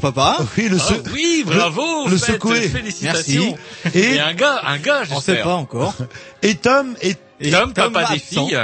Papa. oui le Ah oui, bravo. le secoué. Félicitations. Merci. Et, Et- un gars, un gars, On sait j'espère. pas encore. et Tom et Et Tom, papa des filles.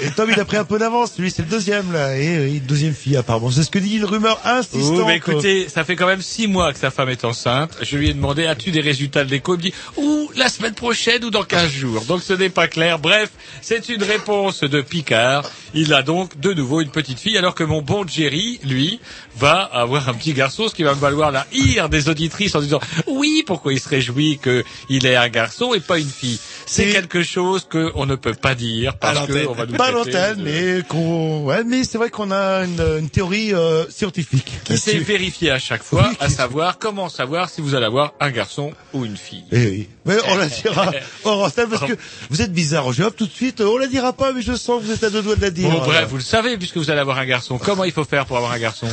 Et Tom il a pris un peu d'avance lui c'est le deuxième là et, et deuxième fille apparemment c'est ce que dit une rumeur insistante Oh, mais écoutez, ça fait quand même six mois que sa femme est enceinte. Je lui ai demandé, as-tu des résultats de l'écho? Il me dit, ou la semaine prochaine ou dans 15 jours? Donc ce n'est pas clair. Bref, c'est une réponse de Picard. Il a donc de nouveau une petite fille, alors que mon bon Jerry, lui, va avoir un petit garçon, ce qui va me valoir la ire des auditrices en disant, oui, pourquoi il se réjouit qu'il ait un garçon et pas une fille. C'est Et- quelque chose qu'on ne peut pas dire parce À que l'antenne. on va nous pas l'antenne de- mais qu'on ouais mais c'est vrai qu'on a une, une théorie euh, scientifique qui s'est là-dessus. vérifié à chaque fois, Oui, à savoir comment savoir si vous allez avoir un garçon ou une fille. Eh oui. Mais on la dira hors antenne parce que vous êtes bizarre. Hop, tout de suite, on la dira pas, mais je sens que vous êtes à deux doigts de la dire. Bon, bref, vous le savez, puisque vous allez avoir un garçon. Comment il faut faire pour avoir un garçon?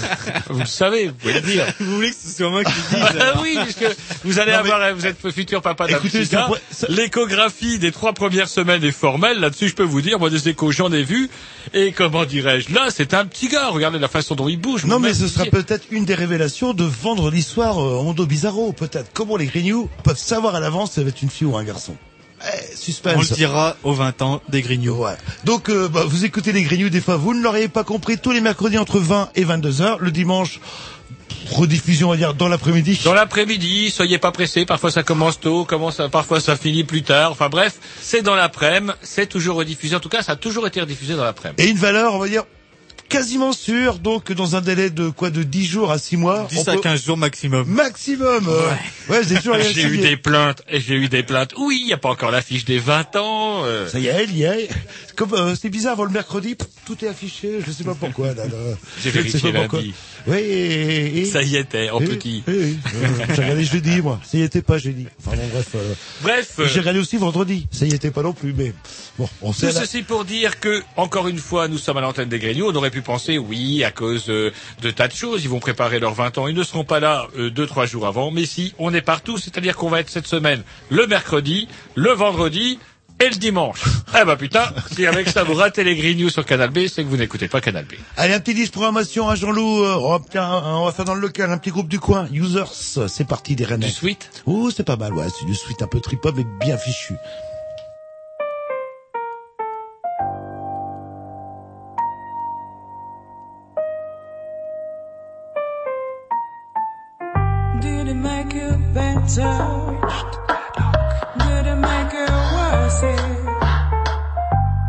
Vous le savez, vous pouvez le dire. Vous voulez que ce soit moi qui le dise Ah alors oui, puisque vous allez Non, mais- avoir, vous êtes futur papa d'un petit ça L'échographie des trois premières semaines est formelle. Là-dessus, je peux vous dire, moi, des échos, j'en ai vu. Et comment dirais-je? Là, c'est un petit gars. Regardez la façon dont il bouge. Non, mais ce sera peut-être une des révélations de vendredi soir euh, Mondo Bizarro. Peut-être comment les Grignoux peuvent savoir à l'avance ça va être une fille ou un garçon. Eh, suspense. On le dira aux 20 ans des Grignoux. Ouais. Donc, euh, bah, vous écoutez les Grignoux des fois, vous ne l'auriez pas compris, tous les mercredis entre 20 et 22 heures. Le dimanche, rediffusion, on va dire, dans l'après-midi. Dans l'après-midi, soyez pas pressés. Parfois ça commence tôt, commence, parfois ça finit plus tard. Enfin bref, c'est dans l'après-midi. C'est toujours rediffusé. En tout cas, ça a toujours été rediffusé dans l'après-midi. Et une valeur, on va dire, quasiment sûre, donc dans un délai de quoi, de 10 jours à 6 mois. 10 on à peut- 15 jours maximum. Maximum. euh, Ouais, c'est toujours rien J'ai eu des plaintes et j'ai eu des plaintes. Oui, il n'y a pas encore l'affiche des 20 ans. euh. Ça y est, il y est. Comme euh, c'est bizarre, avant le mercredi, pff, tout est affiché. Je sais pas pourquoi. Là, là. J'ai Je ne sais vérifié pas pourquoi. lundi. Oui, et, et- Ça y était, en et- petit. oui, oui. Euh, J'ai regardé jeudi, moi. Ça y était pas jeudi. Enfin bon, bref. euh, Bref, euh, J'ai regardé aussi vendredi. Ça y était pas non plus, mais bon, on sait. tout là- ceci pour dire que, encore une fois, nous sommes à l'antenne des Grignoux. On aurait pu penser, oui, à cause euh, de tas de choses, ils vont préparer leurs 20 ans. Ils ne seront pas là euh, deux, trois jours avant. Mais si, on est partout. C'est-à-dire qu'on va être cette semaine le mercredi, le vendredi et le dimanche. eh ben putain, si avec ça vous ratez les Grignoux sur Canal B, c'est que vous n'écoutez pas Canal B. Allez, un petit disque programmation à Jean-Loup. euh, oh, tiens, on va faire dans le local un petit groupe du coin. Users, c'est parti des Rennais. Du sweet Oh, c'est pas mal, ouais. C'est du sweet un peu trip-hop, mais bien fichu. Better? Did it make it worse?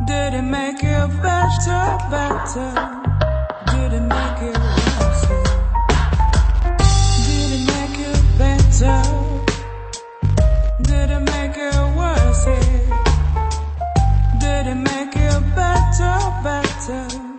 Did it make it better, better? Did it make you worse? Did it make you better? Did it make it worse? Did it make it better, better?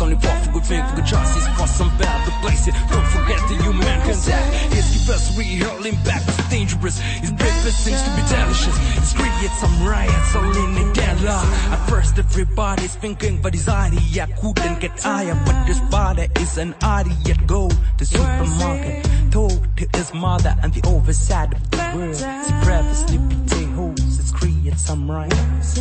Only for for good thing, for good choices, for some better places. Don't forget that your man can tap. It's us real whole impact, it's dangerous. His breakfast seems to be delicious. It's create some riots, all in a deadlock. At first, everybody's thinking, but his idea couldn't get higher. But this body is an idea. Go to supermarket, told to his mother and the overside of the world. See previously potatoes, it's create some riots.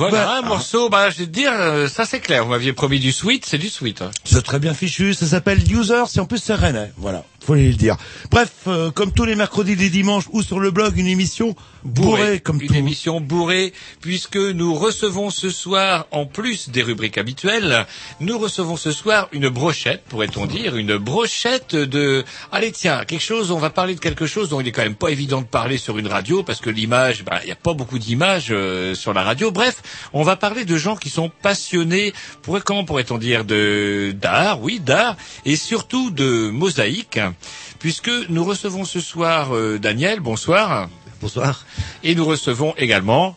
Voilà Bah, un morceau, bah, je vais te dire, euh, ça c'est clair. Vous m'aviez promis du sweet, c'est du sweet. hein. C'est très bien fichu, ça s'appelle User, c'est en plus c'est rennais, voilà, faut le dire. Bref, euh, comme tous les mercredis, les dimanches, ou sur le blog, une émission bourrée, comme une tout. émission bourrée, puisque nous recevons ce soir, en plus des rubriques habituelles, nous recevons ce soir une brochette, pourrait-on dire, une brochette de... Allez tiens, quelque chose, on va parler de quelque chose dont il est quand même pas évident de parler sur une radio, parce que l'image, bah, il n'y a pas beaucoup d'images euh, sur la radio. Bref, on va parler de gens qui sont passionnés, pour, comment pourrait-on dire, de d'art, oui, d'art, et surtout de mosaïque, puisque nous recevons ce soir euh, Daniel, bonsoir. Bonsoir. Et nous recevons également,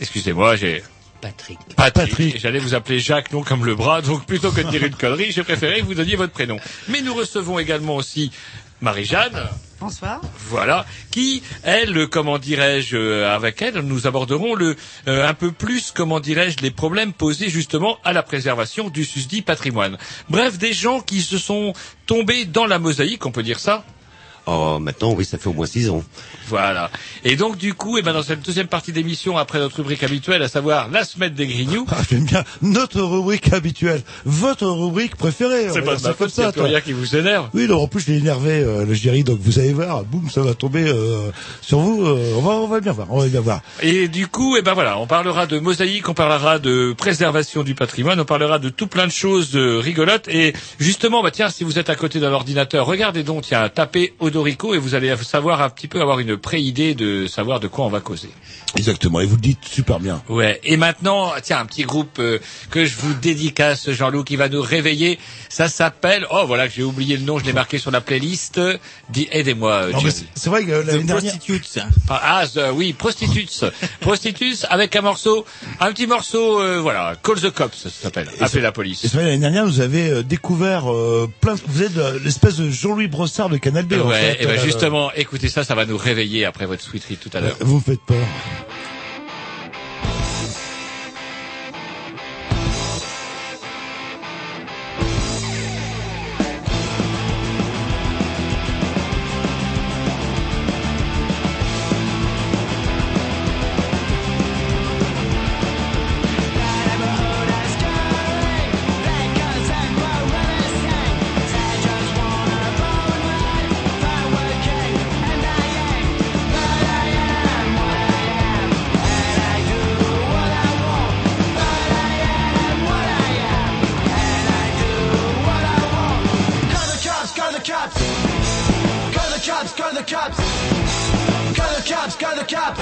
excusez-moi, j'ai Patrick. Patrick. Patrick. J'allais vous appeler Jacques, non comme le bras, donc plutôt que de dire une connerie, j'ai préféré que vous donniez votre prénom. Mais nous recevons également aussi Marie-Jeanne. Bonsoir. Voilà, qui, elle, comment dirais-je, euh, avec elle, nous aborderons le, euh, un peu plus, comment dirais-je, les problèmes posés justement à la préservation du susdit patrimoine. Bref, des gens qui se sont tombés dans la mosaïque, on peut dire ça Oh, maintenant, oui, ça fait au moins six ans. Voilà. Et donc du coup, eh ben, dans cette deuxième partie d'émission, après notre rubrique habituelle, à savoir la semaine des grignoux, Ah, j'aime bien notre rubrique habituelle, votre rubrique préférée. c'est pas ça comme ça, rien qui vous énerve. Oui, non, en plus, je l'ai énervé, euh, le Jerry, donc vous allez voir, boum, ça va tomber euh, sur vous. euh, on, va, on va bien voir, on va bien voir. Et du coup, eh ben voilà, on parlera de mosaïque, on parlera de préservation du patrimoine, on parlera de tout plein de choses euh, rigolotes. Et justement, bah tiens, si vous êtes à côté d'un ordinateur, regardez donc, tiens, tapez Codorico et vous allez savoir un petit peu avoir une pré-idée de savoir de quoi on va causer. Exactement, et vous le dites super bien. Ouais. Et maintenant, tiens, un petit groupe euh, que je vous dédicace, Jean-Loup, qui va nous réveiller. Ça s'appelle, oh voilà, j'ai oublié le nom, je l'ai marqué sur la playlist. Dis, aidez-moi, euh, mais Jerry. c'est- vrai que l'année The dernière, Prostitutes. Ah euh, oui, Prostitutes. Prostitutes avec un morceau, un petit morceau, euh, voilà, Call the Cops, ça s'appelle. Et Appelez la et police. c'est vrai, l'année dernière, vous avez euh, découvert euh, plein. Vous êtes euh, l'espèce de Jean-Louis Brossard de Canal B. en Ouais, et ben Euh, justement, écoutez ça, ça va nous réveiller après votre sweeterie tout à l'heure. Vous faites peur. the cops. Call the cops, call the cops.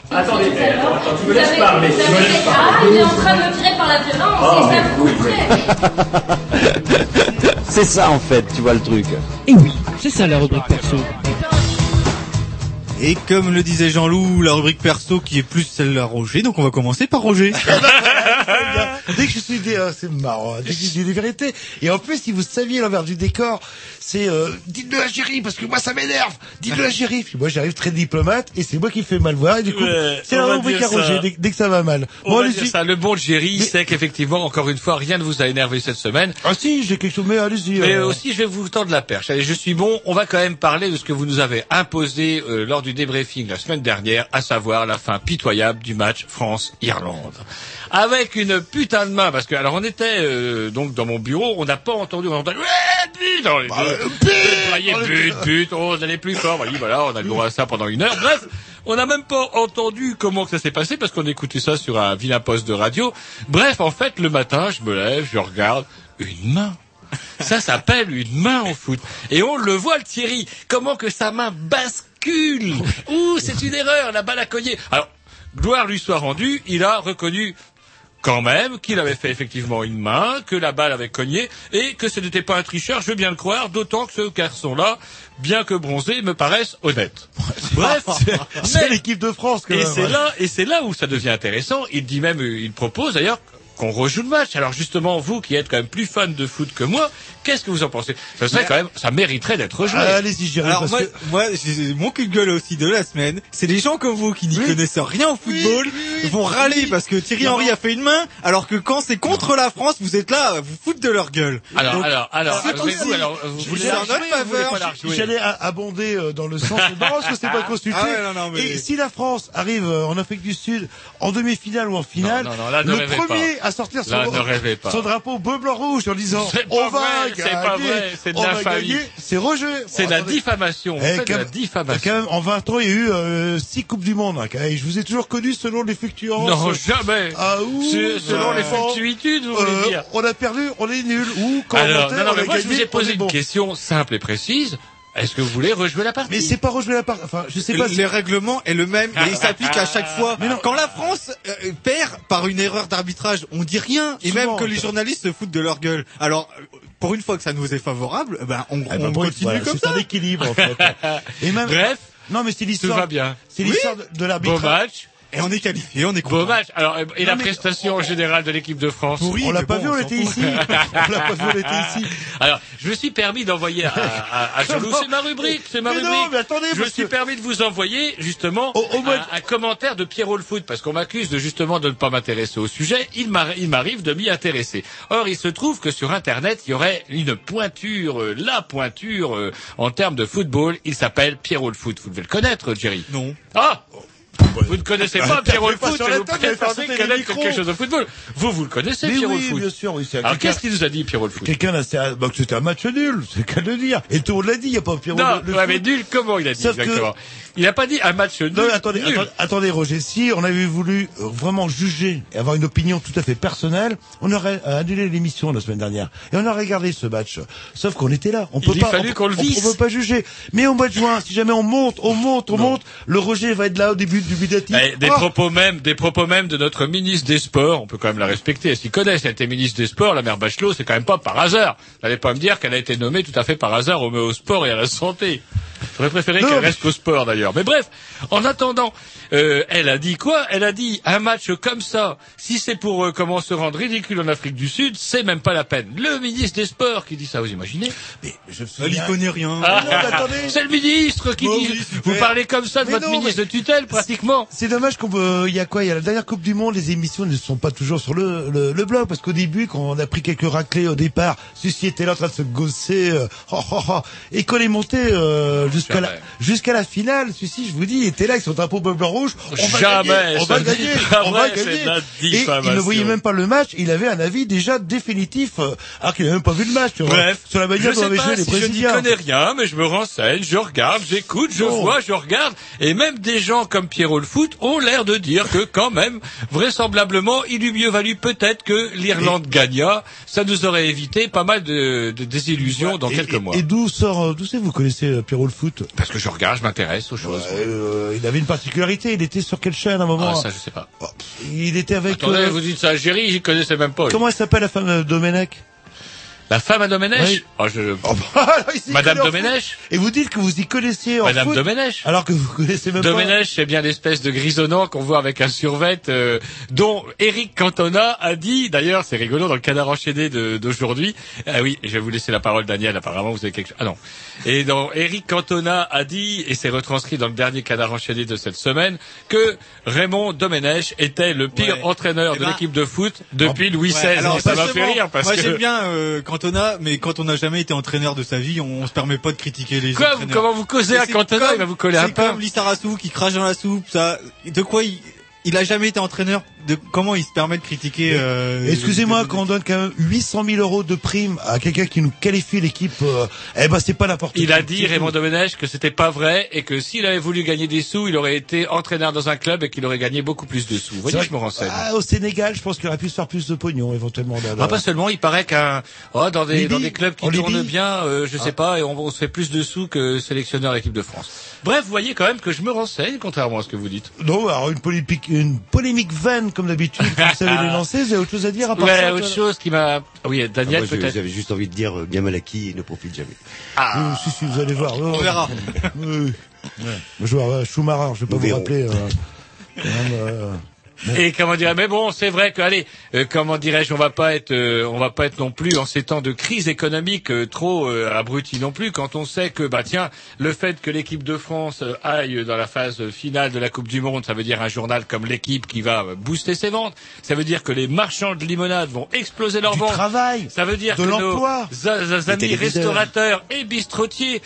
Attendez, attends, attends, tu me laisses parler. Laisses Ah, il est en train de me tirer par la violence, Oh, c'est ça mais vous voulez. C'est ça en fait, tu vois le truc. Et oui, c'est ça la rubrique perso. Et comme le disait Jean-Loup, la rubrique perso qui est plus celle à Roger, donc on va commencer par Roger. Dès que je suis des, euh, c'est marrant, dès que je dis des vérités. Et en plus, si vous saviez l'envers du décor, c'est euh, dites-le à Géry parce que moi ça m'énerve. Dites-le à Géry. Puis moi j'arrive très diplomate et c'est moi qui fais mal voir et du coup Ouais, c'est la rubrique à Roger dès, dès que ça va mal. On Bon, va dire ça. Le bon Jerry il sait qu'effectivement, encore une fois, rien ne vous a énervé cette semaine. Ah si, j'ai quelque chose, mais allez-y. Mais euh. aussi, je vais vous tendre la perche. Allez, je suis bon. On va quand même parler de ce que vous nous avez imposé euh, lors du débriefing la semaine dernière, à savoir la fin pitoyable du match France-Irlande. Avec une putain de main, parce que alors on était euh, donc dans mon bureau, on n'a pas entendu, on a entendu ouais, but dans les Bah, but, but, oh, on allait plus fort. Oui, voilà, on a le droit à ça pendant une heure. Bref, on n'a même pas entendu comment que ça s'est passé parce qu'on écoutait ça sur un vilain poste de radio. Bref, en fait, le matin, je me lève, je regarde une main. Ça s'appelle une main en foot. Et on le voit, le Thierry. Comment que sa main bascule. Ouh, c'est une erreur, la balle a cogné. Alors, gloire lui soit rendue, il a reconnu quand même qu'il avait fait effectivement une main, que la balle avait cogné et que ce n'était pas un tricheur, je veux bien le croire, d'autant que ce garçon-là, bien que bronzé, me paraisse honnête. Bref, c'est l'équipe de France quand et c'est là, et c'est là où ça devient intéressant. Il dit même, il propose d'ailleurs qu'on rejoue le match. Alors justement, vous qui êtes quand même plus fan de foot que moi, qu'est-ce que vous en pensez? Ça serait quand même, ça mériterait d'être joué. Ah, Allez-y, Jérémy, Alors parce moi, que moi j'ai- mon cul de gueule aussi de la semaine, c'est les gens comme vous qui n'y connaissent rien au football vont râler parce que Thierry Non. Henry a fait une main, alors que quand c'est contre la France, vous êtes là, vous foutre de leur gueule. Alors, Donc, alors, alors, c'est oui, aussi- vous, alors, vous je voulez en la rejouer J'allais abonder euh, dans le sens marrant parce que c'est pas consulté. Ah ouais, non, non, mais- Et si la France arrive euh, en Afrique du Sud en demi-finale ou en finale, Non, non, non, là, le premier pas. à sortir son, Là, ne rêvez pas. son drapeau bleu blanc rouge en disant C'est on pas va vrai, c'est pas vrai, c'est de on va l'infamie. gagner, c'est Roger. C'est de la diffamation. Eh, de la. Quand même, en 20 ans, il y a eu euh, six coupes du monde. hein, et je vous ai toujours connu selon les fluctuations. Non, jamais. Ah, ouh, selon les fluctuitudes, vous voulez Euh, dire. On a perdu, on est nul. Ou quand Alors, on montait, non, non, on mais a moi, je vous ai posé une bon. question simple et précise. Est-ce que vous voulez rejouer la partie Mais c'est pas rejouer la part. Enfin, je sais pas. si- Le règlement est le même et il s'applique à chaque fois. Mais non. Quand la France euh, perd par une erreur d'arbitrage, on dit rien et Souvent, même que les journalistes se foutent de leur gueule. Alors pour une fois que ça nous est favorable, eh ben on, Eh ben on bon, continue voilà, comme c'est ça. un équilibre en fait. Et même. Bref, Non, mais c'est tout l'histoire. va bien. C'est l'histoire de, de Beau l'arbitrage. match. Et on est qualifié, on est content. match. Alors, et- la prestation générale de l'équipe de France Pourri, On l'a pas bon, vu, on était ici. On l'a pas vu, on était ici. Alors, je me suis permis d'envoyer à, à, à c'est ma rubrique, c'est ma Mais rubrique. non, mais attendez, je me suis que- permis de vous envoyer justement Au- au un, un commentaire de Pierrot le foot parce qu'on m'accuse de justement de ne pas m'intéresser au sujet. Il m'arri- il m'arrive de m'y intéresser. Or, il se trouve que sur Internet, il y aurait une pointure, euh, la pointure euh, en termes de football. Il s'appelle Pierrot le foot. Vous devez le connaître, Jerry. Non. Ah vous ne connaissez pas Pierrot le foot et vous prétendez connaître quelque chose de football. Vous, vous le connaissez, Mais Pierrot oui, le foot bien sûr, oui, Alors, qu'est-ce qu'il nous a dit, Pierrot le foot Quelqu'un a, un- bah, que c'était un match nul, c'est qu'à le dire. Et tout le monde l'a dit, il n'y a pas Pierrot Non, le, le ouais, foot. mais nul, comment il a dit Sauf que- exactement Il n'a pas dit un match nul. Non, attendez, nul. attendez, attendez, Roger, si on avait voulu vraiment juger et avoir une opinion tout à fait personnelle, on aurait euh, annulé l'émission la semaine dernière et on aurait regardé ce match. Sauf qu'on était là, on peut Il pas, on, qu'on le on- visse. on peut pas juger. Mais au mois de juin, si jamais on monte, on monte, on monte, le Roger va être là au début du bidatif. Des Oh, propos même, des propos même de notre ministre des Sports, on peut quand même la respecter. Elle s'y connaît, elle était ministre des Sports, la mère Bachelot, c'est quand même pas par hasard. N'allez pas me dire qu'elle a été nommée tout à fait par hasard au, au sport et à la santé. J'aurais préféré qu'elle reste au sport d'ailleurs. Mais bref, en attendant, euh, elle a dit quoi? Elle a dit un match comme ça, si c'est pour euh, comment se rendre ridicule en Afrique du Sud, c'est même pas la peine. Le ministre des Sports qui dit ça, vous imaginez? Mais je me Elle y souviens- connaît rien. Ah, non, mais attendez. C'est le ministre qui Oh dit. oui, super. vous parlez comme ça de Mais votre non, ministre de tutelle, pratiquement. C'est dommage qu'on peut, il y a quoi, il y a la dernière Coupe du Monde, les émissions ne sont pas toujours sur le, le, le blog, parce qu'au début, quand on a pris quelques raclés au départ, ceci était là en train de se gosser, euh, oh, oh, oh, et qu'on est monté, euh, jusqu'à la, jusqu'à la finale, celui-ci, je vous dis, il était là avec son drapeau bleu rouge, on va Jamais, gagner, on va gagner, on va gagner. Et il ne voyait même pas le match, il avait un avis déjà définitif, euh, alors qu'il n'a même pas vu le match, tu vois. Bref, sur la je manière dont sais avaient pas joué les si je n'y connais rien, mais je me renseigne, je regarde, j'écoute, je Bon. vois, je regarde, et même des gens comme Pierrot le foot ont l'air de dire que quand même, vraisemblablement, il eût mieux valu peut-être que l'Irlande gagnât. Ça nous aurait évité pas mal de, de désillusions dans Et- quelques et- mois. Et d'où sort, euh, d'où c'est vous connaissez euh, Pierrot le foot? Parce que je regarde, je m'intéresse Euh, il avait une particularité, il était sur quelle chaîne à un moment Ah, ça, je sais pas. Il était avec... Attendez, euh, vous dites ça Géry, j'y connaissais même pas. comment elle s'appelle la femme de Domenech? La femme à Domenech Oui. Ah, je- Oh, bah, Madame Domenech. Et vous dites que vous y connaissiez en Madame foot, Domenech alors que vous connaissez même Domenech, c'est bien l'espèce de grisonnant qu'on voit avec un survêt euh, dont Eric Cantona a dit, d'ailleurs c'est rigolo dans le canard enchaîné d'aujourd'hui, ah oui, je vais vous laisser la parole Daniel, apparemment vous avez quelque chose, ah non, et dans Eric Cantona a dit, et c'est retranscrit dans le dernier canard enchaîné de cette semaine, que Raymond Domenech était le pire Ouais. entraîneur Eh de ben- l'équipe de foot depuis Louis Ouais, XVI, alors, et ça m'a fait rire parce moi que... bien euh, Cantona, mais quand on n'a jamais été entraîneur de sa vie, on, on se permet pas de critiquer les Quoi, entraîneurs. comment vous causez à C'est Cantona, comme- il va vous coller un C'est pain. comme Lissarassou qui crache dans la soupe, ça. De quoi il, il a jamais été entraîneur? De comment il se permet de critiquer euh, Excusez-moi, quand on donne quand même 800 000 euros de prime à quelqu'un qui nous qualifie l'équipe, euh, eh ben c'est pas n'importe Il qui. a dit, Raymond. Domenech, que c'était pas vrai et que s'il avait voulu gagner des sous, il aurait été entraîneur dans un club et qu'il aurait gagné beaucoup plus de sous. Vous voyez, je me renseigne. Ah, au Sénégal, je pense qu'il aurait pu se faire plus de pognon, éventuellement. là, là. Ah, pas seulement, il paraît qu'un oh, dans des Libye dans des clubs qui En tournent Libye bien, euh, je sais Ah. pas, et on, on se fait plus de sous que sélectionneur équipe de France. Bref, vous voyez quand même que je me renseigne, contrairement à ce que vous dites. Non, alors une polémique, une polémique vaine comme d'habitude. Vous savez les lancer, vous avez autre chose à dire à part Ouais, ça autre toi chose qui m'a... Oui, Ah, Daniel je- peut-être. J'avais juste envie de dire euh, bien mal acquis et ne profite jamais. Euh, si, si, vous allez voir. On verra. Oui, oui. Ouais. Joueur euh, Schumacher, je vais pas vous verrons. rappeler. euh, quand même, Et comment dirais mais bon, c'est vrai que allez, euh, comment dirais-je, on va pas être, euh, on va pas être non plus en ces temps de crise économique euh, trop euh, abruti non plus. Quand on sait que bah tiens, le fait que l'équipe de France aille dans la phase finale de la Coupe du Monde, ça veut dire un journal comme l'équipe qui va booster ses ventes. Ça veut dire que les marchands de limonade vont exploser leurs du ventes. travail. Ça veut dire De que l'emploi. nos amis restaurateurs et bistrotiers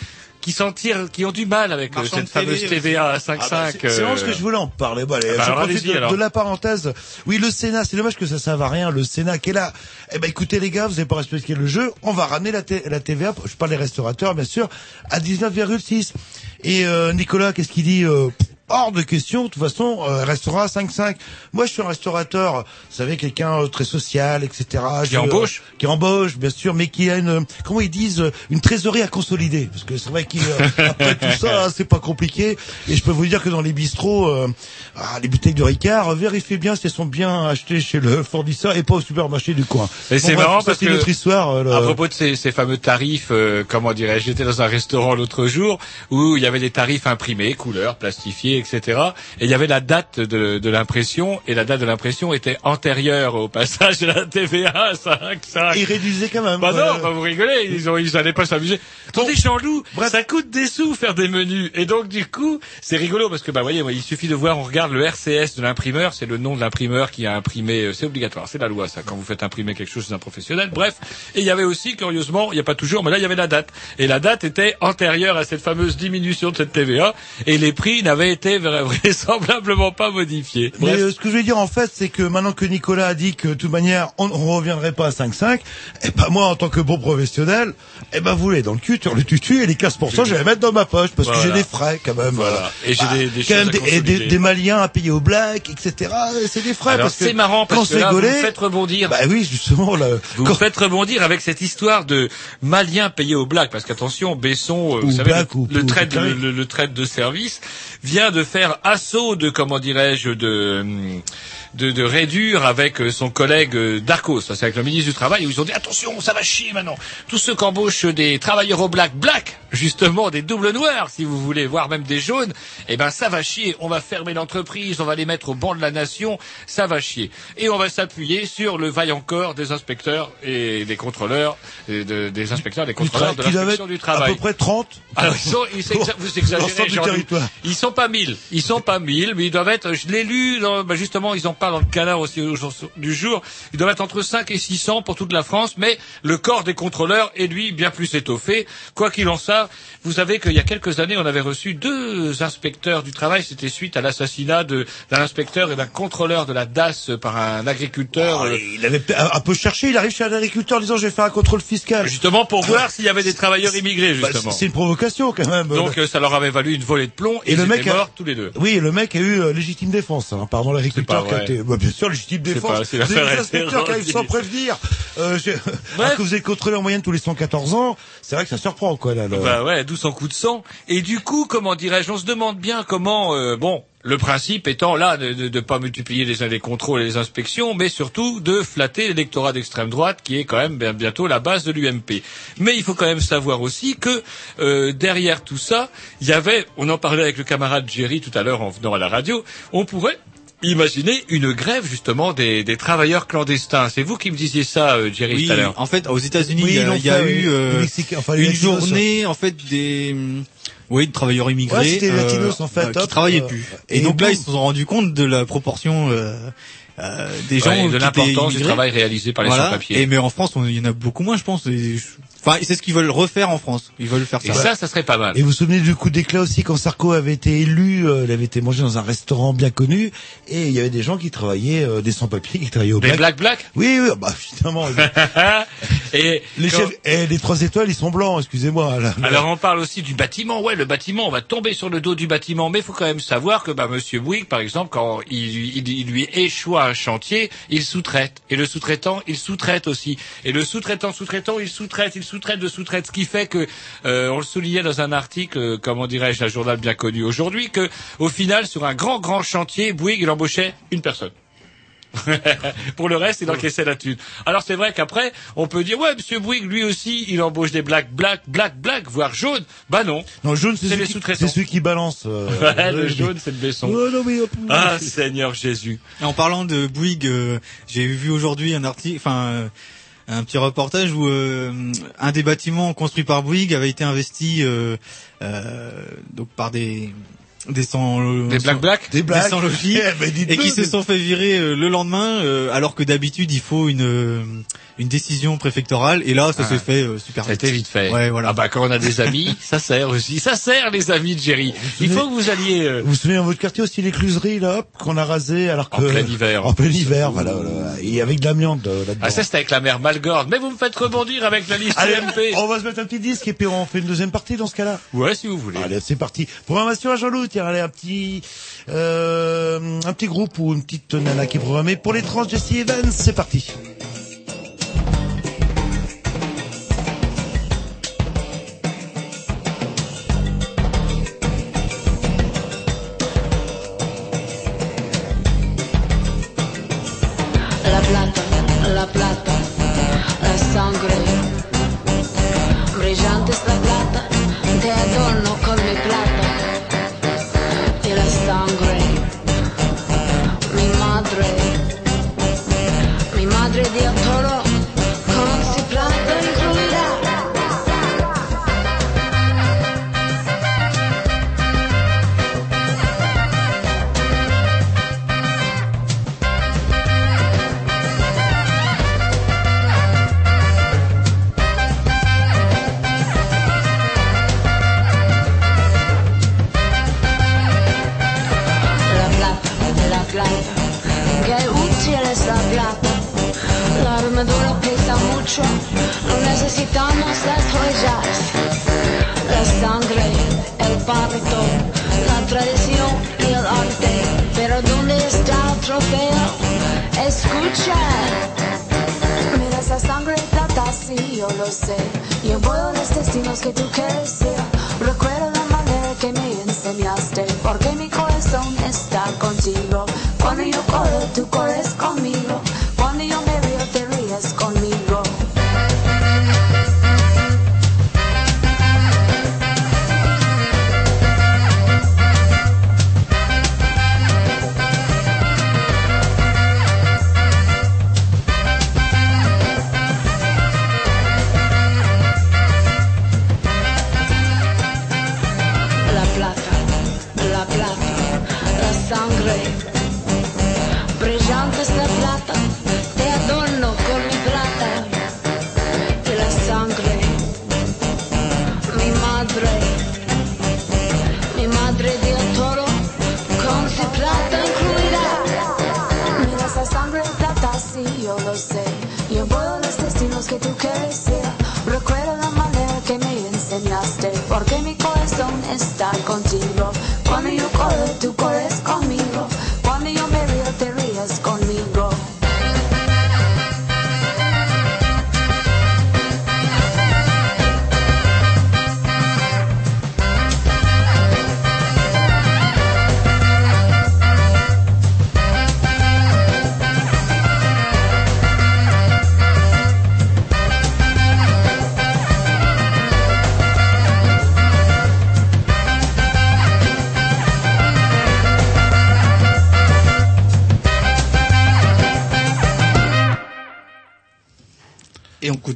qui s'en tirent, qui ont du mal avec euh, cette fameuse. TVA à Ah 5,5. bah, c'est vraiment ce que je voulais en parler. Bon, allez, Ah bah, je alors, profite allez-y, de, alors. de la parenthèse. Oui, le Sénat, c'est dommage que ça serve à rien. Le Sénat qui est là. Eh ben, écoutez les gars, vous n'avez pas respecté le jeu. On va ramener la, la TVA. Je parle des restaurateurs, bien sûr, à 19,6. Et euh, Nicolas, qu'est-ce qu'il dit euh, Hors de question, de toute façon, euh, restaurant à 5,5. Moi, je suis un restaurateur, vous savez, quelqu'un euh, très social, etc. Qui Je- embauche? Qui embauche, bien sûr, mais qui a une, comment ils disent, euh, une trésorerie à consolider. Parce que c'est vrai qu'après tout ça, c'est pas compliqué. Et je peux vous dire que dans les bistrots, euh, ah, les bouteilles de Ricard, euh, vérifiez bien si elles sont bien achetées chez le fournisseur et pas au supermarché du coin. Et c'est marrant ça, parce que- histoire. euh, le- À propos de ces, ces fameux tarifs, euh, comment dirais-je, j'étais dans un restaurant l'autre jour où il y avait des tarifs imprimés, couleurs, plastifiés, etc. Et il y avait la date de, de l'impression, et la date de l'impression était antérieure au passage de la TVA 5, 5. Ils réduisaient quand même. Bah voilà. non, bah vous rigolez, ils ont, ils allaient pas s'amuser. Attendez, Jean-Loup, ça coûte des sous faire des menus. Et donc, du coup, c'est rigolo parce que, bah, voyez, il suffit de voir, on regarde le RCS de l'imprimeur, c'est le nom de l'imprimeur qui a imprimé, euh, c'est obligatoire, c'est la loi, ça, quand vous faites imprimer quelque chose chez un professionnel. Bref. Et il y avait aussi, curieusement, il n'y a pas toujours, mais là, il y avait la date. Et la date était antérieure à cette fameuse diminution de cette TVA. Et les prix n'avaient été vra- vraisemblablement pas modifiés. Mais euh, ce que je veux dire en fait, c'est que maintenant que Nicolas a dit que de toute manière on ne reviendrait pas à 5,5, et ben moi en tant que bon professionnel, eh ben vous l'avez dans le cul, sur le tutu et les 15% je vais les mettre dans ma poche parce que j'ai des frais quand même. Voilà. Et j'ai des- des quand même à des, et des, des Maliens à payer au black, etc. Et C'est des frais Alors, parce que c'est marrant parce quand que là, vous gaulé, me faites rebondir. bah oui justement là. Vous quand- faites rebondir avec cette histoire de Maliens payés au black, parce qu'attention, Besson, euh, vous Ou savez, black, le, ou- le ou trade, le, le- le trade de service vient de faire assaut de, comment dirais-je, de, de, de réduire avec euh, son collègue euh, Darcos, c'est avec le ministre du Travail, où ils ont dit attention, ça va chier maintenant. Tous ceux qui embauchent des travailleurs au black, black, justement, des doubles noirs, si vous voulez, voire même des jaunes, eh ben ça va chier. On va fermer l'entreprise, on va les mettre au banc de la nation, ça va chier. Et on va s'appuyer sur le vaillant corps des inspecteurs et des contrôleurs, et de- des inspecteurs et des contrôleurs de l'inspection du travail. À peu près 30. Alors, ils sont, ils s'exa- vous exagérez. Ils sont pas mille. Ils sont pas mille, mais ils doivent être, je l'ai lu, dans, bah, justement, ils en parlent dans le canard aussi au jour du jour. Ils doivent être entre 5 et 600 pour toute la France, mais le corps des contrôleurs est lui bien plus étoffé. Quoi qu'il en soit, vous savez qu'il y a quelques années, on avait reçu deux inspecteurs du travail. C'était suite à l'assassinat d'un inspecteur et d'un contrôleur de la DAS par un agriculteur. Ah, euh, il avait un peu cherché, il arrive chez un agriculteur en disant je vais faire un contrôle fiscal. Justement pour voir s'il y avait des travailleurs immigrés, Bah, justement. c'est une provocation quand même. Donc euh, ça leur avait valu une volée de plomb et, Et le mec a- tous les deux. Oui, le mec a eu euh, légitime défense. Hein. Pardon, l'agriculteur été... Bah, bien sûr, légitime défense. pas- des inspecteurs qui arrivent sans prévenir. Euh, alors que vous êtes contrôlé en moyenne tous les 114 ans, c'est vrai que ça surprend, quoi. Là, le- Bah ouais, d'où son coup de sang. Et du coup, comment dirais-je, on se demande bien comment, euh, bon, le principe étant là de ne pas multiplier les, les contrôles et les inspections, mais surtout de flatter l'électorat d'extrême droite, qui est quand même bien- bientôt la base de l'UMP. Mais il faut quand même savoir aussi que euh, derrière tout ça, il y avait, on en parlait avec le camarade Jerry tout à l'heure en venant à la radio, on pourrait imaginer une grève justement des, des travailleurs clandestins. C'est vous qui me disiez ça, euh, Jerry, Oui, tout à l'heure. en fait, aux États-Unis, Oui, il y a, fait, eu euh, enfin, une Latinos, journée en fait des hum, oui, de travailleurs immigrés Ouais, les Latinos, en fait, euh, qui hop, travaillaient euh, plus. et Et, donc là, ils se sont rendus compte de la proportion euh, euh, des gens Ouais, de l'importance du travail réalisé par les Voilà. sans-papiers. Et mais en France, on- il y en a beaucoup moins, je pense. Et je- Enfin, c'est ce qu'ils veulent refaire en France. Ils veulent faire Et ça. ça, ça serait pas mal. Et vous vous souvenez du coup d'éclat aussi quand Sarko avait été élu, euh, il avait été mangé dans un restaurant bien connu et il y avait des gens qui travaillaient, euh, des sans-papiers qui travaillaient au Les black. Black Black? Oui, oui, bah évidemment. Et les quand- chefs, et les trois étoiles, ils sont blancs, excusez-moi. Alors on parle aussi du bâtiment. Ouais, le bâtiment, on va tomber sur le dos du bâtiment, mais il faut quand même savoir que bah Monsieur Bouygues, par exemple, quand il, il- il lui échoue un chantier, il sous-traite. Et le sous-traitant, il sous-traite aussi. Et le sous-traitant, sous-traitant, il sous-traite, il sous-traite de sous-traite, ce qui fait que euh, on le soulignait dans un article, euh, comment dirais-je, un journal bien connu aujourd'hui, que au final, sur un grand grand chantier, Bouygues il embauchait une personne. Pour le reste, il encaissait la thune. Alors c'est vrai qu'apraprès, on peut dire, ouais, Monsieur Bouygues, lui aussi, il embauche des blacks, black, black, black, voire jaunes. Bah non. Non, jaune, c'est les qui- sous-traitants. c'est celui qui balance. euh, Ouais, le jaune, c'est le non, mais, hop, Ah, Seigneur Jésus. En parlant de Bouygues, euh, j'ai vu aujourd'hui un article, enfin euh, un petit reportage où euh, un des bâtiments construits par Bouygues avait été investi euh, euh, donc par des des sans Des black black Des blagues. sans logis Eh ben, et qui se sont fait virer euh, le lendemain euh, alors que d'habitude il faut une euh, une décision préfectorale et là ça Ah. s'est fait euh, super vite. C'était vite fait. Ouais, voilà. Ah bah quand on a des amis, ça sert aussi. Ça sert les amis de Jerry. Il faut que vous alliez euh, Vous vous souvenez dans votre quartier aussi l'écluserie là, hop, qu'on a rasé alors que En plein hiver. En plein hiver, voilà, voilà. Et avec de l'amiante euh, là-dedans. Ah ça c'était avec la mère Malgorne. Mais vous me faites rebondir avec la liste Allez, CMP. on va se mettre un petit disque et puis on fait une deuxième partie dans ce cas-là. Ouais si vous voulez. Allez, c'est parti. Programmation à Jean-Loup, un petit, euh, un petit groupe ou une petite nana qui est programmée pour les trans Jesse Evans, c'est parti.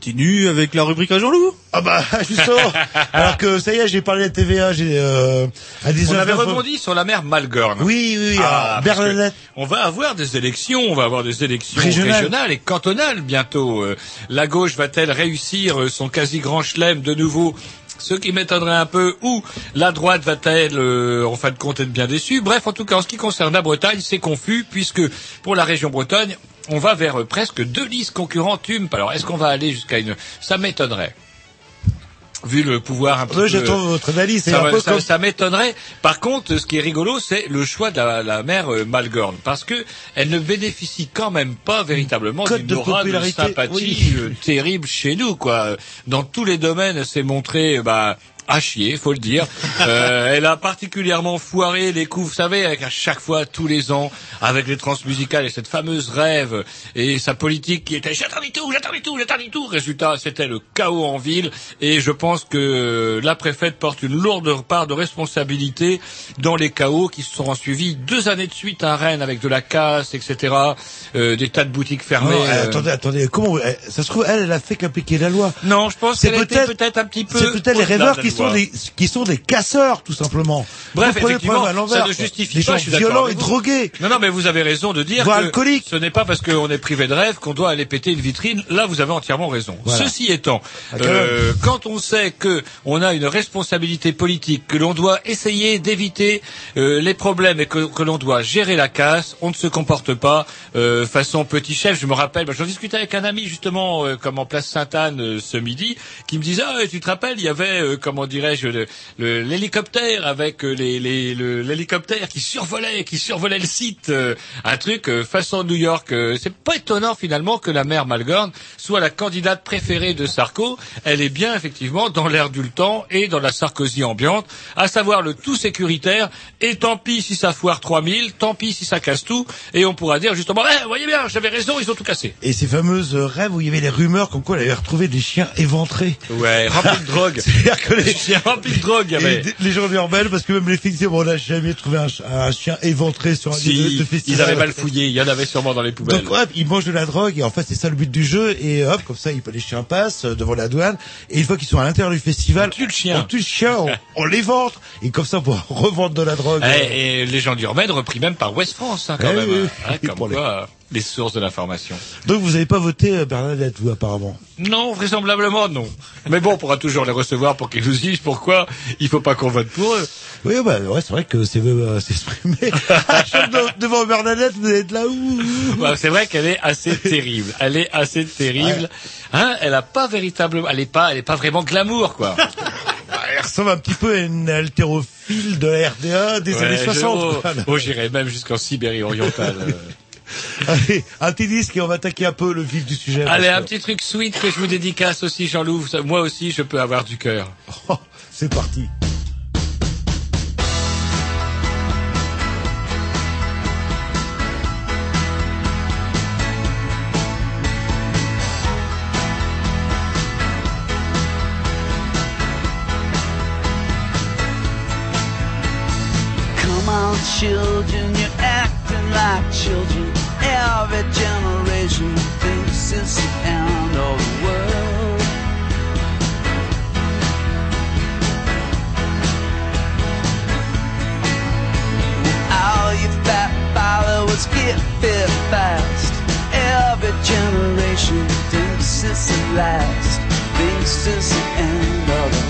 Continue avec la rubrique à Jean-Loup. Ah bah, justement. Alors que ça y est, j'ai parlé de TVA, j'ai, euh, à 19 On avait rebondi sur la mère Malgorne. Oui, oui, oui, Ah, Berlin. On va avoir des élections, on va avoir des élections Régionales. régionales, et cantonales bientôt. Euh, La gauche va-t-elle réussir euh, son quasi grand chelem de nouveau? Ce qui m'étonnerait un peu, ou la droite va-t-elle, euh, en fin de compte, être bien déçue? Bref, en tout cas, en ce qui concerne la Bretagne, c'est confus, puisque pour la région Bretagne, on va vers euh, presque deux listes concurrentes UMP. Alors, est-ce qu'on va aller jusqu'à une... Ça m'étonnerait. Vu le pouvoir un peu... j'attends votre analyse, Ça, un va- peu ça- comme- ça m'étonnerait. Par contre, ce qui est rigolo, c'est le choix de la, la mère euh, Malgorne, parce que elle ne bénéficie quand même pas véritablement d'une aura de sympathie oui. euh, terrible chez nous, quoi. Dans tous les domaines, elle s'est montrée, bah, à chier, faut le dire. Euh, elle a particulièrement foiré les coups, vous savez, avec à chaque fois, tous les ans, avec les transmusicales et cette fameuse rêve et sa politique qui était j'interdis tout, j'interdis tout, j'interdis tout. Résultat, c'était le chaos en ville et je pense que la préfète porte une lourde part de responsabilité dans les chaos qui se seront suivis deux années de suite à Rennes avec de la casse, etc., euh, des tas de boutiques fermées. Non, euh. attendez, attendez, comment eh, ça se trouve elle, elle a fait qu'appliquer la loi. Non, je pense C'est qu'elle était peut-être peut-être un petit peu. C'est peut-être les rêveurs qui la sont des qui sont des casseurs tout simplement. Bref, effectivement, à ça ne justifie des pas, gens je suis d'accord violents et drogués. Non, non, mais vous avez raison de dire que ce n'est pas parce qu'on est privé de rêve qu'on doit aller péter une vitrine. Là, vous avez entièrement raison. Voilà. Ceci étant, quand euh, quand on sait que on a une responsabilité politique, que l'on doit essayer d'éviter euh, les problèmes et que, que l'on doit gérer la casse, on ne se comporte pas euh, façon petit chef. Je me rappelle, bah, j'en discutais avec un ami justement, euh, comme en place Sainte-Anne euh, ce midi, qui me disait, ah, tu te rappelles, il y avait, euh, comment dirais-je, l'hélicoptère avec euh, les, les- le- l'hélicoptère qui survolait, qui survolait le site, euh, un truc euh, façon New York. c'est pas étonnant finalement que la mère Malgorn soit la candidate préférée de Sarko. Elle est bien effectivement dans l'air du temps et dans la Sarkozy ambiante, à savoir le tout sécuritaire. Et tant pis si ça foire 3000, tant pis si ça casse tout. Et on pourra dire justement, eh, voyez bien, j'avais raison, ils ont tout cassé. Et ces fameuses rêves où il y avait les rumeurs comme quoi elle avait retrouvé des chiens éventrés. Ouais, rempli de drogue. C'est-à-dire que les, J'ai rempli de drogue, et les gens parce que même les filles disaient bon on n'a jamais trouvé un, ch- un chien éventré sur un Si, de, de festival. ils avaient mal fouillé, il y en avait sûrement dans les poubelles. Donc hop, ils mangent de la drogue et en fait c'est ça le but du jeu et hop comme ça les chiens passent euh, devant la douane et une fois qu'ils sont à l'intérieur du festival, On tue le chien. on tue le chien, on, on les ventre et comme ça on pourra revendre de la drogue. Eh, et légende urbaine repris même par West France, hein, quand Eh même. oui, hein. comme les- quoi, les sources de l'information. Donc vous n'avez pas voté euh, Bernadette vous apparemment? Non, vraisemblablement non. Mais bon, on pourra toujours les recevoir pour qu'ils nous disent pourquoi il faut pas qu'on vote pour eux. Oui bah ouais c'est vrai que c'est euh, s'exprimer. Devant Bernadette vous êtes là où Bah, c'est vrai qu'elle est assez terrible. Elle est assez terrible. Hein, elle a pas véritablement, elle est pas, elle est pas vraiment glamour, quoi. Elle ressemble un petit peu à une haltérophile de la RDA des Ouais, années je- 60. oh, quoi. oh, j'irais même jusqu'en Sibérie orientale. Allez, un petit disque et on va attaquer un peu le vif du sujet. Allez, un petit truc sweet que je vous dédicace aussi, Jean-Loup. Moi aussi, je peux avoir du cœur. Oh, c'est parti. Come on, children, you're acting like children. Every generation thinks it's the end of the world. All you fat followers get fit fast. Every generation thinks it's the last, thinks it's the end of the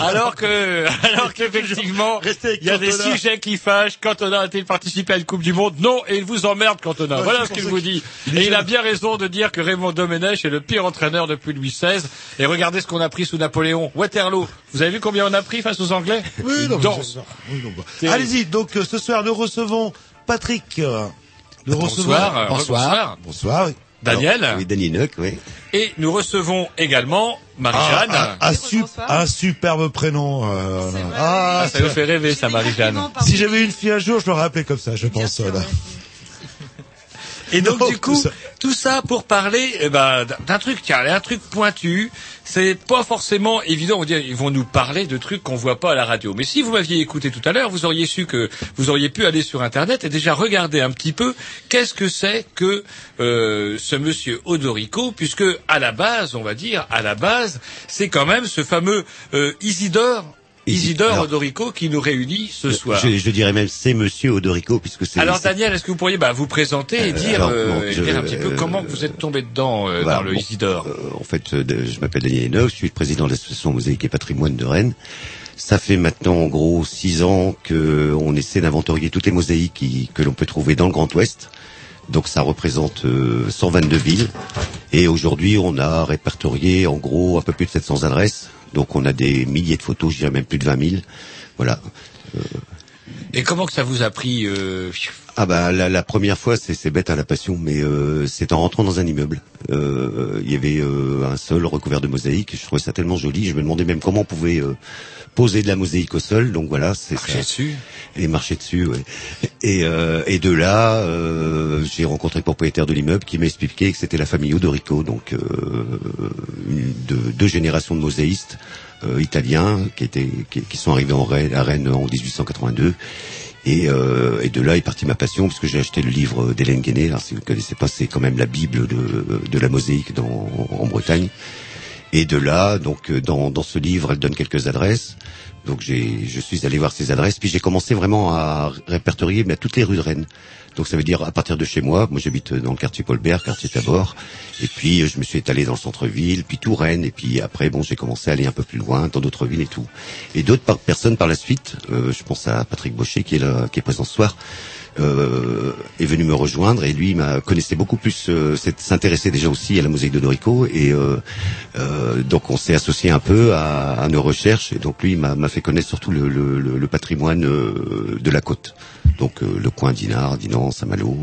Alors que, alors qu'effectivement, il y a des sujets qui fâchent. Cantona a-t-il participé à une Coupe du Monde? Non, et il vous emmerde, Cantona. Ouais, voilà ce qu'il vous dit. Et il a bien raison de dire que Raymond Domenech est le pire entraîneur depuis Louis XVI. Et regardez ce qu'on a pris sous Napoléon. Waterloo. Vous avez vu combien on a pris face aux Anglais? Oui, non. Oui, non, bah. Allez-y, donc euh, ce soir nous recevons Patrick. euh, Nous Bonsoir, recevons... bonsoir. Bonsoir. oui. Daniel. Oui, Danny Nuck, oui. Et nous recevons également Marie-Jeanne. Ah, un, un sup- un superbe prénom. euh, ah, Ah, ça nous fait rêver, ça, Marie-Jeanne. Si j'avais une fille un jour, je l'aurais appelée comme ça, je pense. là. Et donc Non, du coup, tout ça. tout ça pour parler eh ben, d'un- truc, tiens, un truc pointu. C'est pas forcément évident. On va dire, ils vont nous parler de trucs qu'on voit pas à la radio. Mais si vous m'aviez écouté tout à l'heure, vous auriez su que vous auriez pu aller sur Internet et déjà regarder un petit peu qu'est-ce que c'est que euh, ce monsieur Odorico, puisque à la base, on va dire, à la base, c'est quand même ce fameux euh, Isidore. Isidore alors- Odorico qui nous réunit ce soir. Je, je dirais même c'est Monsieur Odorico puisque c'est. Alors Daniel, est-ce que vous pourriez bah, vous présenter et Euh, dire, alors, euh, et dire un petit peu euh, comment vous êtes tombé dedans euh, Voilà, dans le bon, Isidore euh, en fait, euh, je m'appelle Daniel Hénoch, je suis le président de l'association Mosaïque et Patrimoine de Rennes. Ça fait maintenant en gros six ans que on essaie d'inventorier toutes les mosaïques qui- que l'on peut trouver dans le Grand Ouest. Donc ça représente euh, 122 villes. Et aujourd'hui, on a répertorié en gros un peu plus de 700 adresses. Donc on a des milliers de photos, je dirais même plus de 20 000. Voilà. Et comment que ça vous a pris euh, Ah bah la, la première fois c'est c'est bête à la passion mais euh, c'est en rentrant dans un immeuble. Euh, Il y avait euh, un sol recouvert de mosaïque. Je trouvais ça tellement joli. Je me demandais même comment on pouvait euh, poser de la mosaïque au sol. Donc voilà, c'est Marcher ça. dessus. Et marcher dessus. Ouais. Et, euh, et de là, euh, j'ai rencontré le propriétaire de l'immeuble qui m'a expliqué que c'était la famille Odorico, donc euh, une- de, deux générations de mosaïstes euh, italiens qui étaient qui, qui sont arrivés en Rennes, à Rennes en 1882. Et, euh, et de là est partie ma passion, puisque j'ai acheté le livre d'Hélène Guéné. Alors, si vous ne connaissez pas, c'est quand même la Bible de, de la mosaïque dans, en Bretagne. Et de là, donc euh, dans, dans ce livre, elle donne quelques adresses. Donc je suis allé voir ces adresses, puis j'ai commencé vraiment à répertorier mais, toutes les rues de Rennes. Donc ça veut dire à partir de chez moi, moi j'habite dans le quartier Paulbert, quartier Tabor, et puis euh, je me suis étalé dans le centre-ville, puis tout Rennes, et puis après bon j'ai commencé à aller un peu plus loin dans d'autres villes et tout. Et d'autres personnes par la suite, euh, je pense à Patrick Baucher qui est présent ce soir, euh, est venu me rejoindre et lui m'a connaissait beaucoup plus, euh, s'intéressait déjà aussi à la mosaïque de Dorico et euh, euh, donc on s'est associé un peu à, à nos recherches et donc lui m'a fait connaître surtout le, le, le- patrimoine euh, de la côte, donc euh, le coin d'Inard, Dinan, Saint-Malo,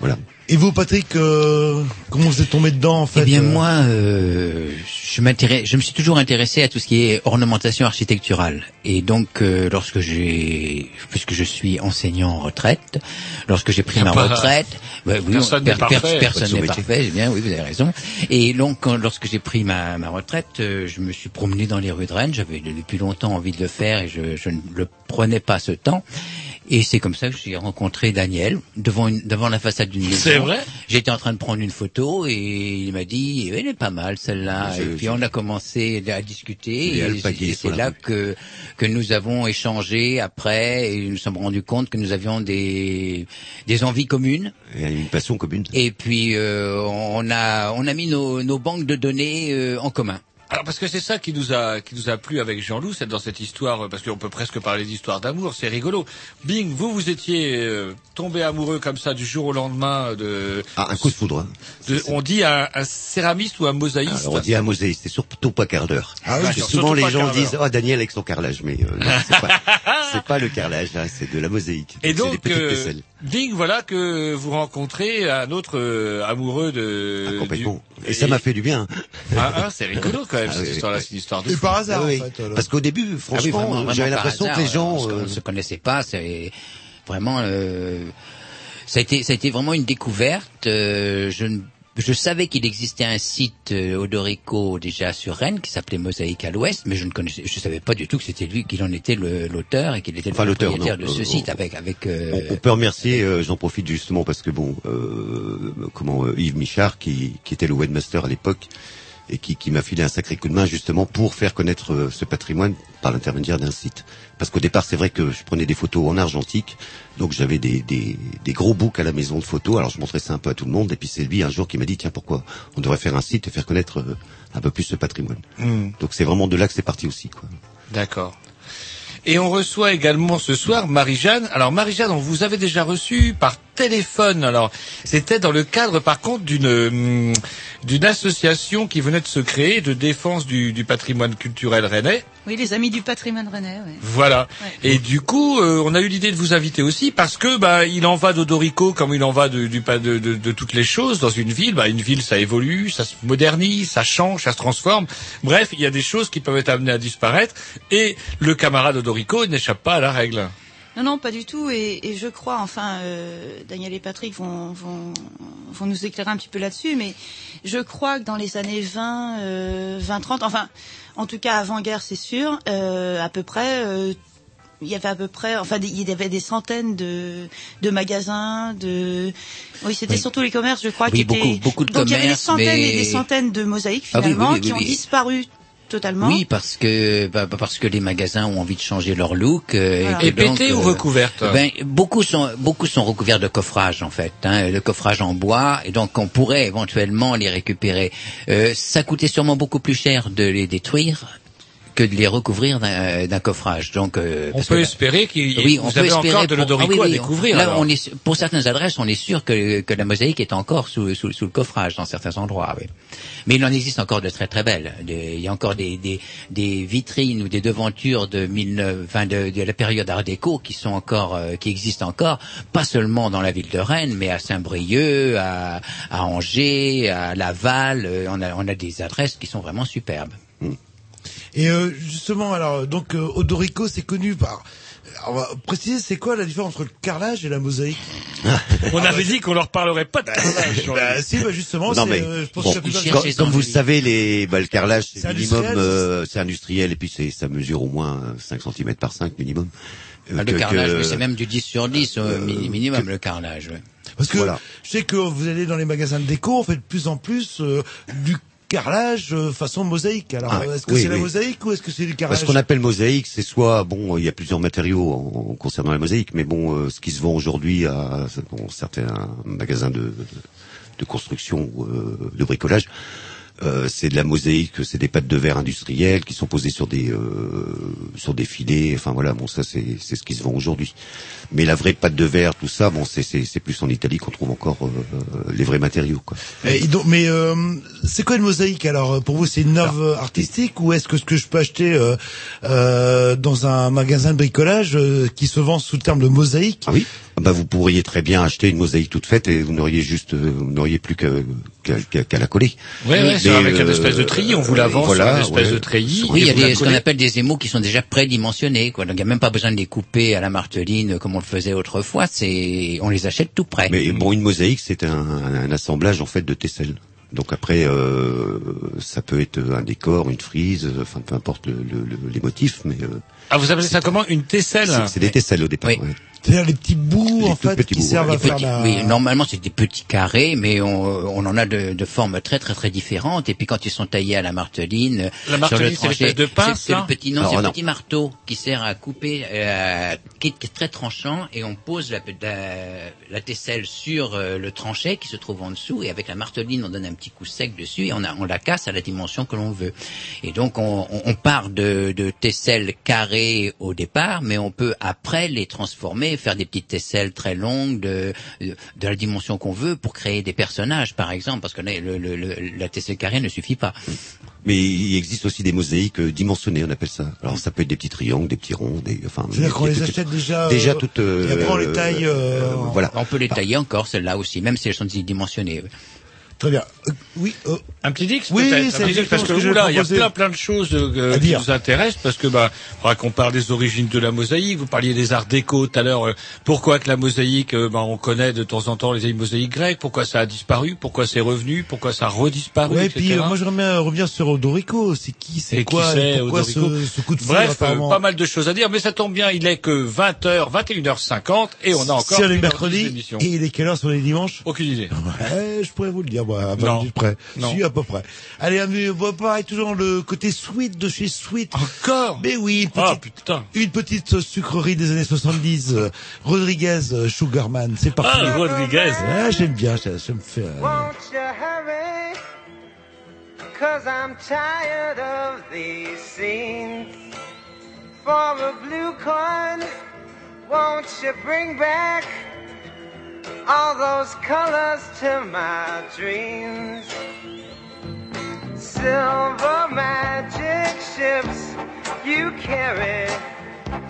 voilà. Et vous, Patrick, euh, comment vous êtes tombé dedans en fait Eh bien euh moi, euh, je m'intéresse, je me suis toujours intéressé à tout ce qui est ornementation architecturale. Et donc, euh, lorsque j'ai, puisque je suis enseignant en retraite, lorsque j'ai pris Y a ma pas- retraite, bah oui, Personne per- n'est parfait. per- personne Votre n'est parfait. eh bien, oui, vous avez raison. Et donc, quand- lorsque j'ai pris ma, ma retraite, euh, je me suis promené dans les rues de Rennes. J'avais depuis longtemps envie de le faire et je, je ne le prenais pas ce temps. Et c'est comme ça que j'ai rencontré Daniel devant une, devant la façade d'une maison. C'est vrai J'étais en train de prendre une photo et il m'a dit elle est pas mal celle-là. Je- Et puis on a commencé à discuter et, et c'est là que que nous avons échangé après et nous nous sommes rendus compte que nous avions des des envies communes. A une passion commune. Et puis euh, on a on a mis nos, nos banques de données euh, en commun. Alors parce que c'est ça qui nous a qui nous a plu avec Jean-Loup, c'est dans cette histoire parce qu'on peut presque parler d'histoire d'amour, c'est rigolo. Bing, vous vous étiez euh, tombé amoureux comme ça du jour au lendemain de, Ah, un coup de foudre. hein. de- on dit un, un céramiste ou un mosaïste. Alors on dit un mosaïste, c'est surtout pas quart d'heure. Ah oui, Parce que souvent les gens disent oh Daniel avec son carrelage, mais euh, c'est pas, pas le carrelage, hein, c'est de la mosaïque. Et des donc, petites euh, Bing, voilà que vous rencontrez un autre euh, amoureux de. Ah, complètement. du- Et ça m'a fait du bien. Ah, ah, c'est rigolo quand même Ah, cette oui, histoire-là, c'est une histoire de. Et fou. par hasard, Ah oui. en fait. alors. Parce qu'au début, Ah oui, franchement, vraiment j'avais l'impression que les gens. Euh, on se connaissait pas. C'est vraiment. euh, ça a été ça a été vraiment une découverte. euh, je ne je savais qu'il existait un site euh, Odorico déjà sur Rennes qui s'appelait Mosaïque à l'Ouest, mais je ne connaissais, je savais pas du tout que c'était lui qu'il en était l'auteur et qu'il était Enfin, le l'auteur, propriétaire de ce Euh, site on- avec avec. euh, On, on peut remercier, euh, j'en profite justement parce que bon, euh, comment euh, Yves Michard, qui, qui était le webmaster à l'époque et qui, qui m'a filé un sacré coup de main justement pour faire connaître euh, ce patrimoine par l'intermédiaire d'un site. Parce qu'au départ, c'est vrai que je prenais des photos en argentique, donc j'avais des, des, des gros books à la maison de photos. Alors je montrais ça un peu à tout le monde, et puis c'est lui un jour qui m'a dit tiens pourquoi on devrait faire un site et faire connaître euh, un peu plus ce patrimoine. Hmm. Donc c'est vraiment de là que c'est parti aussi quoi. D'accord. Et on reçoit également ce soir Marie-Jeanne. Alors Marie-Jeanne, on vous avait déjà reçu par téléphone. Alors c'était dans le cadre par contre d'une hum, d'une association qui venait de se créer de défense du, du patrimoine culturel rennais. Oui, les amis du patrimoine rennais. Ouais. Voilà. Ouais. Et du coup, euh, on a eu l'idée de vous inviter aussi parce que bah il en va d'Odorico comme il en va de, du de, de toutes les choses dans une ville. Bah, une ville, ça évolue, ça se modernise, ça change, ça se transforme. Bref, il y a des choses qui peuvent être amenées à disparaître. Et le camarade Odorico n'échappe pas à la règle. Non, non, pas du tout. Et, et je crois, enfin, euh, Daniel et Patrick vont, vont, vont nous éclairer un petit peu là-dessus, mais je crois que dans les années 20, euh, 20, 30, enfin, en tout cas avant-guerre, c'est sûr, euh, à peu près. euh, il y avait à peu près, enfin, il y avait des centaines de, de magasins, de, oui, c'était Oui. surtout les commerces, je crois, Oui, qui beaucoup- étaient. beaucoup de Donc il y avait des centaines et des centaines de mosaïques Ah oui, finalement qui ont disparu totalement. Oui, parce que bah, bah, parce que les magasins ont envie de changer leur look. euh, Voilà. Et donc, ou recouvertes? ben, beaucoup sont beaucoup sont recouverts de coffrage en fait, hein, de coffrage en bois, et donc on pourrait éventuellement les récupérer. Euh, ça coûtait sûrement beaucoup plus cher de les détruire que de les recouvrir d'un d'un coffrage. Donc euh, On peut que- espérer qu'il oui, vous on peut avez espérer encore de pour- l'Odorico ah oui, à oui, découvrir. Là, on est pour certaines adresses, on est sûr que, que la mosaïque est encore sous, sous, sous le coffrage dans certains endroits. Oui. Mais il en existe encore de très très belles. Il y a encore des, des, des vitrines ou des devantures de, 19, enfin de, de la période Art déco qui sont encore, euh, qui existent encore, pas seulement dans la ville de Rennes, mais à Saint-Brieuc, à, à Angers, à Laval. euh, on a, on a des adresses qui sont vraiment superbes. Et euh, justement, alors donc euh, Odorico, c'est connu par. On va préciser, c'est quoi la différence entre le carrelage et la mosaïque? On avait dit qu'on leur parlerait pas de carrelage. Jean-Louis. Bah si, bah justement, Non c'est, mais euh, je pense bon, que la plupart des comme, comme vous le savez, les bah, le carrelage C'est c'est minimum, industriel, euh, c'est industriel et puis c'est ça mesure au moins euh, 5 cm par 5 minimum. Euh, Ah, que- le carrelage, que- oui, c'est même du 10 sur 10 au mi- minimum, le carrelage. ouais. Parce que Voilà. je sais que vous allez dans les magasins de déco, on fait de plus en plus euh, du carrelage euh, façon mosaïque. Alors, Ah, est-ce que oui, c'est la mosaïque ou est-ce que c'est du carrelage ce qu'on appelle mosaïque, c'est soit bon, il y a plusieurs matériaux en, en concernant la mosaïque, mais bon, euh, ce qui se vend aujourd'hui à bon, certains magasins de, de construction, ou, euh, de bricolage, euh, c'est de la mosaïque, c'est des pâtes de verre industrielles qui sont posées sur des euh, sur des filets. Enfin voilà, bon ça c'est c'est ce qui se vend aujourd'hui. Mais la vraie pâte de verre, tout ça, bon c'est c'est c'est plus en Italie qu'on trouve encore euh, les vrais matériaux quoi. Et donc, mais euh, c'est quoi une mosaïque alors? Pour vous, c'est une œuvre artistique ou est-ce que ce que je peux acheter euh, euh, dans un magasin de bricolage euh, qui se vend sous le terme de mosaïque? Ah oui. Bah, vous pourriez très bien acheter une mosaïque toute faite et vous n'auriez juste, euh, vous n'auriez plus qu'à qu'à- qu'à- qu'à la coller. Ouais, ouais, Mais, avec une euh, espèce de treillis, on vous la vend voilà, espèce ouais. de treillis. Oui, il y a des, ce qu'on appelle des émaux qui sont déjà prédimensionnés, quoi. Donc il n'y a même pas besoin de les couper à la marteline comme on le faisait autrefois. C'est, on les achète tout prêts. Mais bon, une mosaïque, c'est un, un assemblage en fait de tesselles. Donc après, euh, ça peut être un décor, une frise, euh, enfin peu importe le, le- le- les motifs, mais euh, Ah, vous appelez ça comment? Une tesselle? c'est c'est des tesselles au départ. Oui. ouais. C'est-à-dire les petits bouts, Les en fait, qui bouts, servent à faire petits- la... oui, normalement c'est des petits carrés, mais on, on en a de, de formes très très très différentes. Et puis quand ils sont taillés à la marteline, La sur marteline, le c'est tranché, l'espèce de pince, c'est le petit non, c'est le petit marteau qui sert à couper, euh, qui, est, qui est très tranchant, et on pose la, la, la tesselle sur euh, le tranchet qui se trouve en dessous, et avec la marteline on donne un petit coup sec dessus, et on, a, on la casse à la dimension que l'on veut. Et donc on, on- on part de, de tesselles carrées au départ, mais on peut après les transformer, faire des petites tesselles très longues de, de, de la dimension qu'on veut pour créer des personnages, par exemple, parce que là, le, le- le- la tesselle carrée ne suffit pas. Mais il existe aussi des mosaïques euh, dimensionnées, on appelle ça. Alors ça peut être des petits triangles, des petits ronds, des enfin. C'est-à-dire qu'on des- les achète déjà... déjà euh, toutes. euh, Et après, on les taille... euh, voilà. On peut les tailler encore, celles-là aussi, même si elles sont dimensionnées. Très bien. Euh, oui, euh, Un petit Dix Oui, c'est Un petit Dix, parce que que là, il y a plein plein de choses euh, qui nous intéressent parce que bah qu'on parle des origines de la mosaïque. Vous parliez des arts déco tout à l'heure. pourquoi que la mosaïque, bah, on connaît de temps en temps les mosaïques grecques. Pourquoi ça a disparu Pourquoi c'est revenu Pourquoi ça a redisparu ouais, et puis moi j'aimerais bien revenir sur Odorico. C'est qui, c'est quoi, qui et pourquoi ce, ce coup de foudre Bref, pas mal de choses à dire, mais ça tombe bien, il est que 20h, 21h50 et on a encore C'est le mercredi et il est quelle heure sur les dimanches? Aucune idée. Ouais, je pourrais vous le dire, moi, à 20 Non. minutes près. Non. Si, à peu près. Allez, on va pareil, toujours le côté sweet de chez Sweet. Encore Mais oui, une Ah petite, putain. une petite sucrerie des années 70. euh, Rodriguez euh, Sugarman, c'est parti. Ah, Rodriguez. Ah, j'aime bien, ça, ça me fait... euh, Won't you hurry? Cause I'm tired of these scenes. For a blue coin, won't you bring back all those colors to my dreams? Silver magic ships you carry,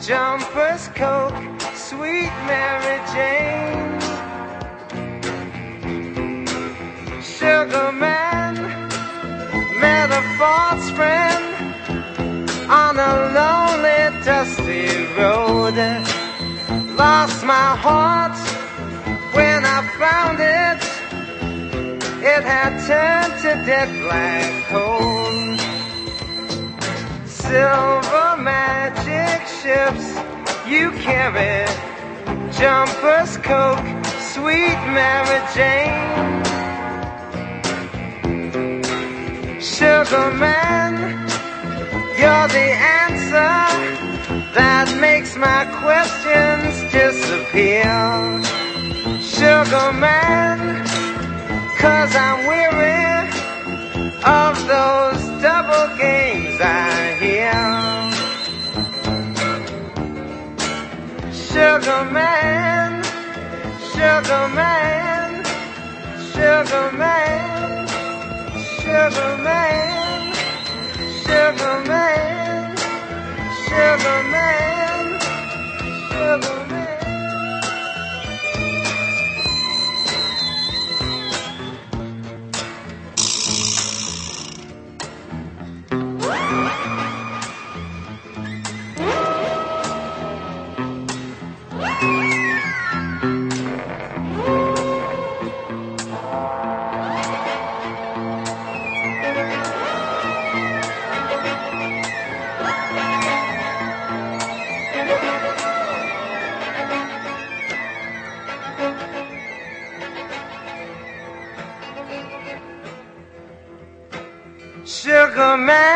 jumpers, coke, sweet Mary Jane. Sugar man met a false friend on a lonely, dusty road. Lost my heart when I found it. It had turned to dead black coal. Silver magic ships you carry, jumpers, coke, sweet Mary Jane. Sugar man, you're the answer that makes my questions disappear. Sugar man, cause I'm weary of those double games I hear. Sugar man, sugar man, sugar man, sugar man, sugar man, sugar man, sugar man. Sugar man,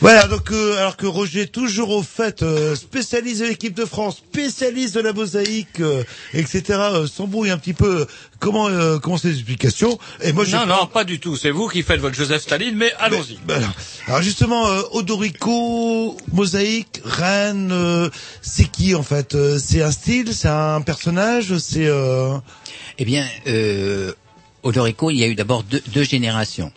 Voilà, donc euh, alors que Roger, toujours au fait, euh, spécialiste de l'équipe de France, spécialiste de la mosaïque, euh, etc., euh, s'embrouille un petit peu. Comment euh, comment ces explications Et moi, je Non, non, pas du tout. C'est vous qui faites votre Joseph Staline, mais allons-y. Ben alors, alors justement, euh, Odorico, mosaïque, reine, euh, c'est qui en fait Euh, C'est un style, c'est un personnage, c'est. Euh... Eh bien, euh, Odorico, il y a eu d'abord deux, deux générations.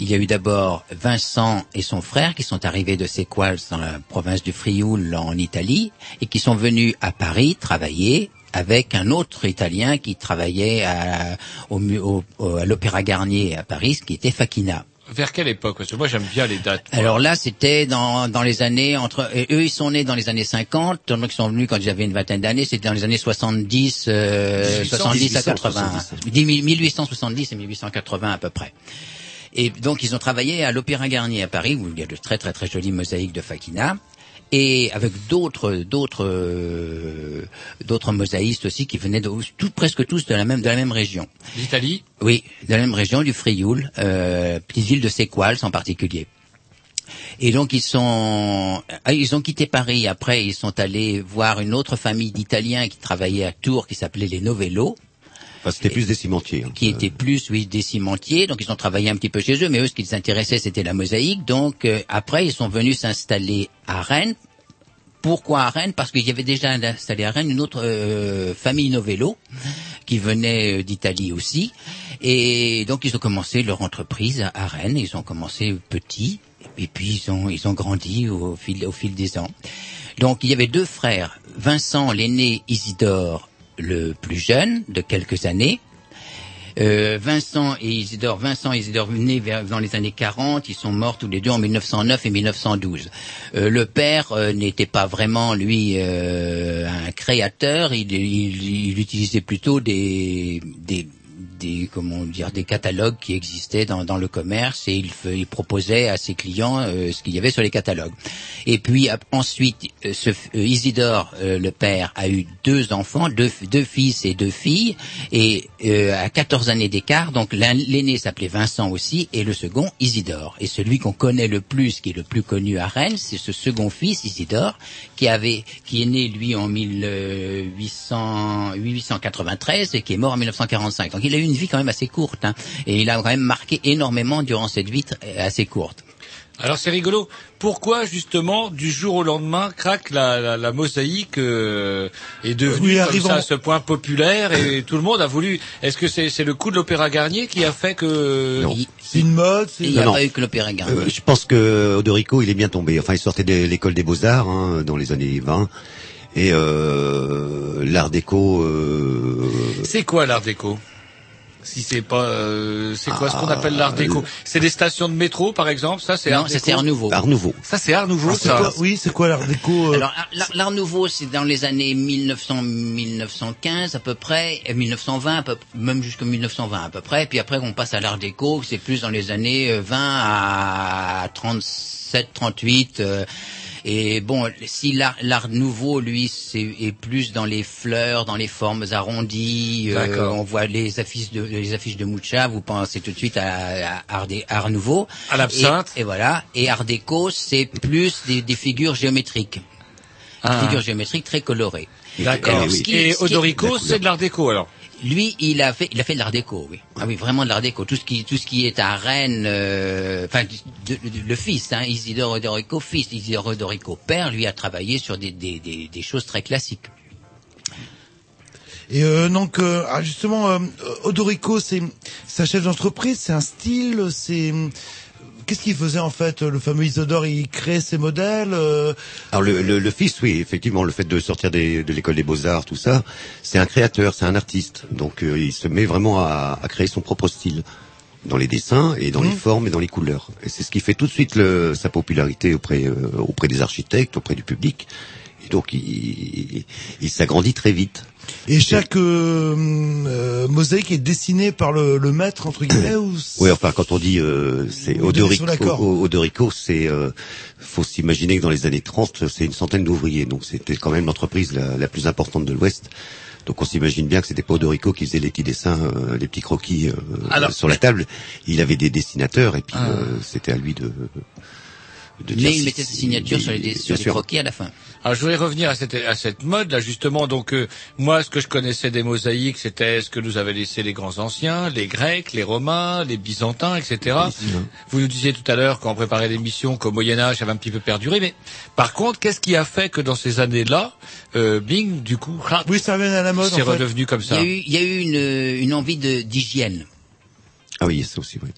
Il y a eu d'abord Vincent et son frère qui sont arrivés de Séquals dans la province du Frioul en Italie et qui sont venus à Paris travailler avec un autre Italien qui travaillait à, au à l'Opéra Garnier à Paris, qui était Facchina. Vers quelle époque? Parce que moi, j'aime bien les dates. moi. Alors là, c'était dans, dans les années entre et eux, ils sont nés dans les années 50, donc ils sont venus quand ils avaient une vingtaine d'années. C'était dans les années 70, euh, 70 à 80, 1870 et 1880 à peu près. Et donc ils ont travaillé à l'Opéra Garnier à Paris où il y a de très très très jolies mosaïques de Facchina. Et avec d'autres d'autres euh, d'autres mosaïstes aussi qui venaient de tout, presque tous de la même de la même région. L'Italie Oui, de la même région du Frioul, euh, petite ville de Séquals en particulier. Et donc ils sont, ah, ils ont quitté Paris. Après, ils sont allés voir une autre famille d'Italiens qui travaillaient à Tours, qui s'appelait les Novello, Enfin, c'était plus des cimentiers. hein. qui étaient plus, oui, des cimentiers. Donc ils ont travaillé un petit peu chez eux, mais eux, ce qui les intéressait, c'était la mosaïque. Donc euh, après, ils sont venus s'installer à Rennes. Pourquoi à Rennes? Parce qu'il y avait déjà installé à Rennes une autre euh, famille Novello qui venait euh, d'Italie aussi. Et donc ils ont commencé leur entreprise à, Rennes. Ils ont commencé petits et puis ils ont ils ont grandi au fil au fil des ans. Donc il y avait deux frères, Vincent l'aîné, Isidore le plus jeune de quelques années. Euh, Vincent et Isidore, Vincent et Isidore nés vers, dans les années 40, ils sont morts tous les deux en 1909 et 1912. Euh, le père euh, n'était pas vraiment lui euh, un créateur, il, il, il utilisait plutôt des, des des comment dire des catalogues qui existaient dans, dans le commerce et il, il proposait à ses clients euh, ce qu'il y avait sur les catalogues. Et puis ensuite, euh, ce, euh, Isidore, euh, le père, a eu deux enfants, deux, deux fils et deux filles, et à 14 années d'écart, donc l'aîné s'appelait Vincent aussi, et le second Isidore. Et celui qu'on connaît le plus, qui est le plus connu à Rennes, c'est ce second fils, Isidore, qui avait, qui est né lui en 1800, 1893 et qui est mort en 1945. Donc il a eu une vie quand même assez courte, hein, et il a quand même marqué énormément durant cette vie assez courte. Alors c'est rigolo. Pourquoi justement du jour au lendemain craque la, la, la mosaïque euh, est devenue Oui, comme arrivons- ça à ce point populaire et tout le monde a voulu. Est-ce que c'est c'est le coup de l'Opéra Garnier qui a fait que Non. C'est une mode. Il n'y a pas eu que l'opéra. Euh, je pense que Odorico, il est bien tombé. Enfin, il sortait de l'école des beaux-arts hein, dans les années 20. Et euh, l'art déco... Euh, c'est quoi l'art déco? Si c'est pas, euh, c'est quoi ce qu'on appelle l'art déco C'est des stations de métro par exemple. Ça c'est Non, art ça déco c'est Art Nouveau. art nouveau. Ça c'est art nouveau. C'est ça. quoi- oui, c'est quoi l'art déco euh, Alors l'art- nouveau, c'est dans les années 1900, 1915 à peu près, et 1920, à peu- même jusqu'en 1920 à peu près. Puis après, on passe à l'art déco, c'est plus dans les années euh, 20 à 37, 38. euh, et bon, si l'art, l'art nouveau, lui, c'est est plus dans les fleurs, dans les formes arrondies. euh, on voit les affiches de les affiches de Mucha, vous pensez tout de suite à, à art, dé- art nouveau. À l'absinthe. Et, et voilà. Et art déco, c'est plus des, des figures géométriques. Ah. Des figures géométriques très colorées. D'accord. Et qui- Odorico, c'est de l'art déco alors? Lui, il a fait, il a fait de l'art déco, oui. Ah oui, vraiment de l'art déco. Tout ce qui, tout ce qui est à Rennes, euh, enfin, le fils, hein, Isidore Odorico, fils, Isidore Odorico, père, lui a travaillé sur des, des, des, des choses très classiques. Et euh, donc, euh, ah, justement, euh, Odorico, c'est sa chef d'entreprise, c'est un style, c'est qu'est-ce qu'il faisait en fait Le fameux Isidore, il créait ses modèles. euh, Alors le, le, le fils, oui, effectivement, le fait de sortir des- de l'école des beaux-arts, tout ça, c'est un créateur, c'est un artiste. Donc euh, il se met vraiment à, à créer son propre style dans les dessins et dans les formes et dans les couleurs. Et c'est ce qui fait tout de suite le- sa popularité auprès euh, auprès des architectes, auprès du public. Et donc il, il, il s'agrandit très vite. Et chaque euh, euh, mosaïque est dessinée par le, le maître entre guillemets ou Oui, enfin, quand on dit euh, c'est Odorico, sont d'accord. O- Odorico, c'est euh, faut s'imaginer que dans les années 30, c'est une centaine d'ouvriers, donc c'était quand même l'entreprise la, la plus importante de l'Ouest. Donc on s'imagine bien que c'était pas Odorico qui faisait les petits dessins, euh, les petits croquis euh, Alors- sur la table. Il avait des dessinateurs et puis Ah. euh, c'était à lui de. De dire Mais il mettait sa signature si- sur les, sur les croquis à la fin. Alors je voudrais revenir à cette, à cette mode là justement. Donc euh, moi, ce que je connaissais des mosaïques, c'était ce que nous avaient laissé les grands anciens, les Grecs, les Romains, les Byzantins, etc. Vous nous disiez tout à l'heure quand on préparait l'émission qu'au Moyen Âge, ça avait un petit peu perduré. Mais par contre, qu'est-ce qui a fait que dans ces années-là, euh, Bing, du coup, oui, ça revient à la mode. c'est en fait. redevenu comme Il y ça a eu, il y a eu une, une envie de- d'hygiène. Ah oui, ça aussi, oui.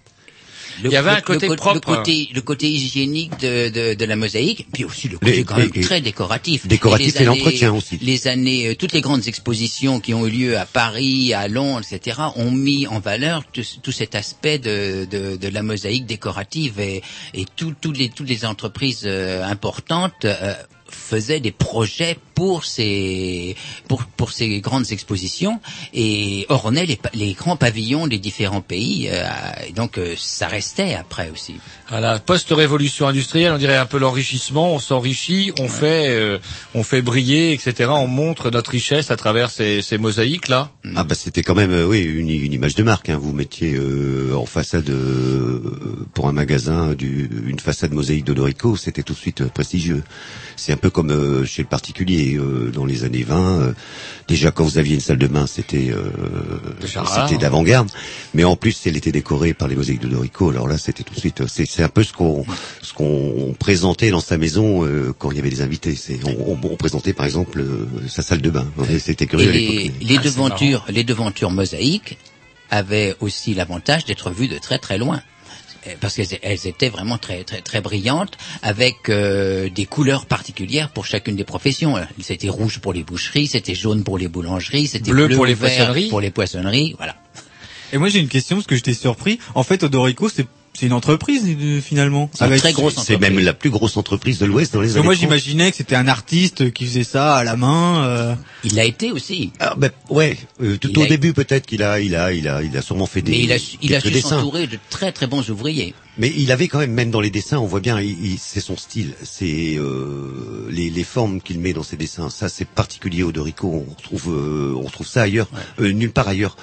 Le, Il y avait un le- côté le, propre. Le côté, le côté hygiénique de, de, de la mosaïque, puis aussi le côté Les- quand même très décoratif. décoratif et l'entretien aussi. Les années, euh, toutes les grandes expositions qui ont eu lieu à Paris, à Londres, etc., ont mis en valeur tout, tout cet aspect de, de, de la mosaïque décorative et, et tout- toutes les, toutes les entreprises euh, importantes euh, faisaient des projets pour ces pour pour ces grandes expositions et ornaient les, les grands pavillons des différents pays euh, et donc euh, ça restait après aussi À la post-révolution industrielle, on dirait un peu l'enrichissement. On s'enrichit, on fait, euh, on fait briller, etc. On montre notre richesse à travers ces, ces mosaïques là. Ah bah c'était quand même euh, oui une, une image de marque. Hein. Vous mettiez euh, en façade euh, pour un magasin du, une façade mosaïque d'Odorico, c'était tout de suite prestigieux. C'est un peu comme euh, chez le particulier euh, dans les années 20. euh, déjà quand vous aviez une salle de bain, c'était euh, c'était d'avant-garde. Mais en plus, elle était décorée par les mosaïques d'Odorico. Alors là, c'était tout de suite. C'est c'est un peu ce qu'on ce qu'on présentait dans sa maison euh, quand il y avait des invités. C'est on, on- on présentait par exemple euh, sa salle de bain. C'était curieux les, les Ah, devantures les devantures mosaïques avaient aussi l'avantage d'être vues de très très loin parce qu'elles elles étaient vraiment très très très brillantes avec euh, des couleurs particulières pour chacune des professions. C'était rouge pour les boucheries, c'était jaune pour les boulangeries, c'était Bleu bleu, pour ou les vert poissonneries. pour les poissonneries, voilà. Et moi j'ai une question parce que j'étais surpris. En fait, Odorico, c'est c'est une entreprise euh, finalement. C'est très grosse C'est même la plus grosse entreprise de l'Ouest dans les années moi 30. j'imaginais que c'était un artiste qui faisait ça à la main. euh. Il l'a été aussi. Ah, ben, ouais, euh, tout Il au début peut-être qu'il a, il a, il a, il a sûrement fait des. Mais il a, su- il a su s'entourer de très très bons ouvriers. Mais il avait quand même, même dans les dessins, on voit bien, il, il- c'est son style, c'est euh, les, les formes qu'il met dans ses dessins. Ça, c'est particulier au Dorico. On retrouve, euh, on retrouve ça ailleurs, euh, nulle part ailleurs.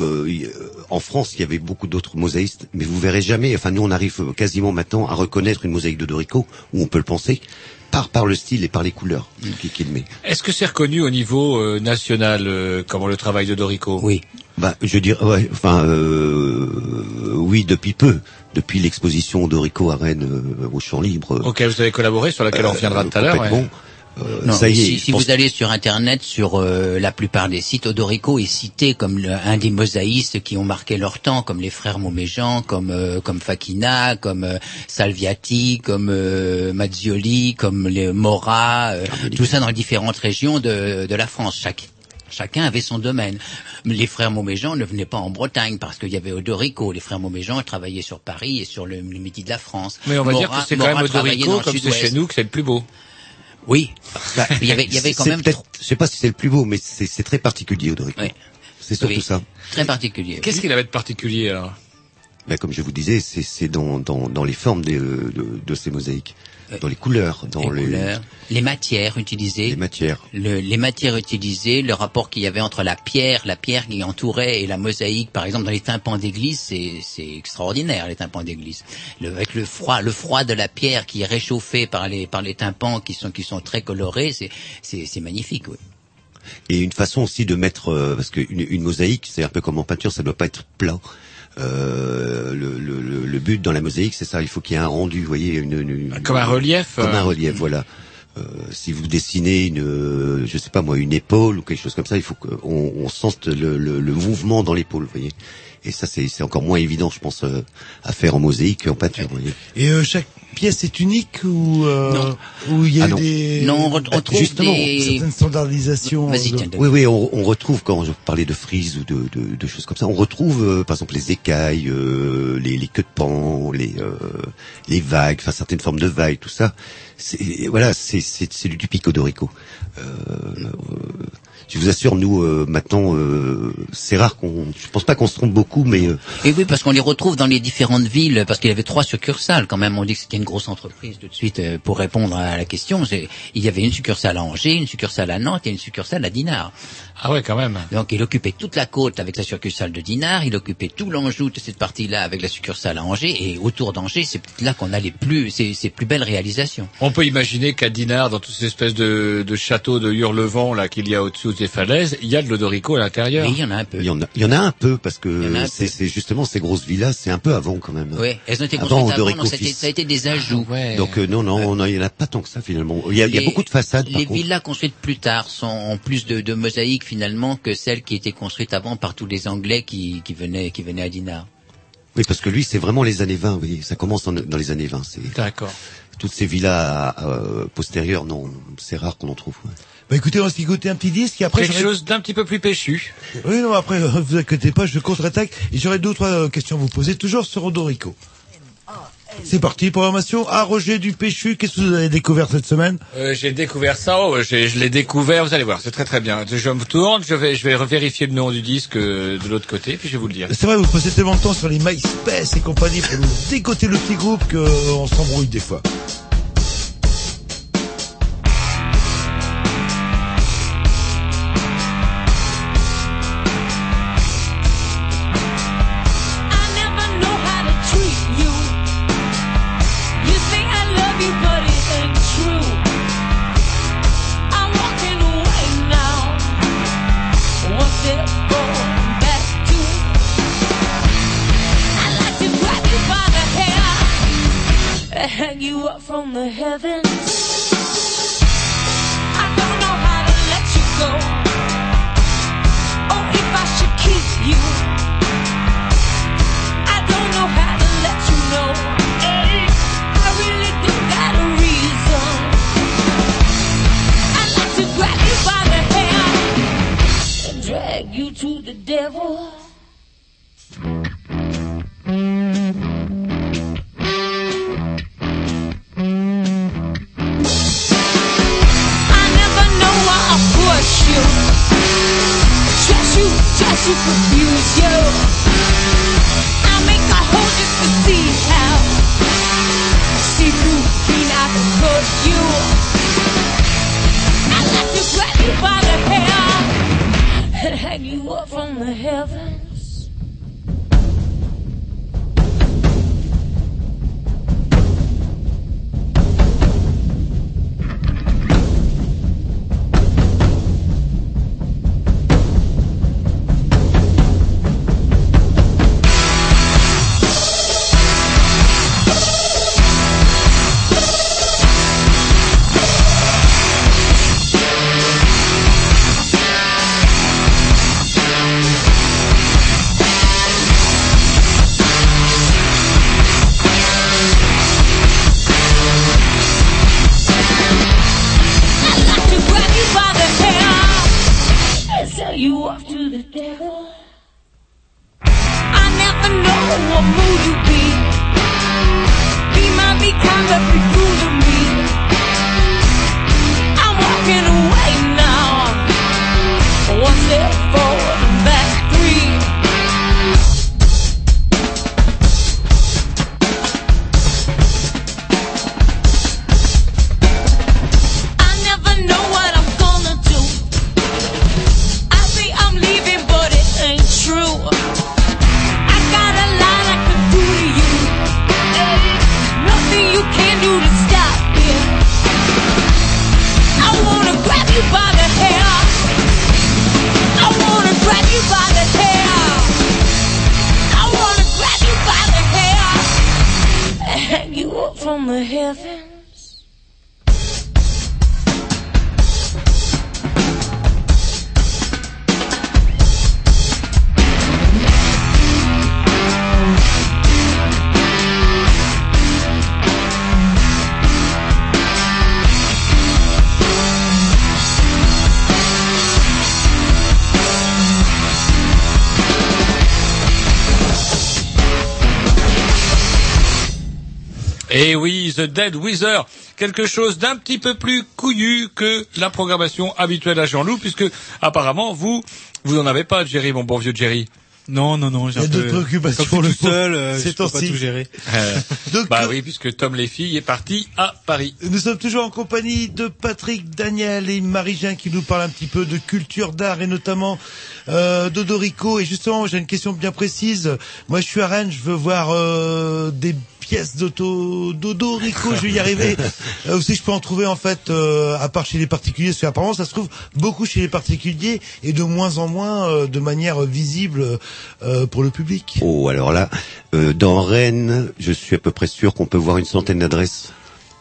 Euh, euh, en France, il y avait beaucoup d'autres mosaïstes, mais vous verrez jamais. Enfin, nous, on arrive quasiment maintenant à reconnaître une mosaïque de Dorico, ou on peut le penser, par par le style et par les couleurs qu'il qu'il met. Est-ce que c'est reconnu au niveau euh, national, euh, comment le travail de Dorico Oui. Bah, je dirais, ouais, enfin, euh, oui, depuis peu, depuis l'exposition d'Orico à Rennes euh, au Champ Libre. Ok, vous avez collaboré sur laquelle on reviendra tout à l'heure. Euh, Non, ça y est, si, si pense- vous allez sur Internet, sur euh, la plupart des sites, Odorico est cité comme le- un des mosaïstes qui ont marqué leur temps, comme les frères Moméjean, comme euh, comme Fakina, comme euh, Salviati, comme euh, Mazzioli, comme les Mora, euh, tout ça dans différentes régions de, de la France. Chaque, chacun avait son domaine. Les frères Moméjean ne venaient pas en Bretagne parce qu'il y avait Odorico. Les frères Moméjean travaillaient sur Paris et sur le, le midi de la France. Mais on va dire que c'est quand même Odorico, le comme c'est chez nous, que c'est le plus beau. Oui, Bah, il y avait, il y avait c'est- quand même Je sais pas si c'est le plus beau, mais c'est c'est très particulier Odorico. Oui. C'est surtout Oui. ça. très particulier. Qu'est-ce qu'il avait de particulier alors? Ben, comme je vous disais, c'est c'est dans, dans, dans les formes des, euh, de, de ces mosaïques, dans les couleurs, dans les, les, couleurs, les matières utilisées, les matières. le- les matières utilisées, le rapport qu'il y avait entre la pierre, la pierre qui entourait et la mosaïque, par exemple dans les tympans d'église, c'est c'est extraordinaire les tympans d'église. Le- avec le froid, le froid de la pierre qui est réchauffé par les par les tympans qui sont qui sont très colorés, c'est c'est c'est magnifique. Oui. Et une façon aussi de mettre, euh, parce qu'une une mosaïque, c'est un peu comme en peinture, ça doit pas être plat. Euh, le, le, le- le but dans la mosaïque, c'est ça, il faut qu'il y ait un rendu, vous voyez, une, une- Comme un relief, comme euh. un relief, voilà. euh, si vous dessinez une, euh, je sais pas moi, une épaule ou quelque chose comme ça, il faut qu'on on sente le, le, le mouvement dans l'épaule, vous voyez. Et ça, c'est c'est encore moins évident, je pense, euh, à faire en mosaïque qu'en peinture. Vous voyez. Et euh, chaque pièce est unique ou euh, où il y a Ah non. des Non, on re- on trouve Justement, des... certaines standardisations. Vas-y, de- tiens, Oui, oui, on, on retrouve quand je parlais de frises ou de, de, de choses comme ça, on retrouve euh, par exemple les écailles, euh, les, les queues de pan, les euh, les vagues, enfin certaines formes de vagues, tout ça. C'est voilà, c'est c'est c'est du Pico Dorico. Euh, euh, je vous assure, nous euh, maintenant, euh, c'est rare qu'on, je pense pas qu'on se trompe beaucoup, mais euh, Et oui, parce qu'on les retrouve dans les différentes villes, parce qu'il y avait trois succursales quand même. On dit que c'était une grosse entreprise tout de suite euh, pour répondre à la question. Il y avait une succursale à Angers, une succursale à Nantes et une succursale à Dinard. Ah ouais, quand même. Donc il occupait toute la côte avec la succursale de Dinard, il occupait tout l'Anjou de cette partie-là avec la succursale à Angers, et autour d'Angers, c'est peut-être là qu'on a les plus, ces, ces plus belles réalisations. On peut imaginer qu'à Dinard, dans toutes ces espèces de, de châteaux de hurlevent là qu'il y a au-dessus des falaises, il y a de l'odorico à l'intérieur. Oui, il y en a un peu. il y en a, il y en a un peu parce que c'est justement ces grosses villas, c'est un peu avant quand même. Oui, elles ont été Avant, construites avant, non, ça, a été, Fils. ça a été des ajouts. Donc euh, non, non, non, il y en a pas tant que ça finalement. Il y a, il y a Les- beaucoup de façades. par Les contre. villas construites plus tard sont en plus de, de mosaïques finalement que celles qui étaient construites avant par tous les Anglais qui, qui venaient qui venaient à Dinard. Oui, parce que lui, c'est vraiment les années 20, oui. Ça commence en- dans les années 20. C'est D'accord. toutes ces villas euh, postérieures, non, c'est rare qu'on en trouve. ouais. Bah écoutez, on va s'écouter un petit disque et après Quelque chose d'un petit peu plus péchu. Oui, non, après, vous inquiétez pas, je contre-attaque et j'aurai deux ou trois questions à vous poser, toujours sur Odorico. C'est parti, programmation. Ah, Roger du Péchu, qu'est-ce que vous avez découvert cette semaine? Euh, j'ai découvert ça, oh, je l'ai découvert, vous allez voir, c'est très très bien. Je me tourne, je vais, je vais vérifier le nom du disque euh, de l'autre côté, puis je vais vous le dire. C'est vrai, vous passez tellement de temps sur les MySpace et compagnie pour nous décoter le petit groupe qu'on s'embrouille des fois. The Dead Wither, quelque chose d'un petit peu plus couillu que la programmation habituelle à Jean-Loup, puisque apparemment vous, vous n'en avez pas, Jerry, mon bon vieux Jerry. Non, non, non, j'ai Il y a un d'autres peu... préoccupations, je le seul, euh, C'est pas tout gérer. Euh, Donc, bah oui, puisque Tom les filles est parti à Paris. Nous sommes toujours en compagnie de Patrick, Daniel et Marie-Jean qui nous parlent un petit peu de culture d'art et notamment euh, d'Odorico. Et justement, j'ai une question bien précise. Moi, je suis à Rennes, je veux voir euh, des pièces d'auto d'Odorico, je vais y arriver. Euh, aussi, je peux en trouver en fait, euh, à part chez les particuliers, parce qu'apparemment, ça se trouve beaucoup chez les particuliers et de moins en moins euh, de manière visible euh, pour le public. Oh, alors là, euh, dans Rennes, je suis à peu près sûr qu'on peut voir une centaine d'adresses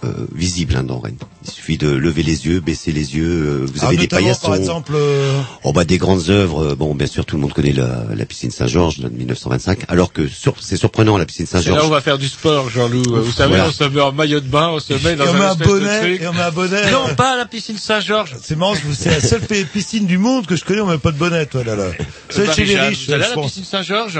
euh, visibles hein, dans Rennes. Il suffit de lever les yeux, baisser les yeux. euh, vous Ah, avez des paillassons. par exemple, euh, Oh bah des grandes œuvres. euh, Bon, bien sûr, tout le monde connaît la, la piscine Saint-Georges de 1925. Alors que sur- c'est surprenant la piscine C'est là on Saint-Georges. va faire du sport, Jean-Loup. Vous savez, Voilà. on se met en maillot de bain, on se met dans et on met un bonnet, et on met un bonnet. Non, pas à la piscine Saint-Georges. C'est marrant, c'est la seule pi- piscine du monde que je connais, on met pas de bonnet, toi, là, là. C'est chez les riches, vous allez à je la piscine Saint-Georges?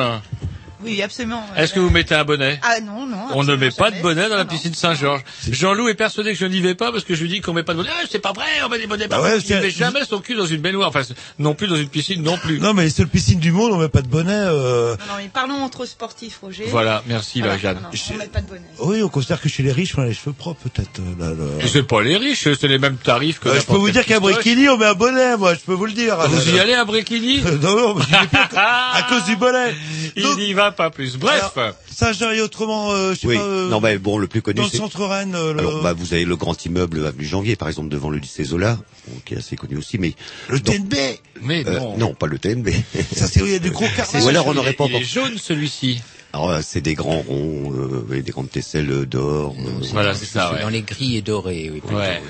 Oui, absolument. Est-ce que vous mettez un bonnet? Ah non, non. On ne met pas de bonnet dans la Non, piscine Saint-Georges. Jean-Loup est persuadé que je n'y vais pas parce que je lui dis qu'on met pas de bonnet. Ah, c'est pas vrai, on met des bonnets Bah partout. ouais, Il met jamais son cul dans une baignoire. Enfin, non plus dans une piscine, non plus. Non, mais les seules piscines du monde, on met pas de bonnet, euh... Non, non, mais parlons entre sportifs, Roger. Voilà, merci, Voilà, Marie-Jeanne. non, non, on met pas de bonnet. Oui, on considère que chez les riches, on a les cheveux propres, peut-être, euh, là, là. C'est pas les riches, c'est les mêmes tarifs que Euh, je peux vous dire qu'à. Bréquigny, on met un bonnet, moi, je peux vous le dire. Vous Là, y allez à Bréquigny non, non, à, cause du bonnet. Il pas plus. Bref. alors, Saint-Jean et autrement, euh, je sais Oui. pas, euh, non, mais bon, le plus connu, dans le centre Rennes, euh, le, Alors, bah, vous avez le grand immeuble avenue Janvier, par exemple, devant le lycée Zola, qui est assez connu aussi, mais le dans- TNB, Mais euh, non. non, pas le TNB. ça c'est où il y a du gros carrelage. Ou alors on n'aurait pas Il est encore. jaune celui-ci. Alors, euh, c'est des grands ronds, euh, avec des grandes tesselles d'or. euh, Voilà, c'est ça. Dans Ouais. les gris et dorés, oui. plutôt, Ouais. oui.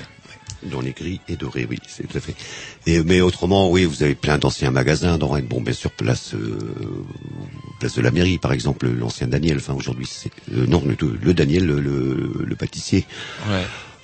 Dans les gris et dorés, oui, c'est tout à fait. Mais autrement, oui, vous avez plein d'anciens magasins dans Rennes. Bon, bien sûr, place euh, place de la mairie, par exemple, l'ancien Daniel. Enfin, aujourd'hui, c'est euh, non, le, Daniel, le, pâtissier.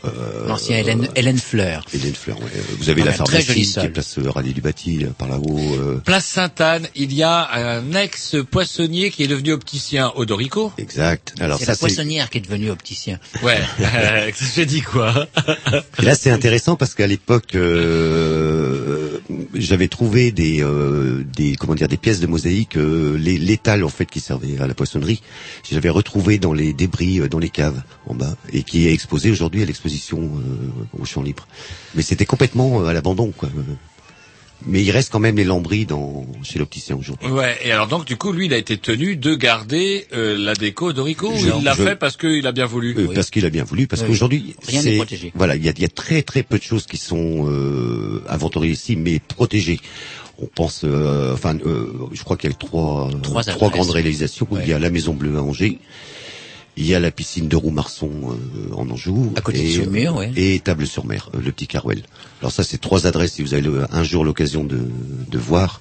Euh, L'ancien Hélène, Hélène Fleur. Hélène Fleur. ouais. Vous avez Ah, la pharmacie qui est place euh, Rallye du Bâti, par là-haut. euh, Place Sainte-Anne, il y a un ex-poissonnier qui est devenu opticien Odorico. exact. Alors C'est la poissonnière qui est devenue opticien. Ouais. Euh, J'ai dit quoi Et là, c'est intéressant parce qu'à l'époque, euh, j'avais trouvé des, euh, des, comment dire, des pièces de mosaïque, euh, les- l'étal en fait qui servait à la poissonnerie. J'avais retrouvé dans les débris, euh, dans les caves en bas, et qui est exposé aujourd'hui à l'exposition euh, au champ libre. Mais c'était complètement euh, à l'abandon, quoi. Mais il reste quand même les lambris dans chez l'opticien aujourd'hui. Ouais. Et alors donc du coup, lui, il a été tenu de garder euh, la déco. Ou Je- il l'a je- fait parce qu'il a bien voulu? Euh, Parce qu'il a bien voulu, parce Oui. qu'aujourd'hui, Rien n'est protégé. Voilà, il y a, il y a très très peu de choses qui sont euh, inventoriées ici, mais protégées. On pense, euh, enfin, euh, je crois qu'il y a trois, Trois trois adresses. grandes réalisations. Ouais. Il y a la Maison Bleue à Angers, il y a la piscine de Roux-Marçon euh, en Anjou, À côté de et, Saumur, ouais. et Table-sur-Mer, euh, le Petit Carouel. Alors ça, c'est trois adresses. Si vous avez le- un jour l'occasion de, de voir.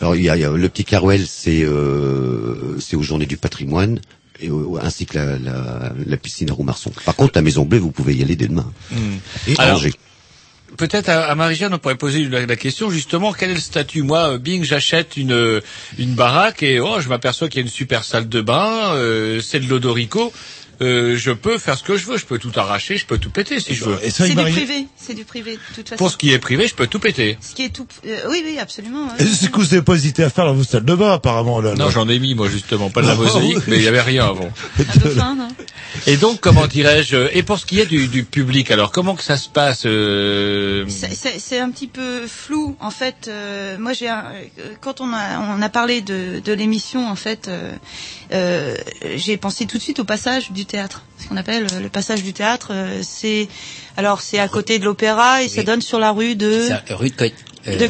Alors il y a, il y a le Petit c'est euh, c'est aux Journées du Patrimoine. Et, ainsi que la, la, la piscine à Roux-Marçon. Par contre, la Maison Bleue, vous pouvez y aller dès demain. Et Alors, Angers. Peut-être à, à Marie-Jeanne, on pourrait poser la, question justement quel est le statut? Moi, euh, Bing, j'achète une euh, une baraque et oh, je m'aperçois qu'il y a une super salle de bain, euh, c'est de l'odorico. Euh, je peux faire ce que je veux, je peux tout arracher, je peux tout péter si je veux. C'est du privé, c'est du privé, de toute façon. Pour ce qui est privé, je peux tout péter. Ce qui est tout, euh, oui, oui, absolument. ouais. C'est ce que vous n'avez pas hésité à faire dans vos salles de bain, apparemment, là. Non, j'en ai mis moi justement, pas de la Non, mosaïque, mais il y avait rien avant. Dauphin, non Et donc, comment dirais-je Et pour ce qui est du, du public, alors comment que ça se passe euh, C'est- un petit peu flou en fait. euh, moi, j'ai un- euh, quand on a on a parlé de, de l'émission en fait, euh, euh, j'ai pensé tout de suite au passage du théâtre. Ce qu'on appelle euh, le passage du théâtre, euh, c'est alors c'est à côté de l'opéra et ça donne sur la rue de Ça, rue de Coët- euh, de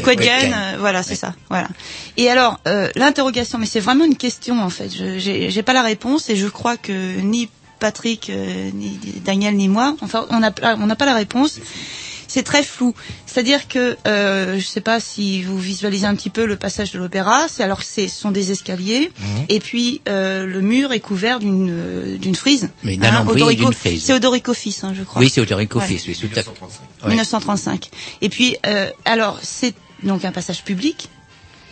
euh, voilà, c'est ça, voilà. Et alors euh, l'interrogation, mais c'est vraiment une question en fait. Je j'ai j'ai pas la réponse et je crois que ni Patrick, ni Daniel, ni moi, enfin on n'a on n'a pas la réponse. C'est très flou. C'est-à-dire que euh, je sais pas si vous visualisez un petit peu le passage de l'opéra. C'est alors que c'est ce sont des escaliers Mhm. et puis euh, le mur est couvert d'une euh, d'une frise. Mais d'un d'une frise. C'est Odorico fils, hein, je crois. Oui, c'est Odorico Ouais. Fils, oui, tout à fait. Ouais. 1935. Et puis, euh, alors, c'est donc un passage public,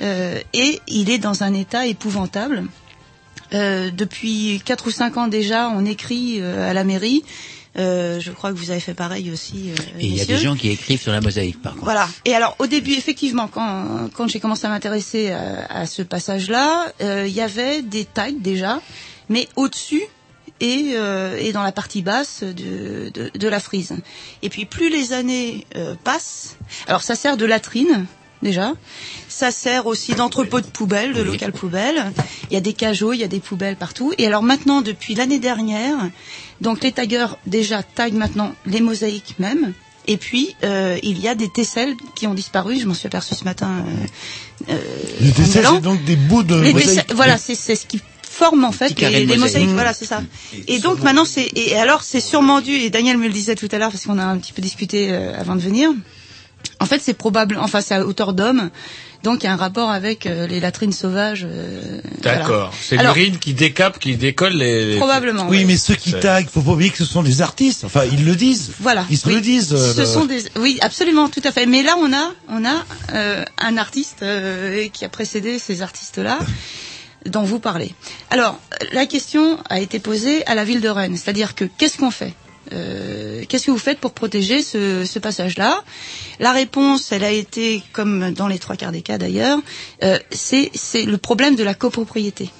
euh, et il est dans un état épouvantable. Euh, depuis quatre ou cinq ans déjà, on écrit euh, à la mairie. Euh, je crois que vous avez fait pareil aussi. euh, Et il y a des gens qui écrivent sur la mosaïque, par contre. Voilà. Et alors, au début, effectivement, quand, quand j'ai commencé à m'intéresser à, à ce passage-là, euh, il y avait des tags déjà, mais au-dessus et, euh, et dans la partie basse de, de, de la frise. Et puis, plus les années euh, passent, alors ça sert de latrine déjà, ça sert aussi d'entrepôt de poubelles, de local poubelle. Il y a des cajots, il y a des poubelles partout. Et alors maintenant, depuis l'année dernière, donc les taggeurs déjà taguent maintenant les mosaïques même. Et puis, euh, il y a des tesselles qui ont disparu. Je m'en suis aperçu ce matin. euh, euh, Les allant. c'est donc des bouts de Les mosaïque. dessins- voilà, c'est ce qui forme en fait les, mosaïques. Mmh. Voilà, c'est ça. Et donc maintenant, c'est et alors c'est sûrement dû. Et Daniel me le disait tout à l'heure parce qu'on a un petit peu discuté euh, avant de venir. En fait, c'est probable. Enfin, c'est à hauteur d'homme. Donc, il y a un rapport avec euh, les latrines sauvages. euh, D'accord. voilà. C'est Alors, l'urine qui décape, qui décolle les. les- Probablement. Oui, ouais. mais ceux qui C'est- taguent, faut pas oublier que ce sont des artistes. Enfin, ils le disent. Voilà. Ils se oui. le disent. euh, Ce le- sont des, oui, absolument, tout à fait. Mais là, on a, on a euh, un artiste euh, qui a précédé ces artistes-là, dont vous parlez. Alors, la question a été posée à la ville de Rennes, c'est-à-dire que qu'est-ce qu'on fait? Euh, Qu'est-ce que vous faites pour protéger ce, ce passage-là? La réponse, elle a été, comme dans les trois quarts des cas d'ailleurs, euh, c'est c'est le problème de la copropriété.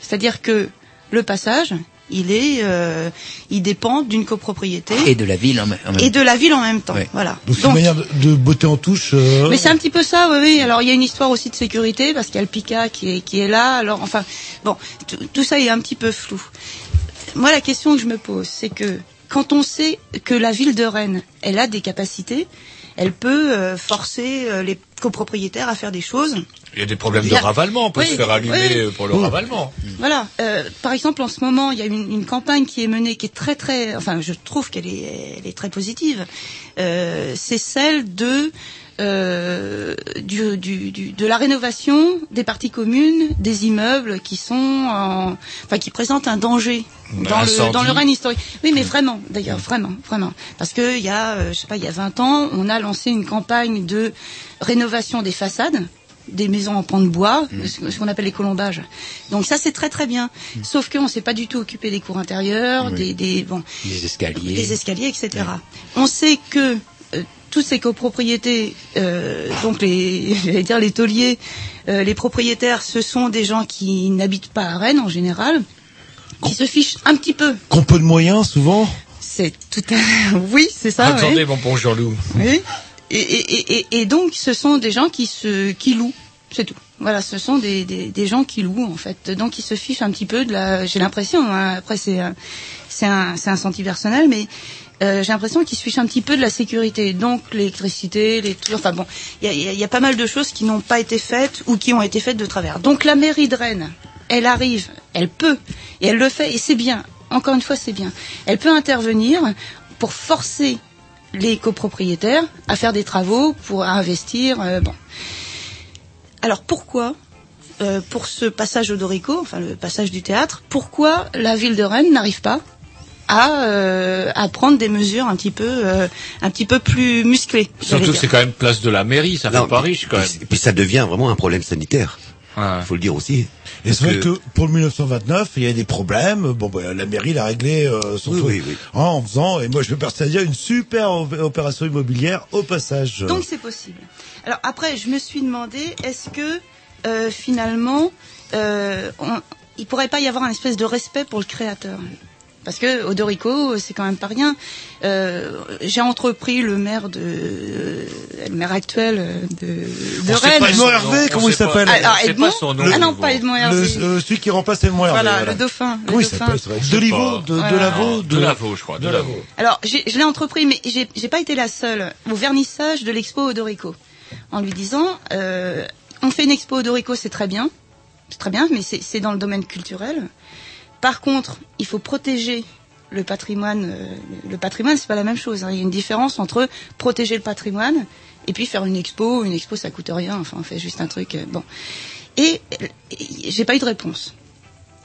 C'est-à-dire que le passage, il est, euh, il dépend d'une copropriété Et de la ville en, même même et de la ville en même temps. Ouais. Voilà. Donc, c'est une manière de, de botter en touche. euh, mais c'est un petit peu ça, oui, oui. Alors il y a une histoire aussi de sécurité parce qu'il y a le PICA qui est qui est là. Alors enfin, bon, tout ça est un petit peu flou. Moi, la question que je me pose, c'est que quand on sait que la ville de Rennes, elle a des capacités, elle peut euh, forcer euh, les copropriétaires à faire des choses. Il y a des problèmes de ravalement. On peut Oui, se faire allumer oui. pour le ravalement. Voilà. Euh, par exemple, en ce moment, il y a une, une campagne qui est menée, qui est très très, enfin, je trouve qu'elle est, elle est très positive. Euh, c'est celle de euh, du, du, du- de la rénovation des parties communes, des immeubles qui sont, en, enfin, qui présentent un danger dans le dans le Rennes historique. Oui, mais vraiment, d'ailleurs, vraiment, vraiment, parce que il y a, euh, je sais pas, il y a 20 ans, on a lancé une campagne de rénovation des façades des maisons en pan de bois, ce ce qu'on appelle les colombages. Donc ça c'est très très bien. Sauf qu'on ne s'est pas du tout occupé des cours intérieurs, des, des bon, des escaliers. des escaliers, etc. On sait que toutes ces copropriétés, euh, donc les, j'allais dire les tauliers, euh, les propriétaires, ce sont des gens qui n'habitent pas à Rennes en général, qui se fichent un petit peu. Qu'on peu de moyens, souvent. C'est tout un... Oui, c'est ça. Attendez, bon Jean-Loup. Oui. Et, et, et, et donc, ce sont des gens qui se qui louent, c'est tout. Voilà, ce sont des, des, des gens qui louent en fait. Donc, ils se fichent un petit peu de la. J'ai l'impression. hein, après, c'est un- c'est un c'est un senti personnel, mais euh, j'ai l'impression qu'ils se fichent un petit peu de la sécurité. Donc, l'électricité, les. Enfin bon, il y a, pas mal de choses qui n'ont pas été faites ou qui ont été faites de travers. Donc, la mairie de Rennes, elle arrive, elle peut et elle le fait et c'est bien. Encore une fois, c'est bien. Elle peut intervenir pour forcer les copropriétaires à faire des travaux pour investir. euh, bon. Alors pourquoi, euh, pour ce passage Odorico, enfin le passage du théâtre, pourquoi la ville de Rennes n'arrive pas à, euh, à prendre des mesures un petit peu, euh, un petit peu plus musclées Surtout que c'est quand même place de la mairie, ça Non, fait pas riche quand même. Et puis ça devient vraiment un problème sanitaire. Ouais. Il faut le dire aussi. Et c'est vrai que pour le 1929, il y a des problèmes. Bon, bah, la mairie l'a réglé euh, son Oui, oui, oui. hein, en faisant, et moi je peux persuader dire, une super op- opération immobilière au passage. Donc c'est possible. Alors après, je me suis demandé, est-ce que euh, finalement, euh, on, il pourrait pas y avoir un espèce de respect pour le créateur? Parce que Odorico, c'est quand même pas rien. Euh, J'ai entrepris le maire de, euh, le maire actuel de, de On sait Rennes. pas Edmond Hervé, comment il s'appelle Alors Edmond pas son nom, Ah non, pas Edmond le, Hervé. celui qui remplace Edmond Hervé, Voilà, voilà. le dauphin. le Comment il dauphin. Deliveau, de, Lavaux, De Lavaux, je crois. De Lavaux. Alors, j'ai- je l'ai entrepris, mais j'ai j'ai pas été la seule au vernissage de l'expo Odorico, en lui disant, euh, on fait une expo Odorico, c'est très bien, c'est très bien, mais c'est c'est dans le domaine culturel. Par contre, il faut protéger le patrimoine. euh, le patrimoine, c'est pas la même chose. hein. Il y a une différence entre protéger le patrimoine et puis faire une expo. Une expo, ça coûte rien. Enfin, on fait juste un truc. euh, bon. Et, et j'ai pas eu de réponse.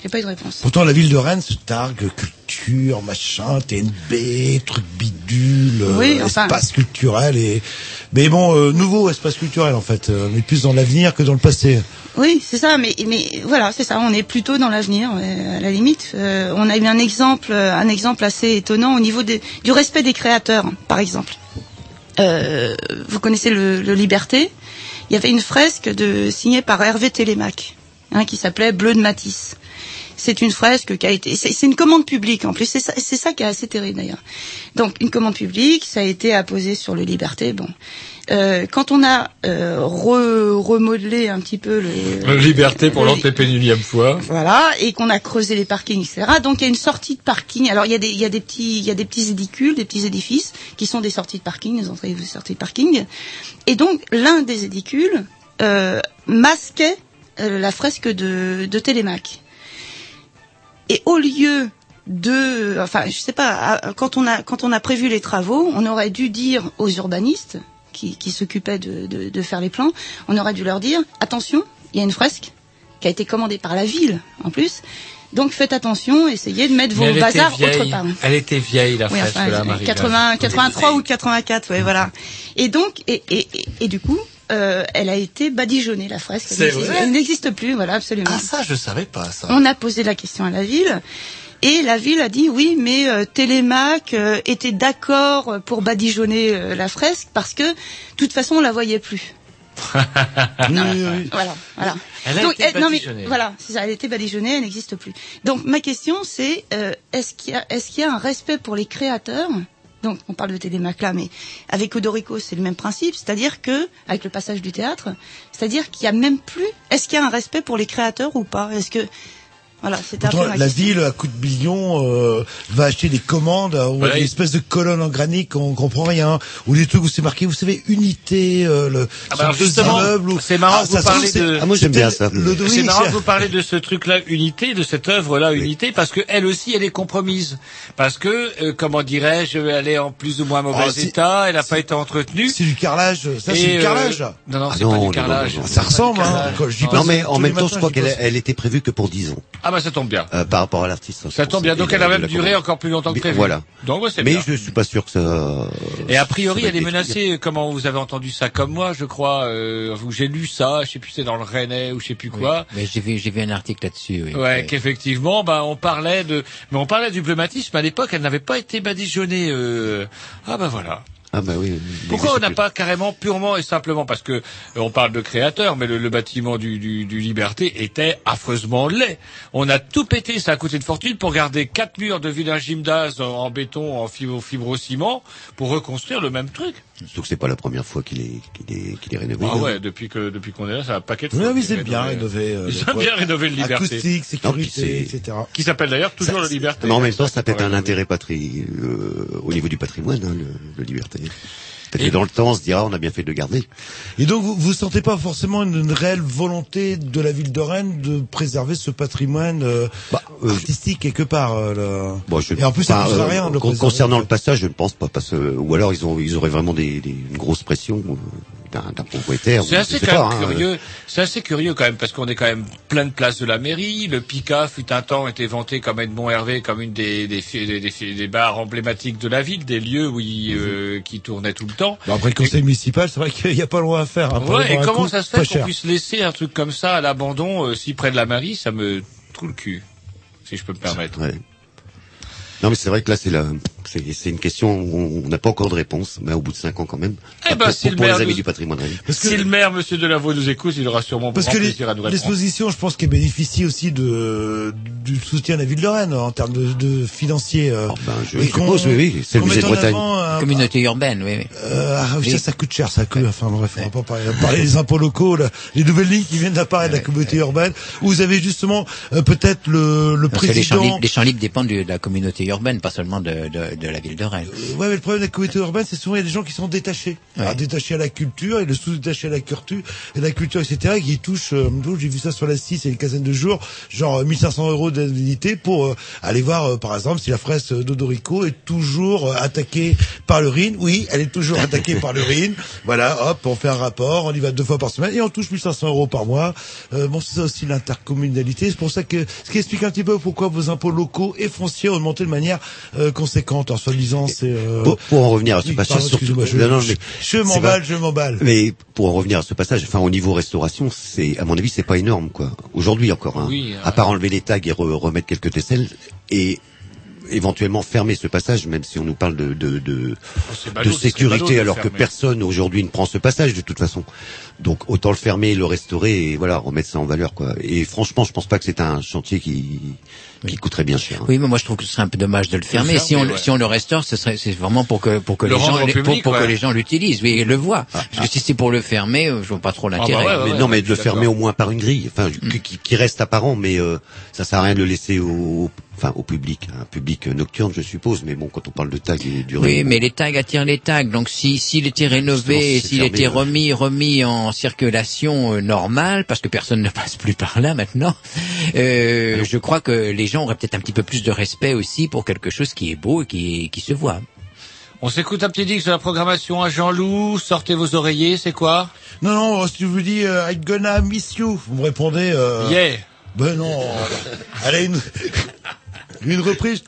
J'ai pas eu de réponse. Pourtant, la ville de Rennes se targue culture, machin, TNB, truc bidule, Oui, euh, enfin- espace culturel et Mais bon, euh, nouveau espace culturel en fait, mais plus dans l'avenir que dans le passé. Oui, c'est ça. Mais, mais voilà, c'est ça. On est plutôt dans l'avenir, euh, à la limite. Euh, on a eu un exemple, euh, un exemple assez étonnant au niveau du respect des créateurs, par exemple. Euh, vous connaissez le, le Liberté? Il y avait une fresque de, signée par Hervé Télémac, hein, qui s'appelait Bleu de Matisse. C'est une fresque qui a été, c'est une commande publique en plus. C'est ça, ça qui est assez terrible d'ailleurs. Donc une commande publique, ça a été apposé sur le Liberté. Bon, Euh, quand on a euh, re- remodelé un petit peu le, Liberté pour l'antépénilième fois. voilà, et qu'on a creusé les parkings, etc. Donc il y a une sortie de parking. Alors il y a des, il y a des petits, il y a des petits édicules, des petits édifices qui sont des sorties de parking, des entrées et sorties de parking. Et donc l'un des édicules euh, masquait euh, la fresque de, de Télémac. Et au lieu de, enfin, je sais pas, quand on a quand on a prévu les travaux, on aurait dû dire aux urbanistes qui, qui s'occupaient de, de, de faire les plans, on aurait dû leur dire attention, il y a une fresque qui a été commandée par la ville en plus. Donc faites attention, essayez de mettre vos bazars autre part. Elle était vieille, la Oui, fresque, enfin, là, Marie. 80, 83 ou 84, ouais, voilà. Et donc, et, et, et, et du coup, euh, elle a été badigeonnée, la fresque. Elle n'existe- vrai Elle n'existe plus, voilà, absolument. Ah ça, je savais pas ça. On a posé la question à la ville. Et la ville a dit oui, mais euh, Télémac euh, était d'accord pour badigeonner euh, la fresque parce que, de toute façon, on la voyait plus. Voilà, voilà. Elle a Donc, été elle- non, mais badigeonnée. voilà, c'est ça, elle a été badigeonnée, elle n'existe plus. Donc ma question c'est euh, est-ce qu'il y a est-ce qu'il y a un respect pour les créateurs? Donc on parle de Télémac là, mais avec Odorico c'est le même principe, c'est-à-dire que avec le passage du théâtre, c'est-à-dire qu'il y a même plus. Est-ce qu'il y a un respect pour les créateurs ou pas? Est-ce que voilà, c'était la ville, à coup de millions, euh, va acheter des commandes, euh, ou Voilà, des il- espèces de colonnes en granit qu'on comprend rien, ou des trucs où c'est marqué, vous savez, unité, euh, le, Ah bah justement, c'est marrant Ah, que vous parlez de. Ah, moi, j'aime bien ça. le- oui, c'est marrant que vous parlez de ce truc-là, unité, de cette œuvre-là, unité, parce que elle aussi, elle est compromise. Parce que, euh, comment dirais-je, elle est en plus ou moins mauvais c'est- état, elle n'a pas été entretenue. C'est du carrelage, ça c'est du euh, carrelage. Non, non, Ah c'est non, pas non, du carrelage. Ça ressemble, hein, Non. mais en même temps, je crois qu'elle était prévue que pour 10 ans, Ah bah ça tombe bien. euh, par rapport à l'artiste. Ça tombe bien, donc elle a même duré encore plus longtemps que prévu. Voilà. Donc ouais, c'est Mais bien. je suis pas sûr que ça. Et a priori, elle est menacée. Comment vous avez entendu ça comme moi, je crois. Euh, j'ai lu ça. Je sais plus, c'est dans le Rennais ou je sais plus quoi. Mais j'ai vu, j'ai vu un article là-dessus. Oui. Ouais, Oui. qu'effectivement, bah, on parlait de, mais on parlait du bleumatisme à l'époque. Elle n'avait pas été badigeonnée. Euh... Ah bah voilà. Ah bah oui. Pourquoi on n'a pas carrément purement et simplement parce que euh, on parle de créateur, mais le, le bâtiment du, du, du Liberté était affreusement laid. On a tout pété, ça a coûté une fortune pour garder quatre murs de village gymnase en, en béton, en fibro, fibrociment, pour reconstruire le même truc. Surtout que c'est pas la première fois qu'il est, qu'il est, qu'il est rénové. Ah ouais, depuis que depuis qu'on est là, ça a un paquet de Oui, fois oui, qui c'est est bien rénové. euh, Ils bien rénové le Liberté. Acoustique, Non, sécurité, c'est- etc. Qui s'appelle d'ailleurs toujours Ça, le Liberté. Mais en même temps, ça a peut-être pourrait un intérêt patrie, euh, au niveau du patrimoine, hein, le, le liberté. Et- dans le temps, on se dira, on a bien fait de le garder. Et donc, vous, vous sentez pas forcément une, une réelle volonté de la ville de Rennes de préserver ce patrimoine euh, euh, artistique quelque part euh. Bon, je- Et en plus, ça enfin, coûtera euh, rien de le concernant le passage, je ne pense pas, parce ou alors ils ont, ils auraient vraiment des, des- une grosse pression euh, d'un propriétaire. C'est ou assez je sais quand pas, même hein. curieux. C'est assez curieux quand même parce qu'on est quand même plein de places de la mairie. Le Pica fut un temps été vanté comme Edmond Hervé comme une des des, des, des- des bars emblématiques de la ville, des lieux où il, euh, qui tournaient tout le temps. Bon, après le conseil municipal, c'est vrai qu'il n'y a pas loin à faire. hein, Ouais, et comment ça se fait qu'on puisse laisser un truc comme ça à l'abandon euh, si près de la mairie Ça me trouve le cul, si je peux me permettre. Ouais. Non, mais c'est vrai que là, c'est la, c'est, c'est une question où on n'a pas encore de réponse, mais au bout de cinq ans quand même. Eh ben, pour, si le pour les maire amis nous- du patrimoine. Rennes. si le maire, Monsieur Delavaux, nous écoute, il aura sûrement Parce que les- l'exposition, je pense qu'elle bénéficie aussi de du soutien de la ville de Rennes en termes de, de financiers. Euh, je et suppose, qu'on- oui, oui, c'est le musée de Bretagne. avant un- Communauté urbaine, oui. oui. Euh, ah, oui, ça, ça coûte cher, ça coûte. Enfin bref, on va pas parler, parler des impôts locaux, là, les nouvelles lignes qui viennent d'apparaître de la communauté urbaine. Où vous avez justement euh, peut-être le, le Parce que les champs, président. libres, les champs libres dépendent de la communauté urbaine, pas seulement de, de, de la ville de Rennes. Euh, Ouais, mais le problème de la communauté urbaine, c'est souvent il y a des gens qui sont détachés, Alors, détachés à la culture et le sous-détaché à la culture, et la culture, etc., qui touchent. Euh, j'ai vu ça sur la 6 il y a une quinzaine de jours, genre euh, 1500 euros d'indemnité pour euh, aller voir, euh, par exemple, si la fresque d'Odorico est toujours euh, attaquée par le RIN. Oui, elle est toujours attaquée par le RIN. Voilà, hop, on fait un rapport, on y va deux fois par semaine et on touche 1500 euros par mois. Euh, bon, c'est ça aussi l'intercommunalité. C'est pour ça que ce qui explique un petit peu pourquoi vos impôts locaux et fonciers ont augmenté de manière euh, conséquente. En soi-disant, c'est. euh, Pour, pour en revenir à ce oui, passage, pardon, surtout, je- non, non, je- mais je c'est m'emballe, pas- je m'emballe. Mais pour en revenir à ce passage, enfin au niveau restauration, c'est à mon avis c'est pas énorme quoi. Aujourd'hui encore, hein. Oui, à part enlever les tags et re- remettre quelques tesselles et éventuellement fermer ce passage, même si on nous parle de de, de, Oh, ballot, de sécurité, de alors que personne aujourd'hui ne prend ce passage de toute façon. Donc autant le fermer, le restaurer et voilà remettre ça en valeur quoi. Et franchement, je pense pas que c'est un chantier qui qui coûterait bien cher. hein. Oui, mais moi je trouve que ce serait un peu dommage de le fermer. si on ouais. si on le restaure, ce serait c'est vraiment pour que pour que Le les gens pour, que les gens l'utilisent, oui, et le voient. Parce que si c'est pour le fermer, euh, je vois pas trop l'intérêt. mais non, mais de le fermer au moins par une grille, enfin, Mm. qui- qui, reste apparent, mais euh, ça sert à rien de le laisser au, enfin, au public, un public nocturne, je suppose. Mais bon, quand on parle de tag et du Oui, mais les tags attirent les tags. Donc si s'il était rénové, s'il était ouais. remis remis en circulation euh, normale, parce que personne ne passe plus par là maintenant, euh, je crois que les gens auraient peut-être un petit peu plus de respect aussi pour quelque chose qui est beau et qui qui se voit. On s'écoute un petit disque de la programmation à Jean-Loup. Sortez vos oreillers, c'est quoi? Non, non, si je vous dis euh, I'm gonna miss you, vous me répondez. Euh, Yeah. Ben non. Allez, une, une reprise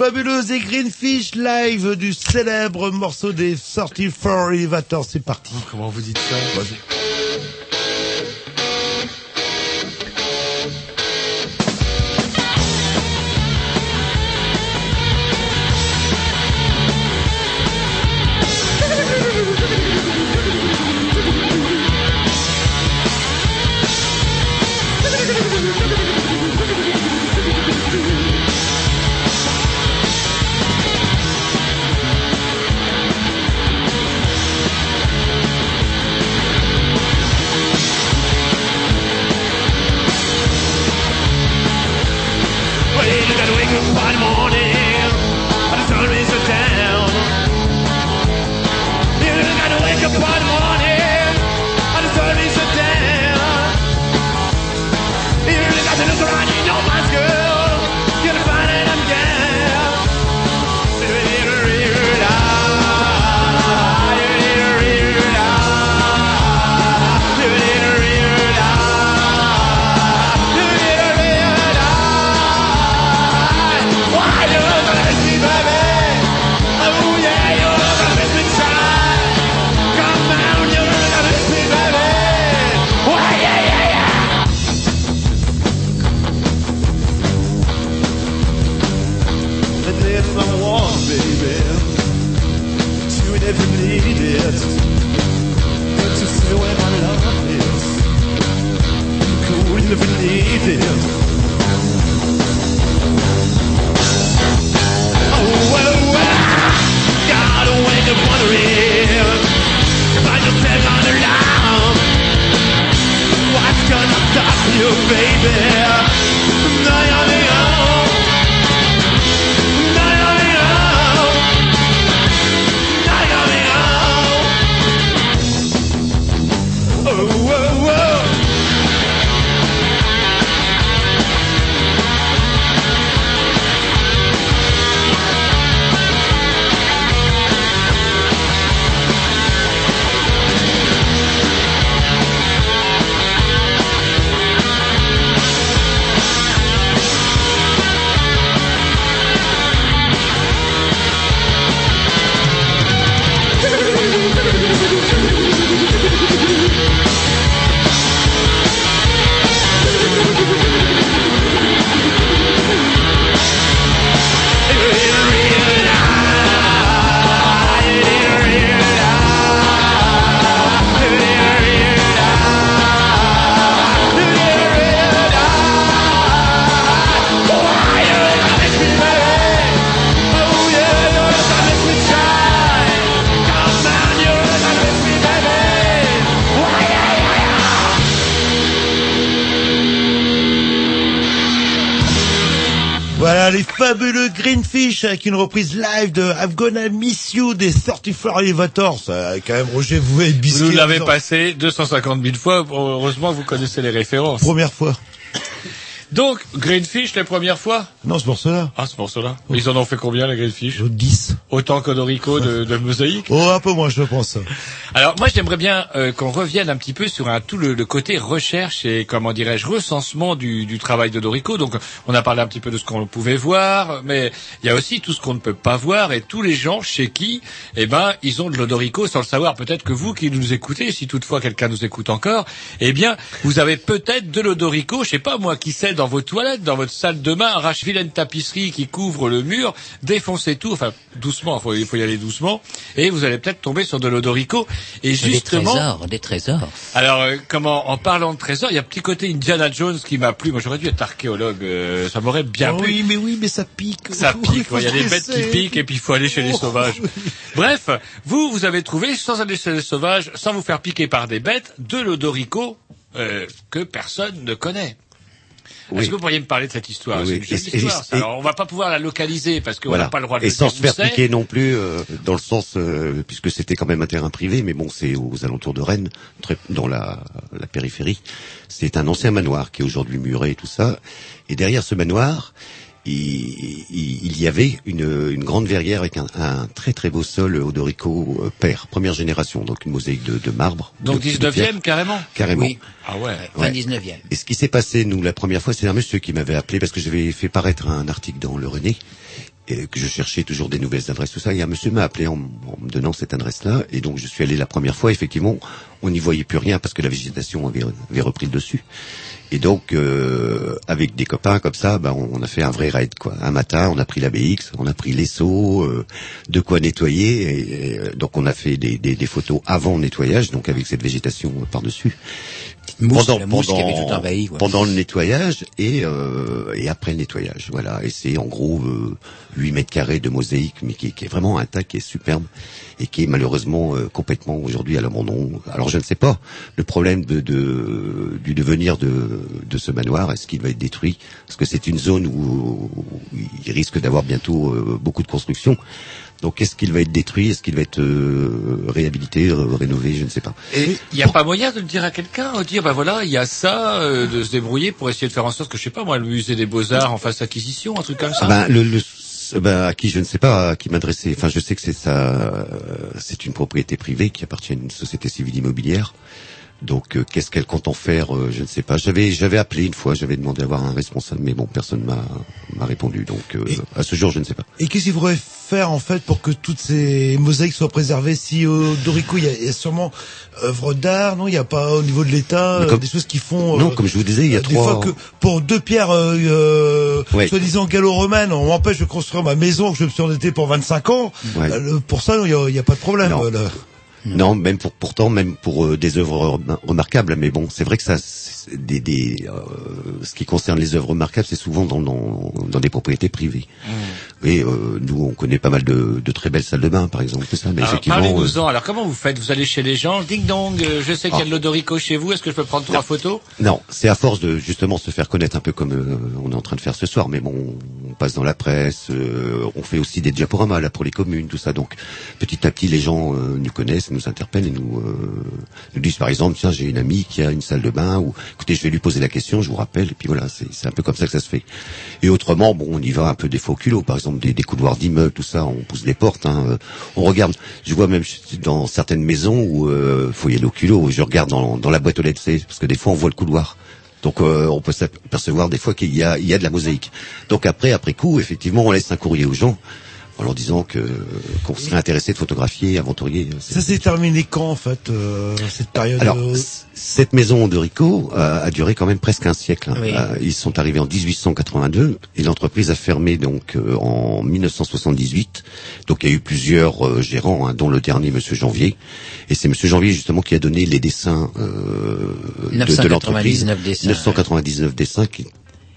fabuleuse et Greenfish live du célèbre morceau des 34 Elevators. C'est parti. Comment vous dites ça Les fabuleux Greenfish avec une reprise live de I'm gonna miss you des 34 Elevators. Ça, quand même, Roger, vous êtes biscuit. Vous l'avez passé 250 000 fois. Heureusement, vous connaissez les références. Première fois. Donc, Greenfish, les premières fois Non, ce morceau-là. Ah, ce morceau-là. Mais Ils en ont fait combien, les Greenfish 10. Autant qu'Odorico de, de Mosaïque Oh, un peu moins, je pense. Alors moi j'aimerais bien euh, qu'on revienne un petit peu sur un, tout le, le côté recherche et comment dirais-je recensement du, du travail de Dorico. Donc on a parlé un petit peu de ce qu'on pouvait voir, mais il y a aussi tout ce qu'on ne peut pas voir et tous les gens chez qui, eh ben ils ont de l'odorico sans le savoir. Peut-être que vous qui nous écoutez, si toutefois quelqu'un nous écoute encore, eh bien vous avez peut-être de l'odorico, je sais pas moi, qui sait dans vos toilettes, dans votre salle de bain, arrache vilaine tapisserie qui couvre le mur, défoncez tout, enfin doucement, faut- il faut y aller doucement, et vous allez peut-être tomber sur de l'odorico. Et Des justement, trésors, des trésors. alors, euh, comment, en parlant de trésors, il y a un petit côté Indiana Jones qui m'a plu. Moi, j'aurais dû être archéologue. euh, ça m'aurait bien Oh plu. oui, mais oui, mais ça pique. Ça pique. ouais, Il y a des bêtes qui piquent et puis il faut aller chez les Oh. sauvages. Bref, vous, vous avez trouvé, sans aller chez les sauvages, sans vous faire piquer par des bêtes, de l'odorico euh, que personne ne connaît. Est-ce que vous pourriez me parler de cette histoire C'est une histoire. ça. Alors, on va pas pouvoir la localiser parce qu'on Voilà. n'a pas le droit de Et sans se faire piquer non plus, euh, dans le sens, euh, puisque c'était quand même un terrain privé, mais bon, c'est aux alentours de Rennes, très, dans la, la périphérie. C'est un ancien manoir qui est aujourd'hui muré et tout ça. Et derrière ce manoir, il, il- il y avait une, une grande verrière avec un, un très très beau sol odorico euh, père, première génération, donc une mosaïque de, de marbre. Donc de- de pierre. 19e carrément Carrément. Oui. Ah ouais. Ouais. 19e. Et ce qui s'est passé, nous, la première fois, c'est un monsieur qui m'avait appelé parce que j'avais fait paraître un article dans Le René et que je cherchais toujours des nouvelles adresses, tout ça. Et un monsieur m'a appelé en, en me donnant cette adresse-là. Et donc, je suis allé la première fois. Effectivement, on n'y voyait plus rien parce que la végétation avait, avait repris le dessus. Et donc, euh, avec des copains comme ça, ben, on, a fait un vrai raid. Quoi. Un matin, on a pris la BX, on a pris les seaux, de quoi nettoyer. Et, et, euh, donc, on a fait des, des, photos avant nettoyage, donc avec cette végétation euh, par-dessus. Mousse, la mousse qui avait tout envahi. ouais. pendant le nettoyage et, euh, et après le nettoyage. Voilà. Et c'est en gros euh, 8 mètres carrés de mosaïque, mais qui, qui est vraiment intact, qui est superbe et qui est malheureusement euh, complètement aujourd'hui à l'abandon. Alors je ne sais pas le problème de, de- du devenir de, de ce manoir. Est-ce qu'il va être détruit? Parce que c'est une zone où, où il risque d'avoir bientôt euh, beaucoup de construction. Donc est-ce qu'il va être détruit? Est-ce qu'il va être euh, réhabilité, euh, rénové? Je ne sais pas. Et il n'y a pas moyen de le dire à quelqu'un, de dire, ben voilà, il y a ça, euh, de se débrouiller pour essayer de faire en sorte que, je sais pas moi, le musée des beaux-arts en fasse acquisition, un truc comme ça Ben, le, le- ben, à qui je ne sais pas à qui m'adresser. Enfin, je sais que c'est ça, euh, c'est une propriété privée qui appartient à une société civile immobilière. Donc, euh, qu'est-ce qu'elle compte en faire euh, Je ne sais pas. J'avais, j'avais appelé une fois, j'avais demandé à avoir un responsable, mais bon, personne m'a m'a répondu. Donc, euh, à ce jour, je ne sais pas. Et qu'est-ce qu'il faudrait faire en fait pour que toutes ces mosaïques soient préservées Si au Dorico, il y, a, il y a sûrement œuvres d'art, non? Il n'y a pas au niveau de l'État euh, comme- des choses qui font. Non, euh, comme je vous disais, il y a des trois- fois que pour deux pierres euh, euh, Ouais. soi-disant gallo-romaines, on m'empêche de construire ma maison que je me suis endetté pour 25 ans. Ouais. Euh, pour ça, il n'y a, pas de problème. Non. euh, là. Non, même pour pourtant, même pour euh, des œuvres rem- remarquables. Mais bon, c'est vrai que ça, c'est des, des euh, ce qui concerne les œuvres remarquables, c'est souvent dans, dans, dans des propriétés privées. Et euh, nous, on connaît pas mal de, de très belles salles de bain, par exemple. C'est ça. Mais Alors, euh, parlez-nous-en. Alors, comment vous faites? Vous allez chez les gens, ding dong, euh, je sais qu'il y a Ah. de l'odorico chez vous, est-ce que je peux prendre trois photos? Non, c'est à force de justement se faire connaître un peu comme euh, on est en train de faire ce soir. Mais bon, on passe dans la presse, euh, on fait aussi des diaporamas là pour les communes, tout ça. Donc petit à petit, les gens euh, nous connaissent, nous interpellent et nous euh, nous disent par exemple, tiens, j'ai une amie qui a une salle de bain, ou écoutez, je vais lui poser la question, je vous rappelle. Et puis voilà, c'est c'est un peu comme ça que ça se fait. Et autrement, bon, on y va un peu des faux culots, par exemple des, couloirs d'immeubles, tout ça. On pousse les portes, hein, euh, on regarde. Je vois même dans certaines maisons où euh, faut y aller au culot. Je regarde dans, dans la boîte aux lettres, parce que des fois on voit le couloir. Donc euh, on peut s'apercevoir des fois qu'il y a, il y a de la mosaïque. Donc après, après coup, effectivement, on laisse un courrier aux gens en leur disant que qu'on serait intéressé de photographier, aventurier. C'est- Ça s'est terminé quand en fait euh, cette période Alors, euh, cette maison de Rico euh, a duré quand même presque un siècle. hein. Oui. Euh, ils sont arrivés en 1882 et l'entreprise a fermé donc euh, en 1978. Donc il y a eu plusieurs euh, gérants, hein, dont le dernier, Monsieur Janvier. Et c'est Monsieur Janvier justement qui a donné les dessins euh, de, de l'entreprise. 999 dessins, 999 dessins qui,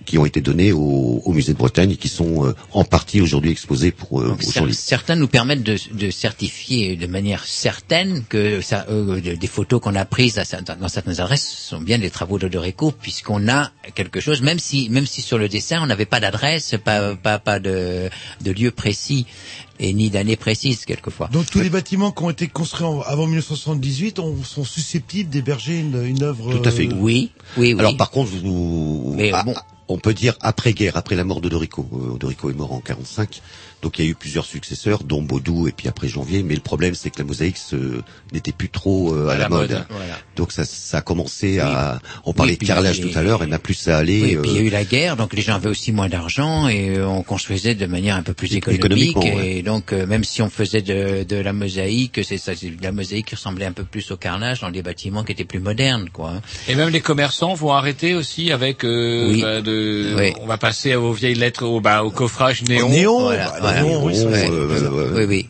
qui ont été donnés au, au musée de Bretagne et qui sont euh, en partie aujourd'hui exposés pour euh, certains nous permettent de, de certifier de manière certaine que ça, euh, de- des photos qu'on a prises à dans certaines adresses sont bien des travaux d'Odorico, puisqu'on a quelque chose, même si, même si sur le dessin on n'avait pas d'adresse, pas, pas, pas de, de lieu précis et ni d'année précise quelquefois. Donc tous les bâtiments qui ont été construits en- avant 1978 on- sont susceptibles d'héberger une, une œuvre. Tout à fait. euh, Oui, oui, oui. Alors par contre, vous, Mais ah, bon. On peut dire après-guerre, après la mort d'Odorico. Euh, Odorico est mort en 45, donc il y a eu plusieurs successeurs, dont Baudou et puis après Janvier. Mais le problème, c'est que la mosaïque n'était plus trop euh, à, la, mode. voilà. Donc ça, ça a commencé à. On parlait Oui, de carrelage tout à l'heure, et n'a plus à aller. Oui, et puis il y a euh, eu la guerre, donc les gens avaient aussi moins d'argent et euh, on construisait de manière un peu plus économique. Et ouais. donc euh, même si on faisait de, de la mosaïque, c'est ça, c'est de la mosaïque qui ressemblait un peu plus au carrelage dans des bâtiments qui étaient plus modernes, quoi. hein. Et même les commerçants vont arrêter aussi avec euh, Oui. bah, de. Oui. On va passer aux vieilles lettres, au, bah, au coffrage néon. néon, Voilà, bah, oui, Oui, oui.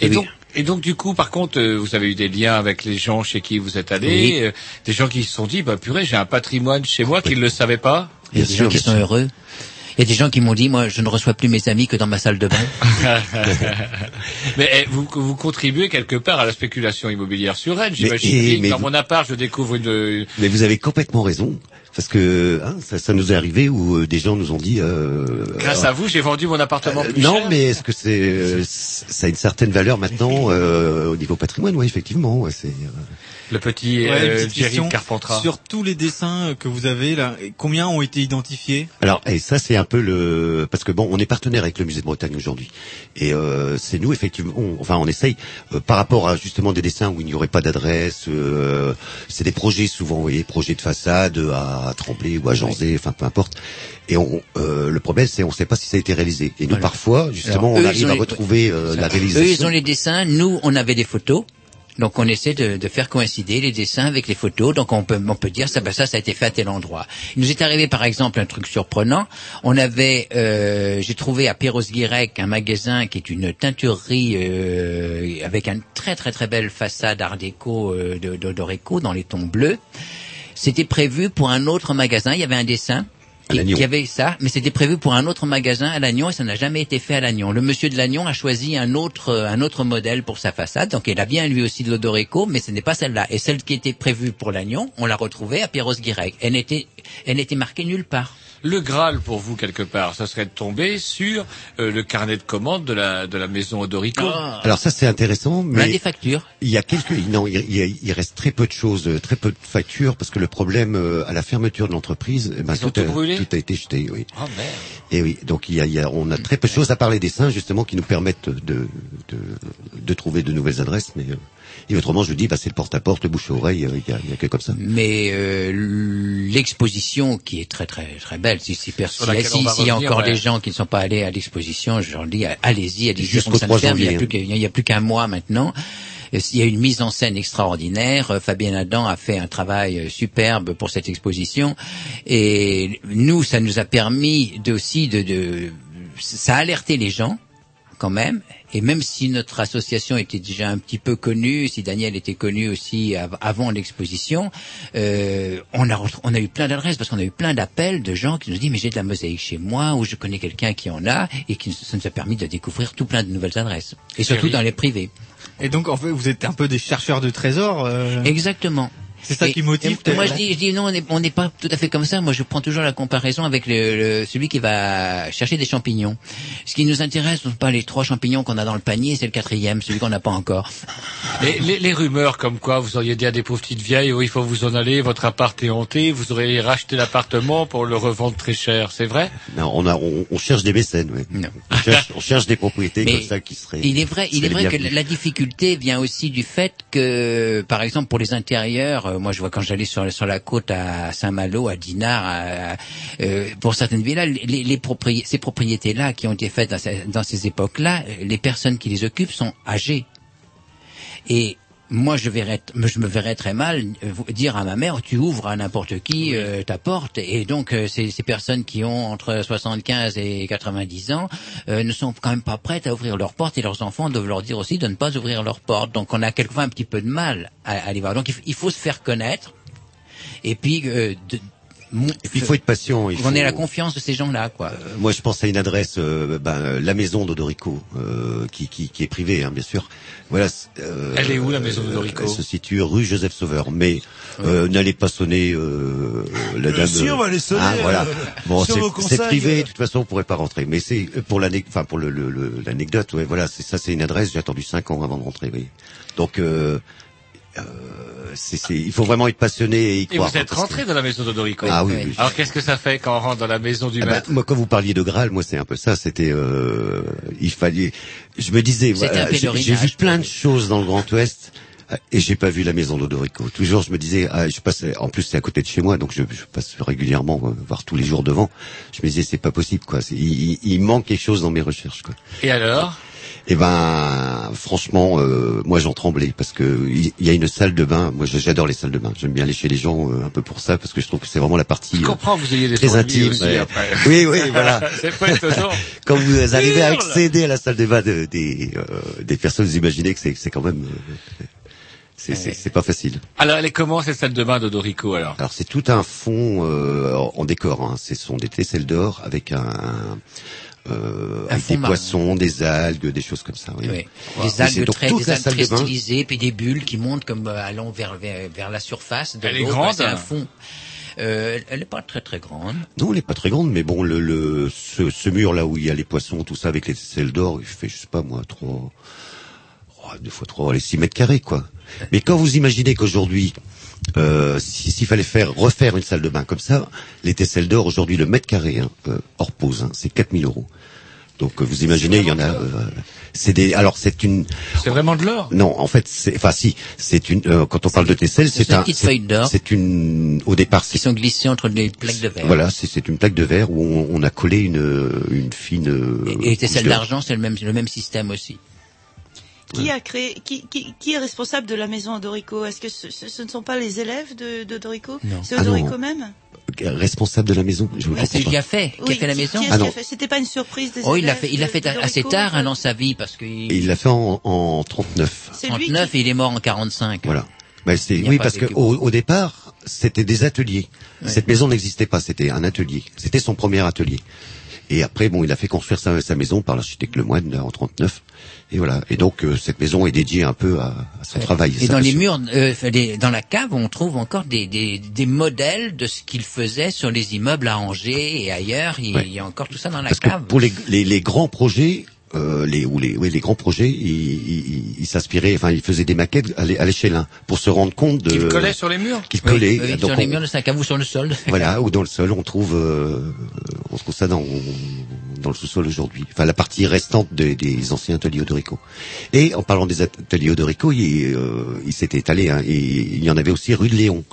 Et Oui. donc, et donc du coup, par contre, euh, vous avez eu des liens avec les gens chez qui vous êtes allés, Oui. euh, des gens qui se sont dit, bah purée, j'ai un patrimoine chez moi qu'ils ne le savaient pas. Il y a des gens qui sont heureux. Il y a des gens qui m'ont dit, moi, je ne reçois plus mes amis que dans ma salle de bain. Mais eh, vous, vous contribuez quelque part à la spéculation immobilière sur Rennes, j'imagine. Dans mon appart, je découvre une. Mais vous avez complètement raison. Parce que hein, ça, ça nous est arrivé où euh, des gens nous ont dit. Euh, Grâce à vous, j'ai vendu mon appartement Euh, plus non, cher. mais est-ce que c'est euh, ça a une certaine valeur maintenant euh, au niveau patrimoine? Oui, effectivement. ouais, c'est euh, Le petit Ouais, euh, Jerry. Carpentras. Sur tous les dessins que vous avez là, combien ont été identifiés? Alors, et ça c'est un peu le parce que bon, on est partenaire avec le musée de Bretagne aujourd'hui, et euh, c'est nous effectivement, on- enfin on essaye euh, par rapport à justement des dessins où il n'y aurait pas d'adresse, euh, c'est des projets souvent, vous voyez, projets de façade à, Tremblay ou à Janzé, enfin peu importe. Et on, euh, le problème c'est on ne sait pas si ça a été réalisé. Et nous Voilà. parfois justement Alors, on eux, arrive à les- retrouver euh, la Eux, réalisation. ils ont les dessins. Nous, on avait des photos. Donc on essaie de, de faire coïncider les dessins avec les photos. Donc on peut on peut dire ça ben ça ça a été fait à tel endroit. Il nous est arrivé par exemple un truc surprenant. On avait euh, j'ai trouvé à Perros-Guirec un magasin qui est une teinturerie euh, avec une très très très belle façade art déco euh, dans les tons bleus. C'était prévu pour un autre magasin. Il y avait un dessin. Lannion. qui avait ça, mais c'était prévu pour un autre magasin à Lannion et ça n'a jamais été fait à Lannion. Le monsieur de Lannion a choisi un autre euh, un autre modèle pour sa façade, donc il a bien lui aussi de l'Odoreco, mais ce n'est pas celle-là. Et celle qui était prévue pour Lannion, on l'a retrouvée à Perros-Guirec. Elle n'était elle n'était marquée nulle part. Le Graal pour vous quelque part, ça serait de tomber sur euh, le carnet de commandes de la de la maison Odorico. Alors ça c'est intéressant, On a mais des factures. il y a quelques non, il, y a- il reste très peu de choses, euh, très peu de factures parce que le problème euh, à la fermeture de l'entreprise, eh ben, tout, tout a, brûlé tout a été jeté, oui. Oh merde. Et oui, donc il y a, il y a- on a très peu de choses à part les dessins justement qui nous permettent de de, de trouver de nouvelles adresses, mais euh, et autrement je vous dis, bah, c'est le porte-à-porte, le bouche-à-oreille, euh, il y a, il y a que comme ça. Mais euh, l'exposition qui est très très très belle, si si s'il y a encore ouais. des gens qui ne sont pas allés à l'exposition, je leur dis allez-y, allez-y. Jusqu'au comme ça ne 3 ferme, Il y a plus qu'un- mois maintenant. Il y a une mise en scène extraordinaire. Euh, Fabien Adam a fait un travail euh, superbe pour cette exposition. Et nous, ça nous a permis de, aussi de, de, ça a alerté les gens quand même. Et même si notre association était déjà un petit peu connue, si Daniel était connu aussi av- avant l'exposition, euh, on, a, on a eu plein d'adresses parce qu'on a eu plein d'appels de gens qui nous disent mais j'ai de la mosaïque chez moi ou je connais quelqu'un qui en a et qui ça nous a permis de découvrir tout plein de nouvelles adresses. Et surtout Thierry. dans les privés. Et donc en fait vous êtes un peu des chercheurs de trésors. euh, Exactement. C'est ça Et- qui motive. et moi je dis, je dis non, on n'est on n'est pas tout à fait comme ça. Moi je prends toujours la comparaison avec le, le- celui qui va chercher des champignons. Ce qui nous intéresse, ce ne sont pas les trois champignons qu'on a dans le panier, c'est le quatrième, celui qu'on n'a pas encore. Les, les, les rumeurs comme quoi vous auriez dit à des pauvres petites vieilles, oh, il faut vous en aller, votre appart est hanté, vous auriez racheté l'appartement pour le revendre très cher, c'est vrai? Non, on a on, on cherche des mécènes, oui. On cherche, on cherche des propriétés Mais comme ça qui seraient. Il est vrai, il est vrai que la difficulté vient aussi du fait que, par exemple, pour les intérieurs, euh, moi je vois quand j'allais sur, sur la côte à Saint-Malo, à Dinard, euh, pour certaines villas, les, les ces propriétés-là qui ont été faites dans ces, dans ces époques-là, euh, les personnes qui les occupent sont âgées. Et moi, je, verrais, je me verrais très mal euh, dire à ma mère, tu ouvres à n'importe qui euh, ta porte. Et donc, euh, ces, ces personnes qui ont entre 75 et 90 ans euh, ne sont quand même pas prêtes à ouvrir leurs portes et leurs enfants doivent leur dire aussi de ne pas ouvrir leurs portes. Donc, on a quelquefois un petit peu de mal à, à les voir. Donc, il, faut se faire connaître. Et puis, euh, de, Et puis il faut être patient. Il on faut- ait la confiance de ces gens-là, quoi. Euh, Moi, je pense à une adresse, euh, ben, la maison d'Odorico, euh, qui, qui, qui est privée, hein, bien sûr. Voilà. euh, Elle est où, la maison d'Odorico Elle se situe rue Joseph Sauveur. Mais euh, n'allez pas sonner euh, la dame. si, on va les sonner, Ah, voilà. Bon, c'est privé. De toute façon, on pourrait pas rentrer. Mais c'est pour l'anecdote. Enfin, pour le, le- le- l'anecdote. Ouais, voilà. C'est ça, c'est une adresse. J'ai attendu cinq ans avant de rentrer. Oui. Donc. Euh, euh, c'est, c'est, il faut vraiment être passionné et y Et croire. vous êtes parce que- rentré dans la maison d'Odorico. Ah oui, oui. Alors qu'est-ce que ça fait quand on rentre dans la maison du Ah bah, maître moi, quand vous parliez de Graal, moi, c'est un peu ça. C'était, euh, il fallait. Je me disais, voilà, un j'ai, vu plein de choses dans le Grand Ouest. euh, Et j'ai pas vu la maison d'Odorico. Toujours, je me disais, ah, je passe. En plus, c'est à côté de chez moi, donc je, je passe régulièrement, euh, voire tous les jours devant. Je me disais, c'est pas possible, quoi. C'est- il, il- il manque quelque chose dans mes recherches, quoi. Et alors? Eh ben, franchement, euh, moi j'en tremblais parce que il y a une salle de bain. Moi, j'adore les salles de bain. J'aime bien aller chez les gens euh, un peu pour ça parce que je trouve que c'est vraiment la partie Je euh, comprends vous ayez des très intime. aussi ouais. après. Oui, oui, voilà. C'est pas étonnant. Quand vous arrivez à accéder à la salle de bain de- des euh, des personnes, vous imaginez que c'est c'est quand même euh, c'est c'est c'est pas facile. Alors elle est comment cette salle de bain d'Odorico alors? Alors c'est tout un fond euh, en en décor. Hein. Ce sont des tesselles d'or avec un euh, avec des poissons, des algues, des choses comme ça. Oui. Des algues donc très, des algues très de stylisées, puis des bulles qui montent comme euh, allant vers, vers, vers la surface. De Elle est grande C'est un fond. Euh, elle n'est pas très très grande. Non, elle n'est pas très grande, mais bon, le, le ce, ce mur là où il y a les poissons, tout ça avec les selles d'or, il fait, je sais pas moi, trois, oh, deux fois trois, les six mètres carrés, quoi. Mais quand vous imaginez qu'aujourd'hui, euh, si- s'il fallait faire refaire une salle de bain comme ça, les tesselles d'or aujourd'hui, le mètre carré, hein, euh, hors pause, hein, c'est 4000 euros. Donc euh, vous imaginez, il y en a. euh, c'est des. Alors c'est une. C'est vraiment de l'or? Non, en fait, c'est. Enfin si, c'est une. euh, quand on parle de tesselles, c'est c'est une un. petite c'est- feuille d'or. C'est une. Au départ, Qui c'est sont glissées entre des plaques de verre. voilà, c'est c'est une plaque de verre où on, on a collé une, une fine. euh, Et, et d'or. d'argent, c'est le même, le même système aussi. Qui a créé, qui, qui, qui est responsable de la maison Odorico? Est-ce que ce, ce- ce ne sont pas les élèves de, d'Odorico Non. C'est Ah non. Odorico même? Responsable de la maison. Je Ah, c'est lui qui a fait, qui a Oui, fait la maison. Qui Ah qui a non. fait C'était pas une surprise des Oh, il l'a fait, il l'a de- fait de assez Dorico tard hein, dans sa vie parce que il l'a fait en, en 39. C'est lui 39 et il est mort en 45. Voilà. Ben, c'est, oui, parce que au, au départ, c'était des ateliers. Ouais. Cette maison n'existait pas, c'était un atelier. C'était son premier atelier. Et après, bon, il a fait construire sa, sa maison par l'architecte Lemoine en 39. Et voilà. Et donc, euh, cette maison est dédiée un peu à, à son travail. Et dans les murs, euh, dans la cave, on trouve encore des, des, des modèles de ce qu'il faisait sur les immeubles à Angers et ailleurs. Il, Ouais. il y a encore tout ça dans la Parce que cave. pour les, les, les grands projets, euh, les, ou les, oui, les grands projets, il, il, il s'inspirait, enfin, il faisait des maquettes à l'é- à l'échelle 1 pour se rendre compte de. Qu'il collait sur les murs Qu'il Oui, collait. oui, Donc, sur les on- murs de sa cave ou sur le sol. Voilà, ou dans le sol, on trouve, euh, on trouve ça dans, dans le sous-sol aujourd'hui. Enfin, la partie restante des, des anciens ateliers Odorico. Et en parlant des ateliers Odorico, il, euh, il s'était étalé, hein, et il y en avait aussi rue de Léon.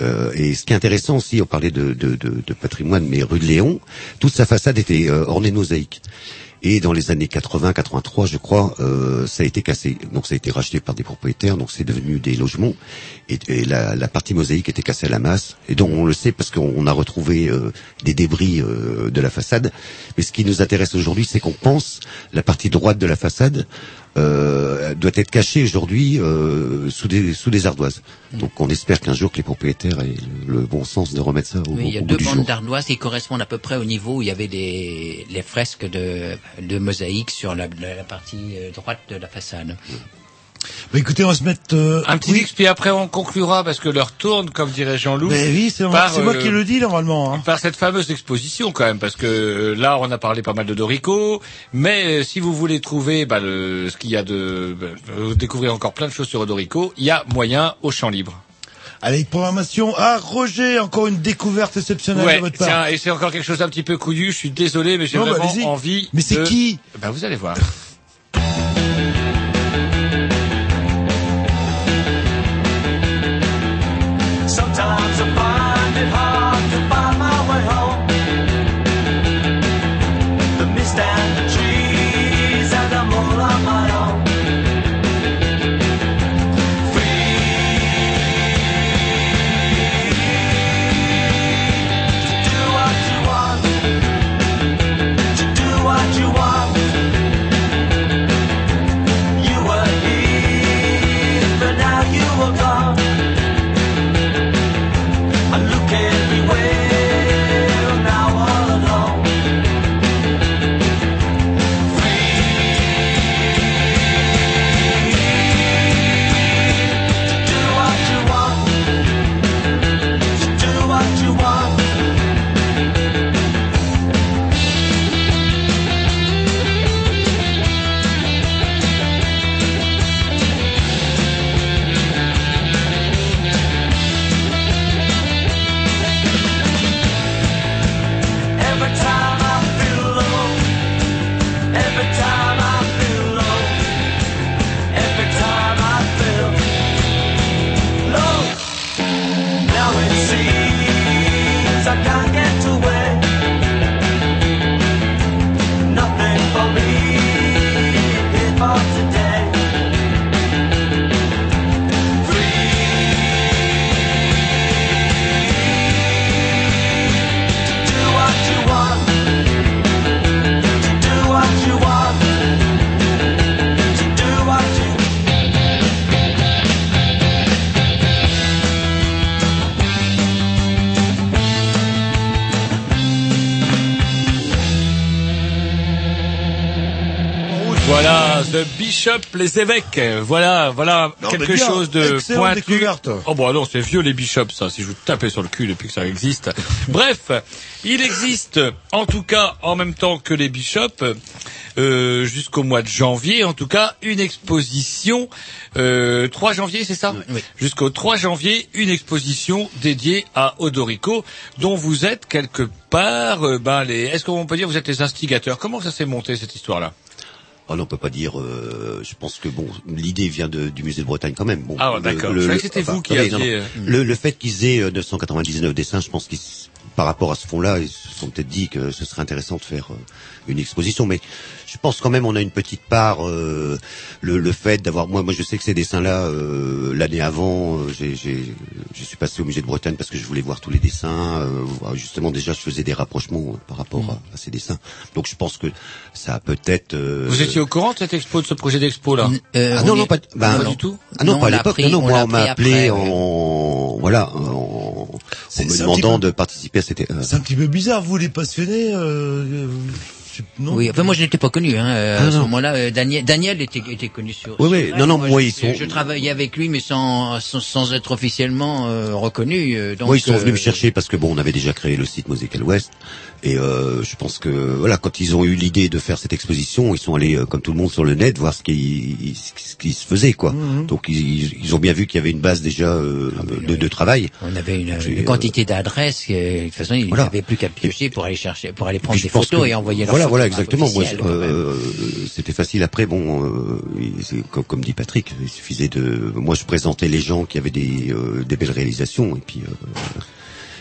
Euh, et ce qui est intéressant aussi, on parlait de, de, de, de patrimoine, mais rue de Léon, toute sa façade était euh, ornée de mosaïques. Et dans les années 80-83, je crois, euh, ça a été cassé. Donc ça a été racheté par des propriétaires, donc c'est devenu des logements. Et, la, la partie mosaïque était cassée à la masse. Et donc on le sait parce qu'on on a retrouvé euh, des débris euh, de la façade. Mais ce qui nous intéresse aujourd'hui, c'est qu'on pense la partie droite de la façade euh, doit être cachée aujourd'hui euh, sous des sous des ardoises. Donc on espère qu'un jour que les propriétaires aient le, le bon sens de remettre ça au, Oui, il y a deux bandes d'ardoises qui correspondent à peu près au niveau où il y avait des les fresques de, de mosaïque sur la, la, la partie euh, droite de la façade. Bah écoutez, on va se mettre... euh, Un petit oui. X, puis après on conclura parce que l'heure tourne, comme dirait Jean-Loup. Mais oui, c'est moi, euh, qui le dis normalement. Hein. par cette fameuse exposition quand même, parce que euh, là on a parlé pas mal de Dorico, mais euh, si vous voulez trouver bah, le, ce qu'il y a de, bah, découvrir encore plein de choses sur Dorico, il y a moyen au champ libre. Allez, programmation. Ah, Roger, encore une découverte exceptionnelle Ouais, de votre part. tiens, et c'est encore quelque chose d'un petit peu couillu. Je suis désolé, mais j'ai bah, vraiment envie. Mais c'est de- qui? Bah vous allez voir. Les évêques. Voilà, voilà Non, quelque bien, chose de pointu. découverte. Oh bon, non, c'est vieux les bishops, ça. Si je vous tapais sur le cul depuis que ça existe. Bref, il existe, en tout cas, en même temps que les bishops, euh, jusqu'au mois de janvier, en tout cas, une exposition. Euh, 3 janvier, c'est ça Jusqu'au 3 janvier, une exposition dédiée à Odorico, dont vous êtes quelque part. euh, ben, les. Est-ce qu'on peut dire vous êtes les instigateurs? Comment ça s'est monté cette histoire-là? Oh non, on peut pas dire. euh, je pense que bon, l'idée vient de, du musée de Bretagne quand même. Bon, Ah, d'accord. c'était vous qui non, aviez, non. euh, Le, le fait qu'ils aient euh, 999 dessins, je pense qu'ils, par rapport à ce fond-là, ils se sont peut-être dit que ce serait intéressant de faire euh, une exposition. Mais je pense quand même on a une petite part. euh, le, le fait d'avoir, moi, moi, je sais que ces dessins-là, euh, l'année avant, euh, j'ai, j'ai, je suis passé au musée de Bretagne parce que je voulais voir tous les dessins. euh, justement, déjà, je faisais des rapprochements euh, par rapport à, à ces dessins. Donc, je pense que ça a peut-être. euh, Vous étiez au courant de cette expo, de ce projet d'expo là? Euh, ah non, on non, est- pas, ben, Pas non. du tout Ah non, Non, pas à l'époque. pris- non, non, on moi, on m'a appelé après, en, voilà, en, me demandant peu- de participer à cette, euh, C'est un petit peu bizarre, vous les passionnés. Non Oui, enfin moi je n'étais pas connu hein, euh, Ah, à ce moment-là. euh, Daniel, Daniel était, était connu sur. Oui, sur oui, non, non, moi, ils sont- Je travaillais avec lui, mais sans sans, sans être officiellement euh, reconnu. euh, donc, Moi, ils sont venus me chercher parce que bon, on avait déjà créé le site Mosaical West et euh, je pense que voilà, quand ils ont eu l'idée de faire cette exposition, ils sont allés euh, comme tout le monde sur le net voir ce qui ce qui se faisait quoi. Mhm. Donc ils, ils ont bien vu qu'il y avait une base déjà euh, Ah, de, de travail. On avait une, une quantité d'adresses. De toute façon, il Voilà. n'avait plus qu'à piocher pour aller chercher, pour aller prendre des photos que- et envoyer leurs Voilà, voilà, exactement. Euh, c'était facile. Après, bon, euh, comme, comme dit Patrick, il suffisait de. Moi, je présentais les gens qui avaient des, euh, des belles réalisations, et puis.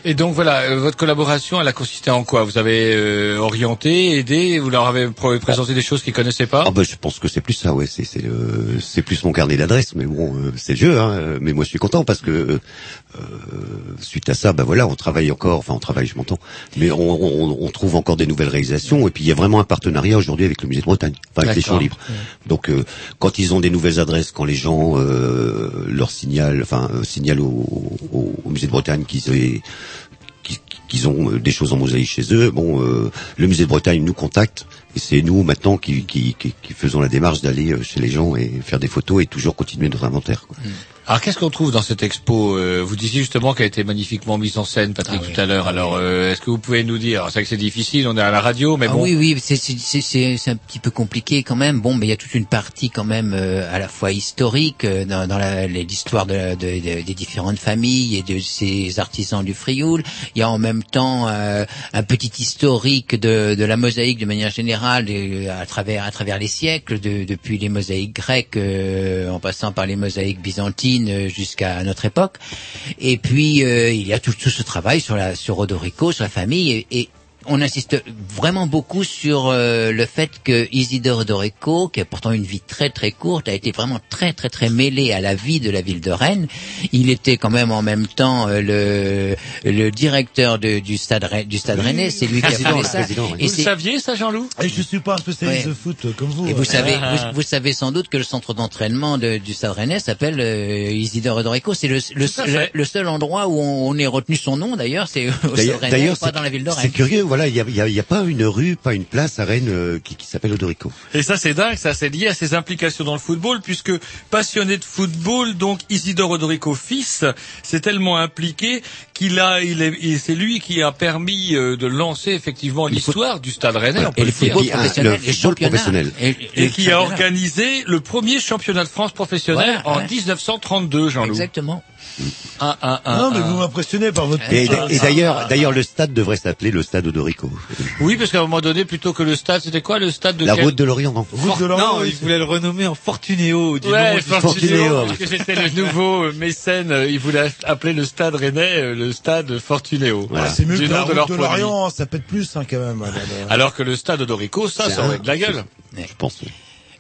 Euh, Et donc voilà, euh, votre collaboration, elle a consisté en quoi? Vous avez euh, orienté, aidé, vous leur avez pr- présenté des choses qu'ils connaissaient pas? Ah bah, je pense que c'est plus ça, ouais. C'est c'est euh, c'est plus mon carnet d'adresse, mais bon, euh, c'est le jeu. Hein, mais moi, je suis content parce que euh, suite à ça, bah voilà, on travaille encore. Enfin, on travaille, je m'entends. Mais on, on, on trouve encore des nouvelles réalisations. Et puis, il y a vraiment un partenariat aujourd'hui avec le musée de Bretagne, enfin avec les champs libres. Donc, euh, quand ils ont des nouvelles adresses, quand les gens euh, leur signalent, enfin, euh, signalent au, au, au musée de Bretagne qu'ils aient qu'ils- ont euh, des choses en mosaïque chez eux. Bon, euh, le musée de Bretagne nous contacte et c'est nous maintenant qui, faisons la démarche d'aller euh, chez les gens et faire des photos et toujours continuer notre inventaire. Quoi. Alors qu'est-ce qu'on trouve dans cette expo Euh, Vous disiez justement qu'elle a été magnifiquement mise en scène, Patrick, Ah oui. tout à l'heure. Alors euh, est-ce que vous pouvez nous dire C'est vrai que c'est difficile, on est à la radio, mais Ah bon. oui, oui, c'est un petit peu compliqué quand même. Bon, mais il y a toute une partie quand même euh, à la fois historique euh, dans, dans l'histoire de, de- de- des différentes familles et de ces artisans du Frioul. Il y a en même temps euh, un petit historique de, de la mosaïque de manière générale à travers à travers les siècles, de- depuis les mosaïques grecques euh, en passant par les mosaïques byzantines euh, jusqu'à notre époque. Et puis euh, il y a tout, tout ce travail sur la sur Odorico, sur la famille et, et on insiste vraiment beaucoup sur euh, le fait que Isidore Odorico, qui a pourtant une vie très très courte, a été vraiment très très très mêlé à la vie de la ville de Rennes. Il était quand même en même temps euh, le, le directeur de- du stade Rennes- du stade Rennais. C'est lui qui a fait ça. oui. Et Vous le c'est- saviez ça, Jean-Loup? Et je suis pas un spécialiste Ouais. de foot comme vous. et vous savez, Ah. vous, vous savez sans doute que le centre d'entraînement de- du Stade Rennais s'appelle euh, Isidore Odorico. C'est le, le, le, seul endroit où on, on ait retenu son nom. D'ailleurs, c'est au Stade D'ailleurs, pas c'est- dans la ville de c'est Rennes. curieux. Voilà, il y a, il y, a, il y a pas une rue, pas une place à Rennes euh, qui, qui s'appelle Odorico. Et ça, c'est dingue, ça, c'est lié à ses implications dans le football, puisque passionné de football, donc Isidore Odorico fils, s'est tellement impliqué qu'il a, il est, et c'est lui qui a permis euh, de lancer effectivement l'histoire du Stade Rennais, on peut Et le football professionnel, le football professionnel. Et, qui a organisé le premier championnat de France professionnel Voilà, en ouais. 1932, Jean-Loup. Exactement. Un, un, un, Non, mais un. vous m'impressionnez par votre. Et, Ah, et d'ailleurs, d'ailleurs, le stade devrait s'appeler le stade Odorico. Oui, parce qu'à un moment donné, plutôt que le stade, c'était quoi le stade de La quel- route de l'Orient. non Route de l'Orient, Non, oui, il voulait le renommer en Fortunéo du nom Ouais, du Fortunéo, Fortunéo, parce que c'était le nouveau euh, mécène. euh, Il voulait appeler le stade rennais euh, le stade Fortunéo. Voilà. C'est mieux Du que la nom de leur route de l'Orient, ça pète plus hein, quand même. hein. Alors que le stade Odorico, ça, ça aurait de la gueule. Je pense.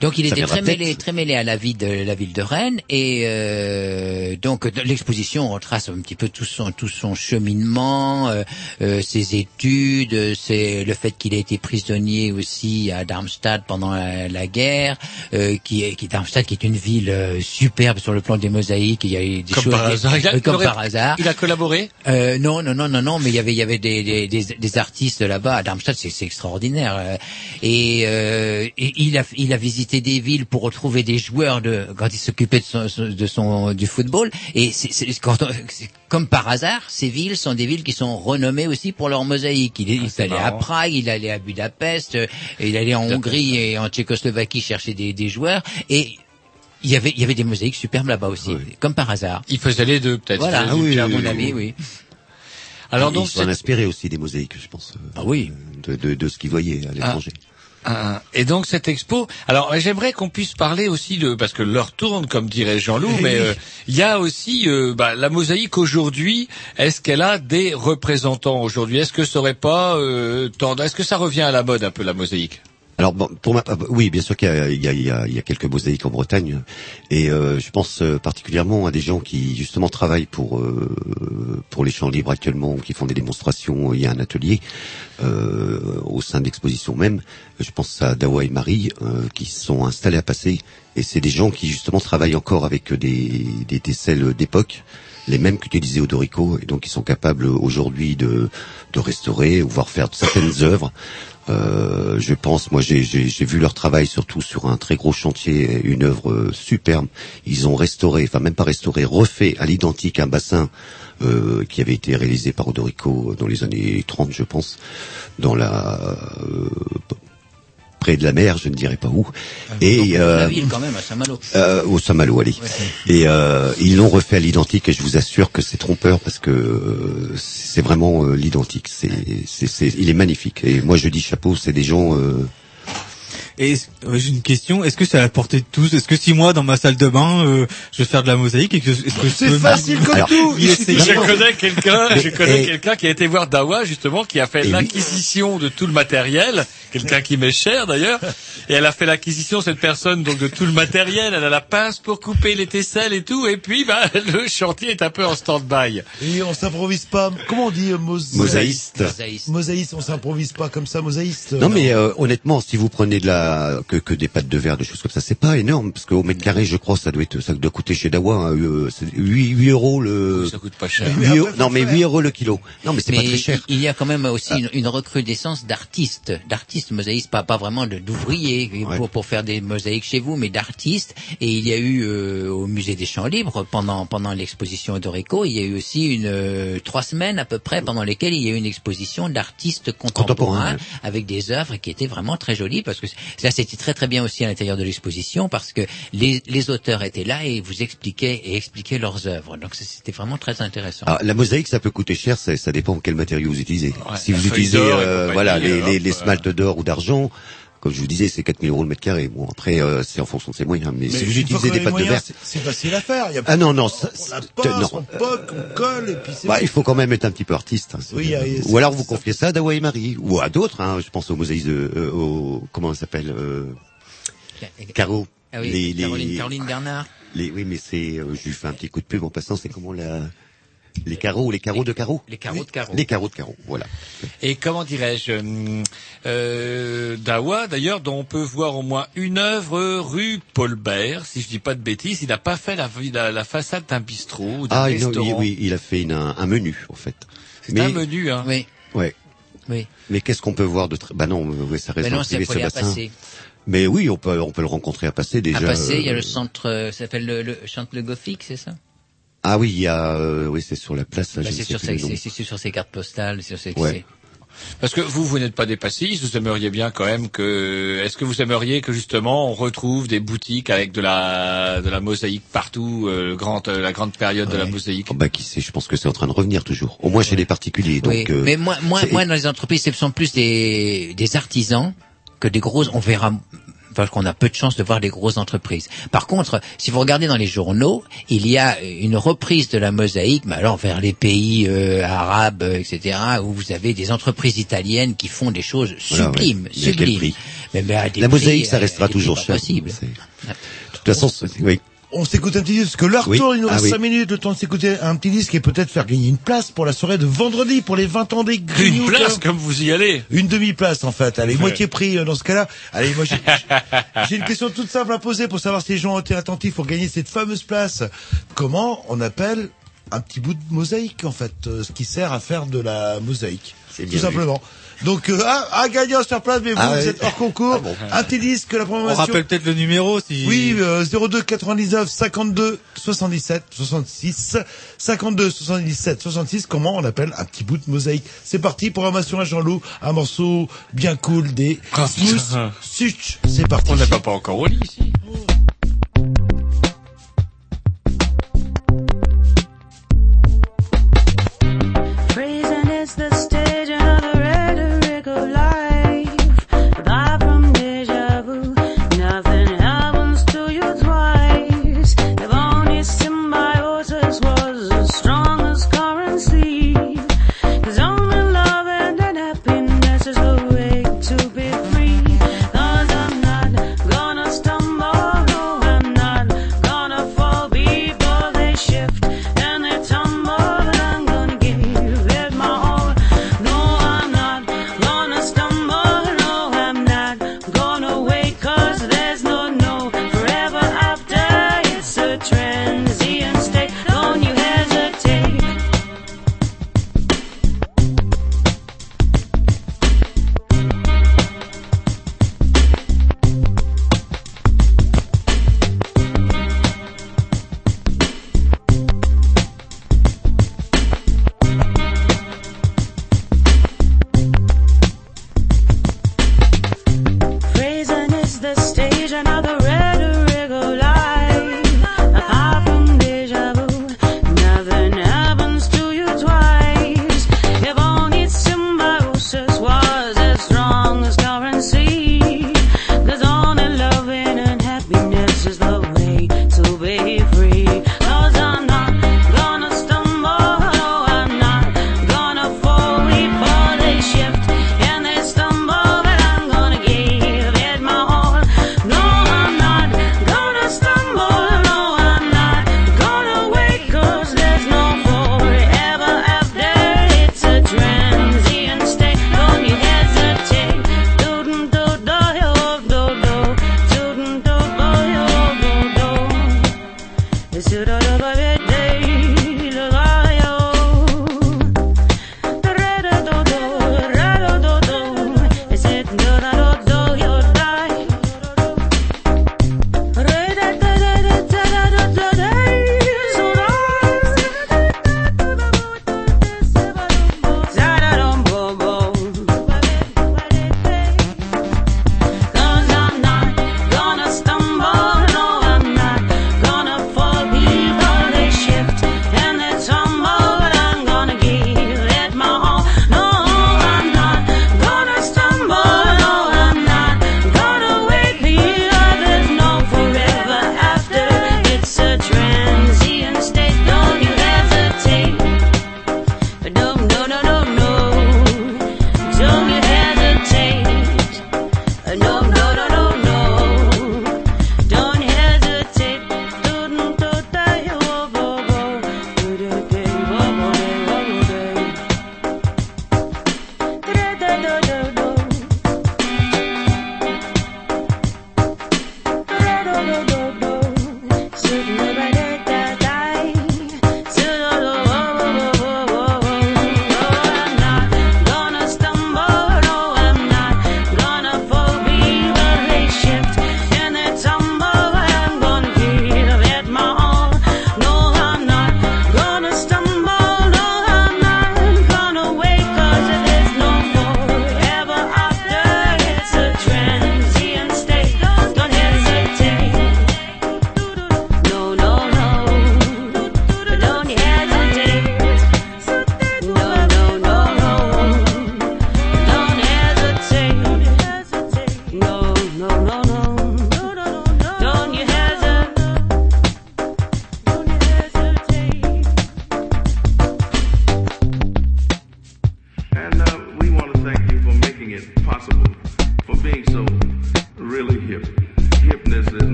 Donc il Ça était très mêlé, très mêlé à la vie de la ville de Rennes et euh, donc l'exposition retrace un petit peu tout son tout son cheminement, euh, euh, ses études, c'est le fait qu'il a été prisonnier aussi à Darmstadt pendant la, la guerre, euh, qui est qui Darmstadt qui est une ville euh, superbe sur le plan des mosaïques, il y a eu des Comme choses par hasard. Il a- euh, il comme par hasard. Il a collaboré Euh, non, non, non, non, non, mais il y avait, il y avait des, des, des, des artistes là-bas à Darmstadt, c'est, extraordinaire. Et, euh, et il a, il a visité visiter des villes pour retrouver des joueurs de quand il s'occupait de son, de son du football. Et c'est c'est- quand on- c'est comme par hasard, ces villes sont des villes qui sont renommées aussi pour leur mosaïque. Il est, il est allé à. Prague, il est allé à Budapest, euh, il est allé en Hongrie et en Tchécoslovaquie chercher des, des joueurs. Et il y avait il y avait des mosaïques superbes là-bas aussi, comme par hasard. Il faisait les deux, peut-être. Voilà, Ah oui, à mon oui, avis, oui. oui. Alors Ils donc, sont c'est- inspirés aussi des mosaïques, je pense. Ah oui. De, de, de ce qu'ils voyaient à l'étranger. Ah, et donc cette expo. Alors j'aimerais qu'on puisse parler aussi de parce que l'heure tourne comme dirait Jean-Loup, mais euh, il y a aussi euh, bah, la mosaïque aujourd'hui. Est-ce qu'elle a des représentants aujourd'hui? Est-ce que ça aurait pas euh, tendance Est-ce que ça revient à la mode un peu la mosaïque? Alors pour ma, oui, bien sûr qu'il y a, quelques mosaïques en Bretagne, et euh, je pense euh, particulièrement à des gens qui justement travaillent pour euh, pour les champs libres actuellement, qui font des démonstrations. Il y a un atelier au sein de l'exposition même. Je pense à Dawa et Marie qui sont installés à passer, et c'est des gens qui justement travaillent encore avec des des, d'époque les mêmes qu'utilisaient Odorico, et donc ils sont capables aujourd'hui de, de restaurer, ou voire faire certaines œuvres. Euh, je pense, moi j'ai vu leur travail surtout sur un très gros chantier, une œuvre euh, superbe. Ils ont restauré, enfin même pas restauré, refait à l'identique un bassin euh, qui avait été réalisé par Odorico dans les années 30, je pense, dans la euh, près de la mer, je ne dirais pas où. Et la euh, ville quand même à Saint-Malo. euh, au Saint-Malo, allez. Et euh, ils l'ont refait à l'identique et je vous assure que c'est trompeur parce que c'est vraiment euh, l'identique. C'est, c'est, il est magnifique. Et moi je dis chapeau, c'est des gens. Et euh, j'ai une question, est-ce que c'est à la portée de tous? Est-ce que si moi dans ma salle de bain, euh, je vais faire de la mosaïque et que est-ce que C'est facile comme Alors, tout. Je connais quelqu'un, je connais quelqu'un qui a été voir Dawa justement, qui a fait l'acquisition de tout le matériel, quelqu'un qui m'est cher d'ailleurs, et elle a fait l'acquisition cette personne donc de tout le matériel, elle a la pince pour couper les tesselles et tout, et puis bah le chantier est un peu en stand-by. Et on s'improvise pas. Comment on dit euh, mos- Mosaïste. Mosaïste. Mosaïste, on s'improvise pas comme ça, mosaïste? Non mais euh, honnêtement, si vous prenez de la que, que des pâtes de verre, des choses comme ça, c'est pas énorme parce qu'au mètre carré, je crois, ça doit être, ça doit coûter chez Dawa hein, euh, c'est 8, 8 euros le. Ça coûte pas cher. 8 non mais 8 euros le kilo. Non mais c'est pas très cher. il y a quand même aussi une, une recrudescence d'artistes, d'artistes mosaïstes, pas pas vraiment de- d'ouvriers pour, pour faire des mosaïques chez vous, mais d'artistes. Et il y a eu euh, au musée des Champs Libres pendant pendant l'exposition d'Orico, il y a eu aussi une euh, trois semaines à peu près pendant lesquelles il y a eu une exposition d'artistes contemporains ouais. avec des œuvres qui étaient vraiment très jolies parce que ça c'était très très bien aussi à l'intérieur de l'exposition parce que les, les auteurs étaient là et vous expliquaient et expliquaient leurs œuvres. Donc c'était vraiment très intéressant. Ah, la mosaïque, ça peut coûter cher, ça, ça dépend quel matériau vous utilisez. si vous utilisez euh, voilà, les, hop, les, les voilà. smaltes d'or ou d'argent, comme je vous disais, c'est 4000 euros le mètre carré. Bon, après, euh, c'est en fonction de ses moyens. Mais, si vous utilisez des pâtes de verre... c'est- facile à faire. Il y a Ah non, non, ça, on la c'est- pince, non. on poque, on colle, et puis c'est Bah, il faut quand même être un petit peu artiste. hein, Oui, ou alors vous confiez ça à Dawa et Marie, ou à d'autres. Hein, je pense aux mosaïques de... Euh, au, comment ça s'appelle euh, Caro. Ah oui, Les- les- Caroline, Caroline Bernard. Les, oui, mais c'est... Euh, je lui fais un petit coup de pub en passant, c'est comment la... Les carreaux, ou les carreaux de carreaux Les carreaux de carreaux. Les carreaux de carreaux, voilà. Et comment dirais-je hum, euh, Dawa, d'ailleurs, dont on peut voir au moins une œuvre rue Paul Bert, si je dis pas de bêtises, il n'a pas fait la, la, la façade d'un bistrot ou d'un Ah, non, restaurant. oui, oui, il a fait une- un, un menu, en fait. C'est un menu, hein. Oui. Ouais. Oui. Mais qu'est-ce qu'on peut voir de très... Bah non, euh, ça reste Mais non, privé, passer. Mais oui, on peut, on peut le rencontrer à passer déjà. À passer, il y a euh, le centre, euh, ça s'appelle le, le centre le Gothique, c'est ça? Ah oui, il y a, euh, oui, c'est sur la place. Bah, je C'est sur, sur ces cartes postales, sur ces. Ouais. Parce que vous, vous n'êtes pas des passistes, vous aimeriez bien quand même que... Est-ce que vous aimeriez que justement on retrouve des boutiques avec de la, de la mosaïque partout, euh, grand, euh, la grande période de la mosaïque? Oh, bah qui sait, je pense que c'est en train de revenir toujours. Au moins chez les particuliers. Donc, oui, euh, mais moi, moi, moi, dans les entreprises, ce sont plus des, des artisans que des grosses. On verra. Qu'on a peu de chance de voir des grosses entreprises. Par contre, si vous regardez dans les journaux, il y a une reprise de la mosaïque, mais alors vers les pays euh, arabes, euh, etc., où vous avez des entreprises italiennes qui font des choses Voilà, sublimes, ouais. Sublimes. Mais, mais La prix, mosaïque, ça euh, restera toujours cher. possibles. C'est- De toute façon, oui. On s'écoute un petit disque, que l'heure oui. il nous reste ah, 5 minutes, le temps de s'écouter un petit disque et peut-être faire gagner une place pour la soirée de vendredi, pour les 20 ans des Grignoux. Une place, comme vous y allez Une demi-place, en fait. Allez, moitié prix euh, dans ce cas-là. Allez, moi, j'ai une question toute simple à poser pour savoir si les gens ont été attentifs pour gagner cette fameuse place. Comment on appelle un petit bout de mosaïque, en fait, euh, ce qui sert à faire de la mosaïque, tout simplement. Donc, euh, ah, ah, à, à gagner en super place, mais vous, ah vous êtes hors concours. Ah bon. Un tennis que la promotion. On rappelle peut-être le numéro si. Oui, euh, 02 99 52 77 66 52 77 66. Comment on appelle un petit bout de mosaïque C'est parti, programmation à Jean-Loup, un morceau bien cool des Smooth Such. C'est parti. On n'a pas encore au ici.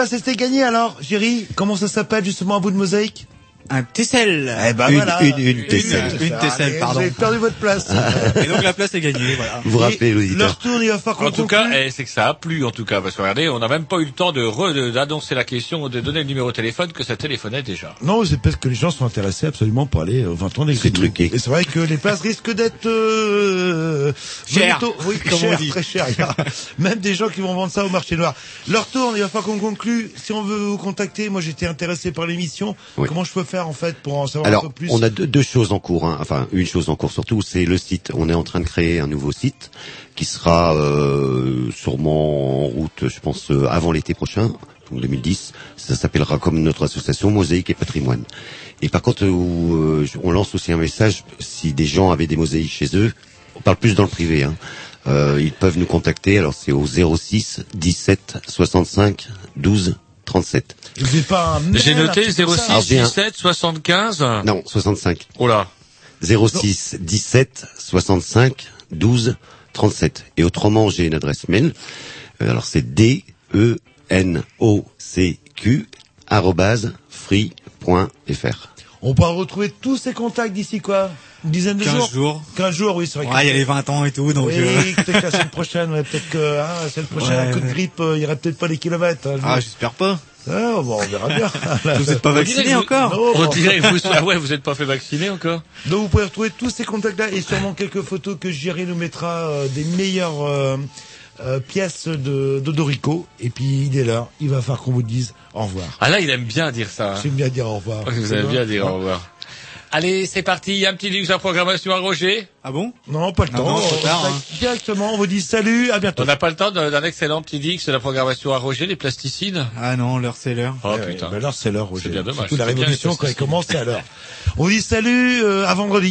place était gagnée alors, Jerry Comment ça s'appelle justement un bout de mosaïque? Tessel. Eh ben Une- voilà. une- une tesselle. Une tesselle, Allez, pardon. Vous avez perdu votre place. Et donc la place est gagnée, voilà. Vous rappelez l'auditeur. Leur tour, il va falloir qu'on En tout cas, conclue. eh, c'est que ça a plu, en tout cas, parce que regardez, on n'a même pas eu le temps de d'annoncer la question, de donner le numéro de téléphone que ça téléphonait déjà. Non, c'est parce que les gens sont intéressés absolument pour aller au 20 ans des C'est truqué. Et c'est vrai que les places risquent d'être euh, Cher, bonito- oui, comme on cher, dit. très cher. Il y a même des gens qui vont vendre ça au marché noir. Leur tour, il va falloir qu'on conclue. Si on veut vous contacter, moi j'étais intéressé par l'émission. Oui. Comment je peux faire en fait pour en savoir un Alors, peu plus on a deux, deux choses en cours. hein. Enfin, une chose en cours surtout, c'est le site. On est en train de créer un nouveau site qui sera euh, sûrement en route, je pense, euh, avant l'été prochain, donc 2010. Ça s'appellera comme notre association Mosaïque et Patrimoine. Et par contre, où, euh, on lance aussi un message si des gens avaient des mosaïques chez eux. On parle plus dans le privé. Hein. Euh, ils peuvent nous contacter. Alors, c'est au 06 17 65 12 37. Pas un J'ai noté truc comme 06 ça Alors, j'ai un- 17 75. Non, 65. Oh là. 06 17 65 12 37. Et autrement, j'ai une adresse mail. Euh, alors c'est d e n o c q free.fr. On pourra retrouver tous ces contacts d'ici quoi? Une dizaine de 15 jours? jours. 15 jours, oui, c'est vrai. Ouais, il y a les 20 ans et tout, donc. oui, euh, peut-être que la semaine prochaine, ouais, peut-être que hein, la semaine prochaine, Ouais, un coup de grippe, euh, il y aura peut-être pas les kilomètres. hein, je Ah, j'espère pas. Ah, bon, on verra bien. Vous n'êtes pas vacciné encore Non, On bon. dirait que vous, ah ouais, vous n'êtes pas fait vacciner encore Donc vous pouvez retrouver tous ces contacts-là et sûrement quelques photos que Jerry nous mettra euh, des meilleures euh, euh, pièces de d'Odorico. Et puis il est là, il va falloir qu'on vous dise au revoir. Ah là, il aime bien dire ça. hein. J'aime bien dire au revoir. Vous aimez bien dire au revoir. Allez, c'est parti. Un petit luxe à programmation à Roger. Ah bon? Non, pas le Ah temps. non, on tard, hein. Directement, on vous dit salut, à bientôt. On n'a pas le temps d'un excellent petit dix de la programmation à Roger, les plasticides. Ah non, l'heure c'est l'heure. Oh Eh ouais, putain. ben alors c'est l'heure, Roger. C'est bien dommage, Surtout la révolution quand elle commence, c'est à l'heure. On vous dit salut, euh, à vendredi.